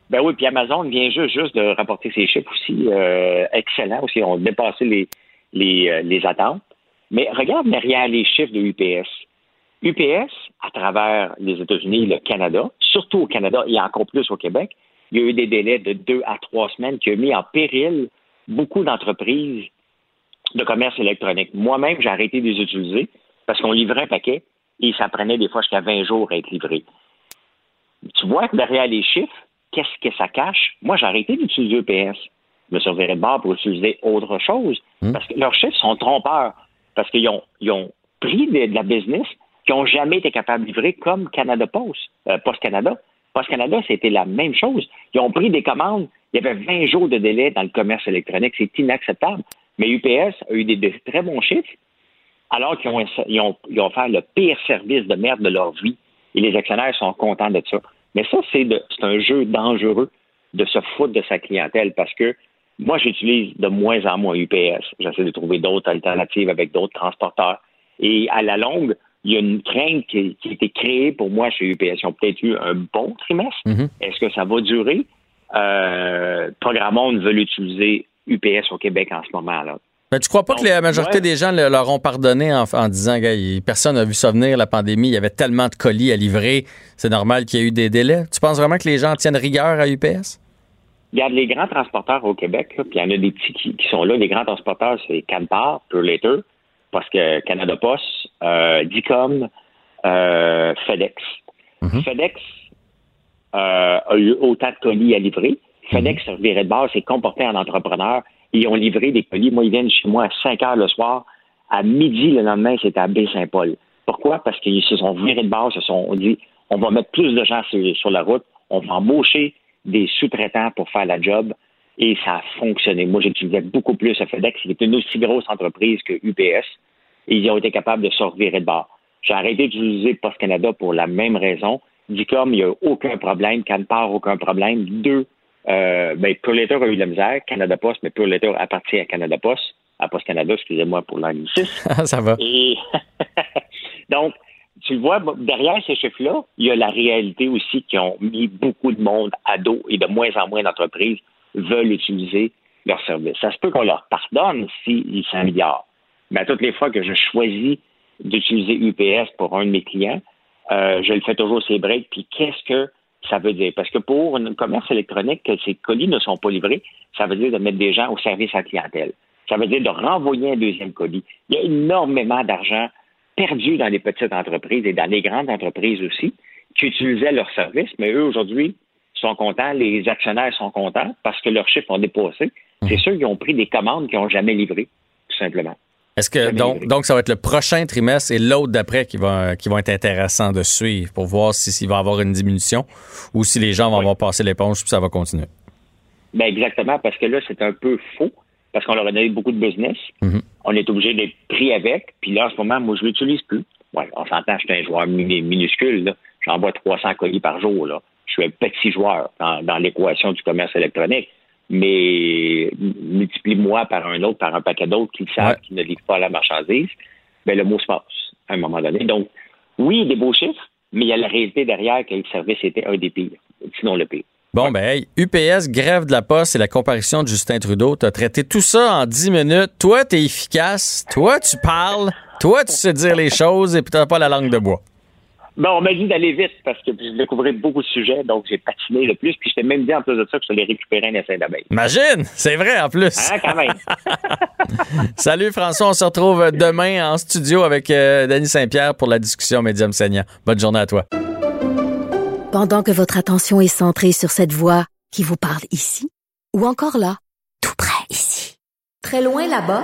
Ben oui, puis Amazon vient juste, juste de rapporter ses chiffres aussi. Euh, excellent aussi. On a dépassé les, les, euh, les attentes. Mais regarde derrière les chiffres de UPS. UPS, à travers les États-Unis et le Canada, surtout au Canada et encore plus au Québec, il y a eu des délais de deux à trois semaines qui ont mis en péril beaucoup d'entreprises de commerce électronique. Moi-même, j'ai arrêté de les utiliser parce qu'on livrait un paquet et ça prenait des fois jusqu'à 20 jours à être livré. Tu vois que derrière les chiffres, qu'est-ce que ça cache? Moi, j'ai arrêté d'utiliser EPS. Je me reviré de bord pour utiliser autre chose parce que leurs chiffres sont trompeurs. Parce qu'ils ont, ils ont pris de, de la business qui n'ont jamais été capables de livrer comme Canada Post, euh, Post Canada. Post Canada, c'était la même chose. Ils ont pris des commandes. Il y avait 20 jours de délai dans le commerce électronique. C'est inacceptable. Mais UPS a eu des, des très bons chiffres alors qu'ils ont, ils ont, ils ont fait le pire service de merde de leur vie. Et les actionnaires sont contents de ça. Mais ça, c'est un jeu dangereux de se foutre de sa clientèle parce que moi, j'utilise de moins en moins UPS. J'essaie de trouver d'autres alternatives avec d'autres transporteurs. Et à la longue, il y a une crainte qui, qui a été créée pour moi chez UPS. Ils ont peut-être eu un bon trimestre. Est-ce que ça va durer? Euh, Programmone veut utiliser UPS au Québec en ce moment-là. Mais tu crois pas que la majorité des gens le- leur ont pardonné en, en disant que personne n'a vu ça venir, la pandémie, il y avait tellement de colis à livrer, c'est normal qu'il y ait eu des délais. Tu penses vraiment que les gens tiennent rigueur à UPS? Regarde, les grands transporteurs au Québec, puis il y en a des petits qui, qui sont là. Les grands transporteurs, c'est Canpar, Pure Later, parce que Canada Post, euh, Dicom, euh, FedEx. FedEx euh, a eu autant de colis à livrer. FedEx se revirait de base, s'est comporté en entrepreneur. Ils ont livré des colis. Moi, ils viennent chez moi à 5 heures le soir. À midi le lendemain, c'était à Baie-Saint-Paul. Pourquoi? Parce qu'ils se sont virés de base, se sont dit on va mettre plus de gens sur, la route, on va embaucher des sous-traitants pour faire la job. Et ça a fonctionné. Moi, j'utilisais beaucoup plus à FedEx, est une aussi grosse entreprise que UPS. Et ils ont été capables de se revirer de bord. J'ai arrêté d'utiliser Post Canada pour la même raison. Dicom, il n'y a aucun problème. Canpar, aucun problème. Deux, euh, ben, Pure Letter a eu de la misère. Canada Post, mais Pure Letter appartient à Canada Post, à Post Canada, excusez-moi pour l'anglicisme. ça va. Et donc, tu le vois, derrière ces chiffres-là, il y a la réalité aussi qui ont mis beaucoup de monde à dos et de moins en moins d'entreprises veulent utiliser leur service. Ça se peut qu'on leur pardonne s'ils s'améliorent. Mais à toutes les fois que je choisis d'utiliser UPS pour un de mes clients, euh, je le fais toujours ces breaks. Puis qu'est-ce que ça veut dire? Parce que pour un commerce électronique, que ces colis ne sont pas livrés, ça veut dire de mettre des gens au service à la clientèle. Ça veut dire de renvoyer un deuxième colis. Il y a énormément d'argent perdu dans les petites entreprises et dans les grandes entreprises aussi qui utilisaient leurs services, mais eux, aujourd'hui, sont contents, les actionnaires sont contents parce que leurs chiffres ont dépassé. C'est ceux qui ont pris des commandes qui n'ont jamais livré, tout simplement. Est-ce que donc, donc ça va être le prochain trimestre et l'autre d'après qui, va, qui vont être intéressants de suivre pour voir si s'il va y avoir une diminution ou si les gens vont avoir passé l'éponge puis ça va continuer? Ben exactement, parce que là, c'est un peu faux, parce qu'on leur a donné beaucoup de business. On est obligé d'être pris avec, puis là, en ce moment, moi, je l'utilise plus. Ouais, on s'entend, je suis un joueur minuscule, là. J'envoie 300 colis par jour, là. Je suis un petit joueur dans, dans l'équation du commerce électronique. Mais multiplie-moi par un autre, par un paquet d'autres qui savent qu'ils ne livrent pas la marchandise, ben le mot se passe à un moment donné. Donc, oui, des beaux chiffres, mais il y a la réalité derrière que le service était un des pires, sinon le pire. Bon, ben, hey, UPS, grève de la poste et la comparution de Justin Trudeau. Tu as traité tout ça en 10 minutes. Toi, tu es efficace. Toi, tu parles. Toi, tu sais dire les choses et puis tu pas la langue de bois. Bon, on m'a dit d'aller vite parce que je découvrais beaucoup de sujets, donc j'ai patiné le plus. Puis je t'ai même dit en plus de ça que je allais récupérer un essai d'abeille. Imagine, c'est vrai en plus. Hein, quand même. Salut François, on se retrouve demain en studio avec euh, Denis Saint-Pierre pour la discussion Médium Seigneur. Bonne journée à toi. Pendant que votre attention est centrée sur cette voix qui vous parle ici, ou encore là, tout près ici, très loin là-bas,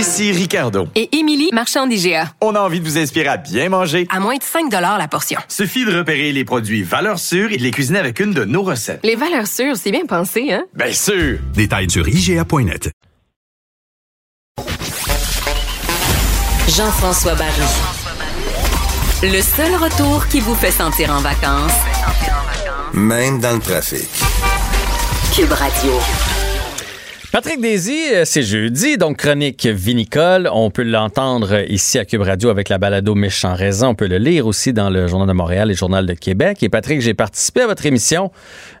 Ici Ricardo. Et Émilie, marchand d'IGA. On a envie de vous inspirer à bien manger. À moins de 5 la portion. Suffit de repérer les produits valeurs sûres et de les cuisiner avec une de nos recettes. Les valeurs sûres, c'est bien pensé, hein? Bien sûr! Détails sur IGA.net. Jean-François Barry. Le seul retour qui vous fait sentir en vacances, Même dans le trafic. Cube Radio. Patrick Daisy, euh, c'est jeudi, donc chronique vinicole. On peut l'entendre ici à Cube Radio avec la balado Méchant Raisin. On peut le lire aussi dans le Journal de Montréal et le Journal de Québec. Et Patrick, j'ai participé à votre émission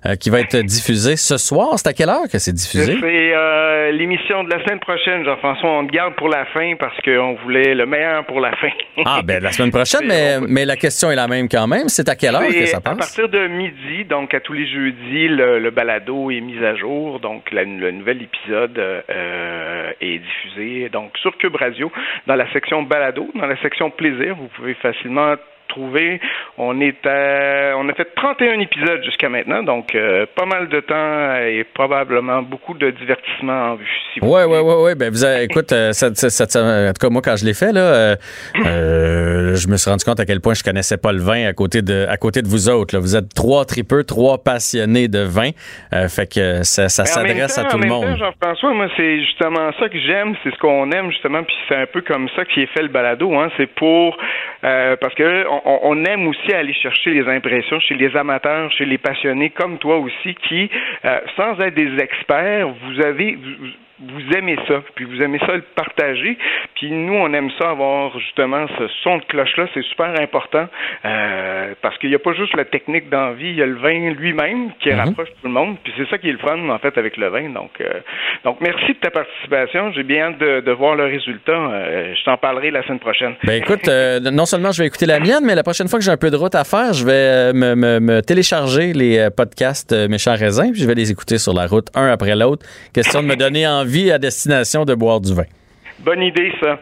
euh, qui va être diffusée ce soir. C'est à quelle heure que c'est diffusé? C'est euh, l'émission de la semaine prochaine, Jean-François. On te garde pour la fin parce qu'on voulait le meilleur pour la fin. Ah, ben la semaine prochaine, mais, mais la question est la même quand même. C'est à quelle heure que ça À passe? partir de midi, donc à tous les jeudis, le, le balado est mis à jour. Donc la- le nouvel épisode euh, est diffusé donc sur Cube Radio dans la section balado, dans la section plaisir. Vous pouvez facilement trouver. On est à- on a fait 31 épisodes jusqu'à maintenant, donc euh, pas mal de temps et probablement beaucoup de divertissement en vue. Si Ouais, ouais, ouais, ouais. Ben, vous avez- écoute, euh, ça- ça- ça- ça- en tout cas, moi, quand je l'ai fait, là, euh, je me suis rendu compte à quel point je connaissais pas le vin à côté de, à côté de vous autres. là. Vous êtes trois tripeux, trois passionnés de vin. Fait que ça, s'adresse à tout le monde. Jean-François, moi, c'est justement ça que j'aime, c'est ce qu'on aime, justement, puis c'est un peu comme ça qui est fait le balado, hein, c'est pour, parce que on, on aime aussi aller chercher les impressions chez les amateurs, chez les passionnés, comme toi aussi, qui, euh, sans être des experts, vous avez, vous, vous aimez ça, puis vous aimez ça le partager, puis nous, on aime ça avoir justement ce son de cloche-là, c'est super important, euh, parce qu'il n'y a pas juste la technique d'envie, il y a le vin lui-même qui rapproche tout le monde, puis c'est ça qui est le fun, en fait, avec le vin. Donc, euh, donc merci de ta participation, j'ai bien hâte de, de voir le résultat. Euh, je t'en parlerai la semaine prochaine. Ben écoute, euh, non seulement je vais écouter la mienne, mais la prochaine fois que j'ai un peu de route à faire, je vais euh, me, me- me télécharger les euh, podcasts euh, Méchants Raisins, puis je vais les écouter sur la route, un après l'autre. Question de me donner envie à destination de boire du vin. Bonne idée, ça.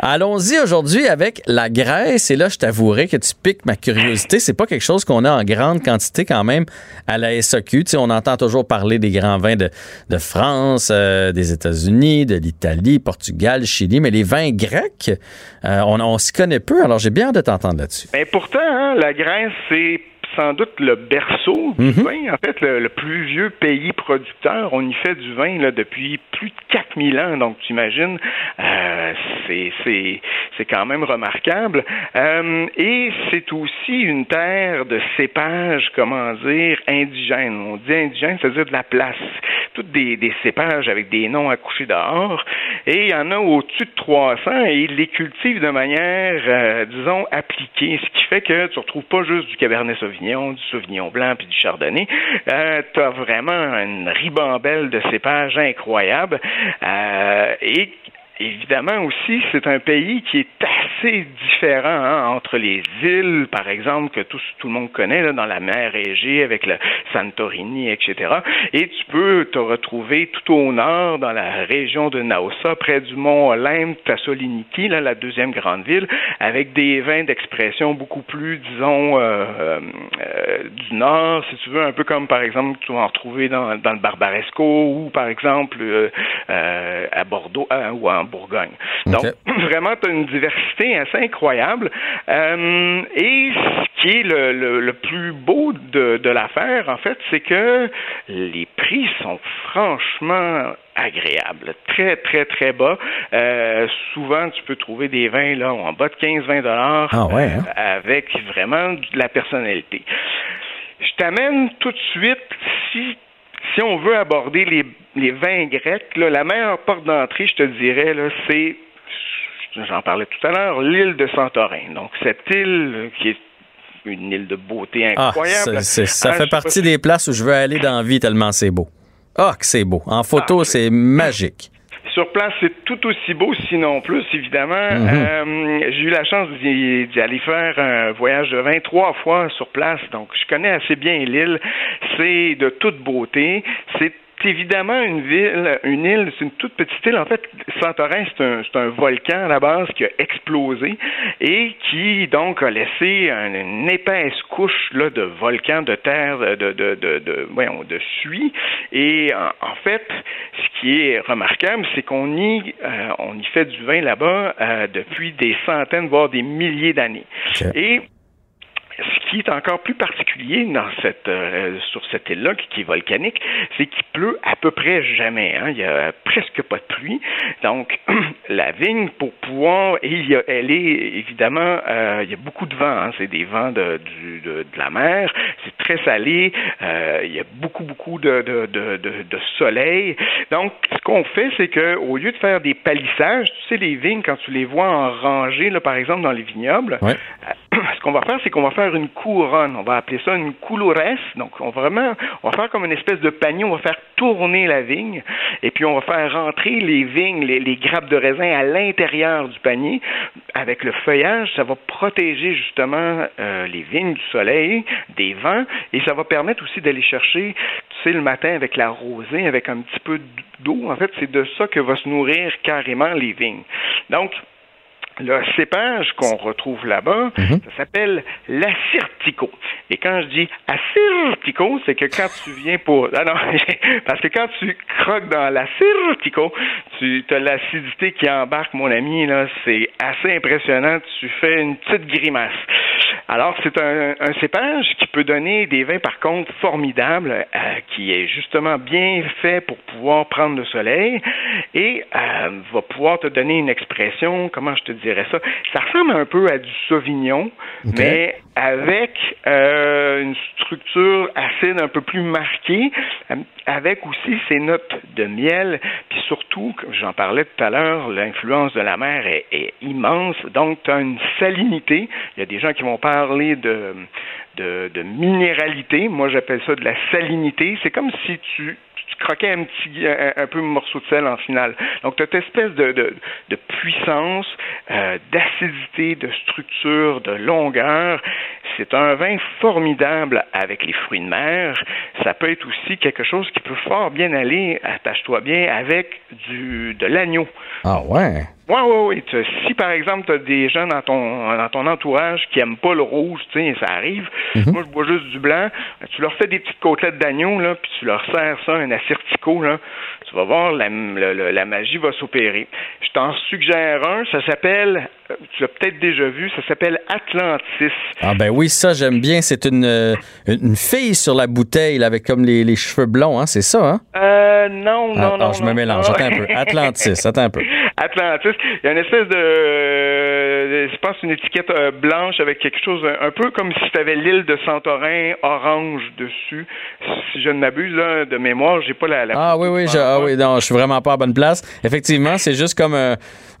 Allons-y aujourd'hui avec la Grèce. Et là, je t'avouerai que tu piques ma curiosité. C'est pas quelque chose qu'on a en grande quantité quand même à la SAQ. Tu sais, on entend toujours parler des grands vins de, de France, euh, des États-Unis, de l'Italie, Portugal, Chili. Mais les vins grecs, euh, on, on s'y connaît peu. Alors, j'ai bien hâte de t'entendre là-dessus. Mais pourtant, hein, la Grèce, c'est sans doute le berceau du Mhm. vin, en fait, le, le plus vieux pays producteur. On y fait du vin là, depuis plus de 4000 ans, donc tu imagines, euh, c'est, c'est, c'est quand même remarquable. Euh, et c'est aussi une terre de cépages, comment dire, indigènes. On dit indigène, c'est-à-dire de la place. Toutes des, des cépages avec des noms accouchés dehors. Et il y en a au-dessus de 300 et ils les cultivent de manière, euh, disons, appliquée. Ce qui fait que tu retrouves pas juste du Cabernet Sauvignon, du Sauvignon Blanc puis du Chardonnay. Euh, tu as vraiment une ribambelle de cépages incroyables. Euh, et Évidemment aussi, c'est un pays qui est assez différent hein, entre les îles, par exemple, que tout, tout le monde connaît dans la mer Égée avec le Santorini, etc. Et tu peux te retrouver tout au nord, dans la région de Naoussa, près du mont Olympe, Thessaloniki, là, la deuxième grande ville, avec des vins d'expression beaucoup plus, disons, euh, euh, du nord, si tu veux, un peu comme, par exemple, tu vas en retrouver dans, le Barbaresco ou, par exemple, euh, euh, à Bordeaux euh, ou en Bourgogne. Donc, vraiment, tu as une diversité assez incroyable. Euh, et ce qui est le, le, le plus beau de, de l'affaire, en fait, c'est que les prix sont franchement agréables, très très très bas. Euh, souvent, tu peux trouver des vins là en bas de 15-20 dollars Ah ouais, hein? avec vraiment de la personnalité. Je t'amène tout de suite si si on veut aborder les, les vins grecs, là, la meilleure porte d'entrée, je te dirais, c'est, j'en parlais tout à l'heure, l'île de Santorin. Donc, cette île qui est une île de beauté Ah, incroyable. c'est- c'est- ça Ah, fait pas partie des places où je veux aller dans la vie tellement c'est beau. Ah, que c'est beau. En photo, c'est magique. Sur place, c'est tout aussi beau, sinon plus, évidemment. Mhm. Euh, j'ai eu la chance d'y d'y aller faire un voyage de 23 fois sur place, donc je connais assez bien l'île. C'est de toute beauté. C'est évidemment une ville, une île, c'est une toute petite île. En fait, Santorin, c'est un, c'est un volcan à la base qui a explosé et qui donc a laissé un- une épaisse couche là, de volcans, de terre, de, de, de, de, voyons, de suie. Et en, en fait, ce qui est remarquable, c'est qu'on y, euh, on y fait du vin là-bas euh, depuis des centaines, voire des milliers d'années. Et ce qui est encore plus particulier dans cette, euh, sur cette île-là, qui, est volcanique, c'est qu'il pleut à peu près jamais. Hein. Il y a presque pas de pluie. Donc, la vigne, pour pouvoir, et il y a, elle est évidemment, euh, il y a beaucoup de vent. Hein. C'est des vents de, du, de, de la mer. C'est très salé. Euh, il y a beaucoup, beaucoup de, de, de, de, de soleil. Donc, ce qu'on fait, c'est que au lieu de faire des palissages, tu sais, les vignes, quand tu les vois en rangée, là, par exemple, dans les vignobles, Ouais. qu'on va faire, c'est qu'on va faire une couronne. On va appeler ça une coulores. Donc, on va vraiment, on faire comme une espèce de panier. On va faire tourner la vigne et puis on va faire rentrer les vignes, les, les grappes de raisin à l'intérieur du panier. Avec le feuillage, ça va protéger justement euh, les vignes du soleil, des vents et ça va permettre aussi d'aller chercher, tu sais, le matin avec la rosée, avec un petit peu d'eau. En fait, c'est de ça que va se nourrir carrément les vignes. Donc, le cépage qu'on retrouve là-bas, ça s'appelle l'assyrtico. Et quand je dis assyrtico, c'est que quand tu viens pour... Ah non, parce que quand tu croques dans l'assyrtico, tu as l'acidité qui embarque, mon ami, là, c'est assez impressionnant. Tu fais une petite grimace. Alors, c'est un, un cépage qui peut donner des vins, par contre, formidables, euh, qui est justement bien fait pour pouvoir prendre le soleil et euh, va pouvoir te donner une expression, comment je te dirais ça? Ça ressemble un peu à du sauvignon, mais avec euh, une structure acide un peu plus marquée, euh, avec aussi ces notes de miel, puis surtout, comme j'en parlais tout à l'heure, l'influence de la mer est, immense, donc tu as une salinité. Il y a des gens qui vont parler de, de, minéralité, moi j'appelle ça de la salinité. C'est comme si tu croquais un petit un, un morceau de sel en finale. Donc, tu as cette espèce de, de, de puissance, euh, d'acidité, de structure, de longueur. C'est un vin formidable avec les fruits de mer. Ça peut être aussi quelque chose qui peut fort bien aller, attache-toi bien, avec du de l'agneau. Ah ouais? Oui, oui, oui. Si, par exemple, tu as des gens dans ton, dans ton entourage qui aiment pas le rouge, tu sais, ça arrive. Mhm. Moi, je bois juste du blanc. Tu leur fais des petites côtelettes d'agneau, là, puis tu leur sers ça, un assyrtico, là. Tu vas voir, la, magie va s'opérer. Je t'en suggère un, ça s'appelle, euh, tu l'as peut-être déjà vu, ça s'appelle Atlantis. Ah ben oui, ça j'aime bien. C'est une, euh, une fille sur la bouteille là, avec comme les, les cheveux blonds, hein? c'est ça, hein? Euh, non, Ah, non, ah, non. je me mélange. Attends un peu. Atlantis, attends un peu. Atlantis. Il y a une espèce de, euh, je pense, une étiquette euh, blanche avec quelque chose un, un peu comme si tu avais l'île de Santorin orange dessus. Si je ne m'abuse de mémoire, j'ai pas la. la Ah oui, oui, je, ah oui, non, je suis vraiment pas à bonne place. Effectivement, c'est juste comme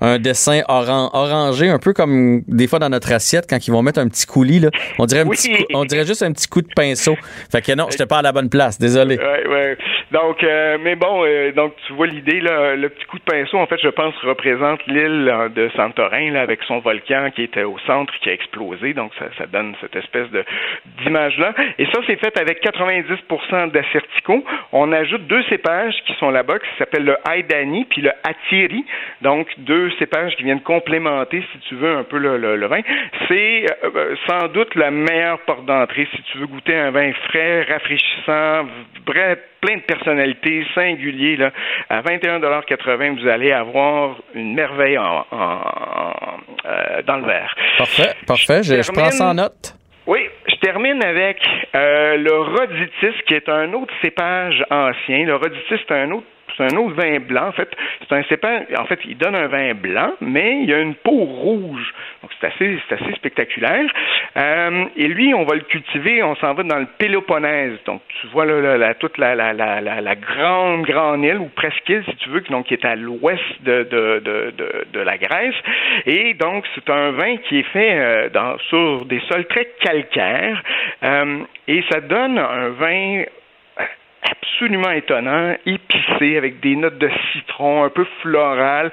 un dessin oran- orangé, un peu comme des fois dans notre assiette quand ils vont mettre un petit coulis. Là. On, dirait un Oui. petit, on dirait juste un petit coup de pinceau. Fait que non, j'étais pas à la bonne place, désolé. Ouais, ouais. Donc, euh, mais bon, euh, donc tu vois l'idée là, le petit coup de pinceau, en fait, je pense représente l'île euh, de Santorin là, avec son volcan qui était au centre, qui a explosé. Donc, ça, ça donne cette espèce de d'image là. Et ça, c'est fait avec 90% d'assertico. On ajoute deux cépages qui sont là-bas, qui s'appellent le Haïdani puis le Atiri. Donc, deux cépages qui viennent complémenter, si tu veux, un peu le, le- le vin. C'est euh, euh, sans doute la meilleure porte d'entrée si tu veux goûter un vin frais, rafraîchissant, bref, plein de personnalité, singulier. Là. À 21,80 vous allez avoir une merveille en, en- en- euh, dans le verre. Parfait, parfait. Je, je prends ça en note. Oui, je termine avec euh, le Roditis, qui est un autre cépage ancien. Le Roditis, c'est un autre c'est un autre vin blanc. En fait, c'est un cépage. En fait, il donne un vin blanc, mais il a une peau rouge. Donc, c'est assez, c'est assez spectaculaire. Euh, et lui, on va le cultiver. On s'en va dans le Péloponnèse. Donc, tu vois là, là, là, toute la, la, la, la, grande, grande île, ou presque île, si tu veux, donc qui est à l'ouest de, de, de, de, de la Grèce. Et donc, c'est un vin qui est fait euh, dans, sur des sols très calcaires. Euh, et ça donne un vin absolument étonnant, épicé, avec des notes de citron, un peu floral.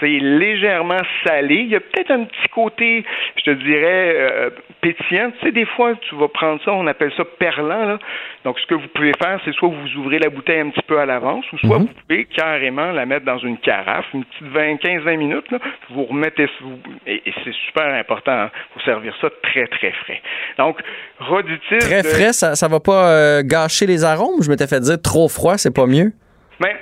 C'est légèrement salé. Il y a peut-être un petit côté, je te dirais, euh, pétillant. Tu sais, des fois, tu vas prendre ça, on appelle ça perlant. Là. Donc, ce que vous pouvez faire, c'est soit vous ouvrez la bouteille un petit peu à l'avance, ou soit vous pouvez carrément la mettre dans une carafe, une petite 20, 15-20 minutes. Là, vous remettez, vous, et, et c'est super important pour servir ça très, très frais. Donc, Roditis... Très frais, ça, ça va pas euh, gâcher les arômes? Je m'étais fait dire trop froid, c'est pas mieux? Mais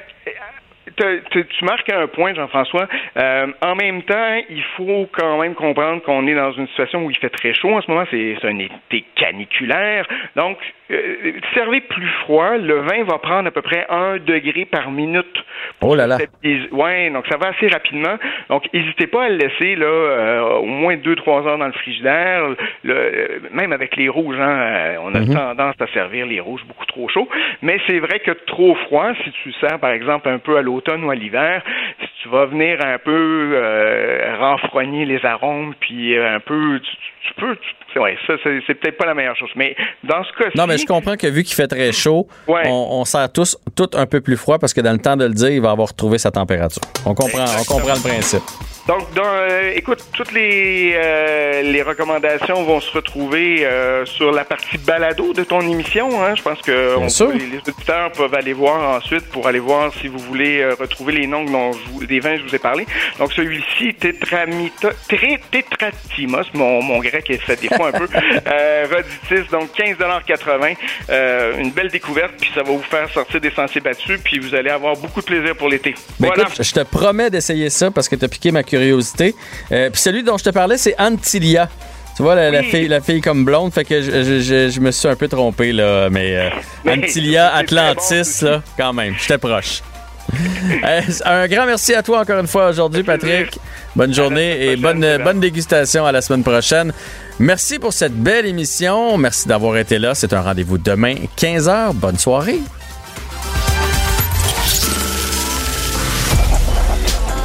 euh, tu marques un point, Jean-François. Euh, en même temps, il faut quand même comprendre qu'on est dans une situation où il fait très chaud en ce moment. C'est un été caniculaire. Donc, euh, servez plus froid. Le vin va prendre à peu près un degré par minute. Oh là là. Ouais, donc ça va assez rapidement. Donc, n'hésitez pas à le laisser là euh, au moins deux, trois heures dans le frigidaire. Le, euh, même avec les rouges, hein, euh, on a Mhm. tendance à servir les rouges beaucoup trop chauds. Mais c'est vrai que trop froid, si tu sers par exemple un peu à l'automne ou à l'hiver, si tu vas venir un peu euh, renfrogner les arômes, puis un peu, tu, tu- peux, tu- ouais, ça c'est peut-être pas la meilleure chose. Mais dans ce cas-ci, mais je comprends que vu qu'il fait très chaud, Ouais. on, on sert tous tout un peu plus froid parce que dans le temps de le dire, il va avoir retrouvé sa température. On comprend, on comprend le principe. Donc, dans, euh, écoute, toutes les, euh, les recommandations vont se retrouver euh, sur la partie balado de ton émission. Hein. Je pense que on- les, les auditeurs peuvent aller voir ensuite pour aller voir si vous voulez euh, retrouver les noms dont je vous- des vins que je vous ai parlé. Donc, celui-ci, Tetratimos, mon, mon grec est fait des fois un peu, euh, Roditis, donc 15,80 euh, Une belle découverte, puis ça va vous faire sortir des sentiers battus, puis vous allez avoir beaucoup de plaisir pour l'été. Ben voilà. écoute, je te promets d'essayer ça parce que tu as piqué ma curiosité. Euh, Puis celui dont je te parlais, c'est Antilia. Tu vois, la, fille, la fille comme blonde, fait que je, je- je- je me suis un peu trompé, là. Mais, euh, Mais Antilia, Atlantis, là, quand même, j'étais proche. Euh, un grand merci à toi encore une fois aujourd'hui, Patrick. Bonne journée et bonne, bonne dégustation à la semaine prochaine. Merci pour cette belle émission. Merci d'avoir été là. C'est un rendez-vous demain, 15h. Bonne soirée.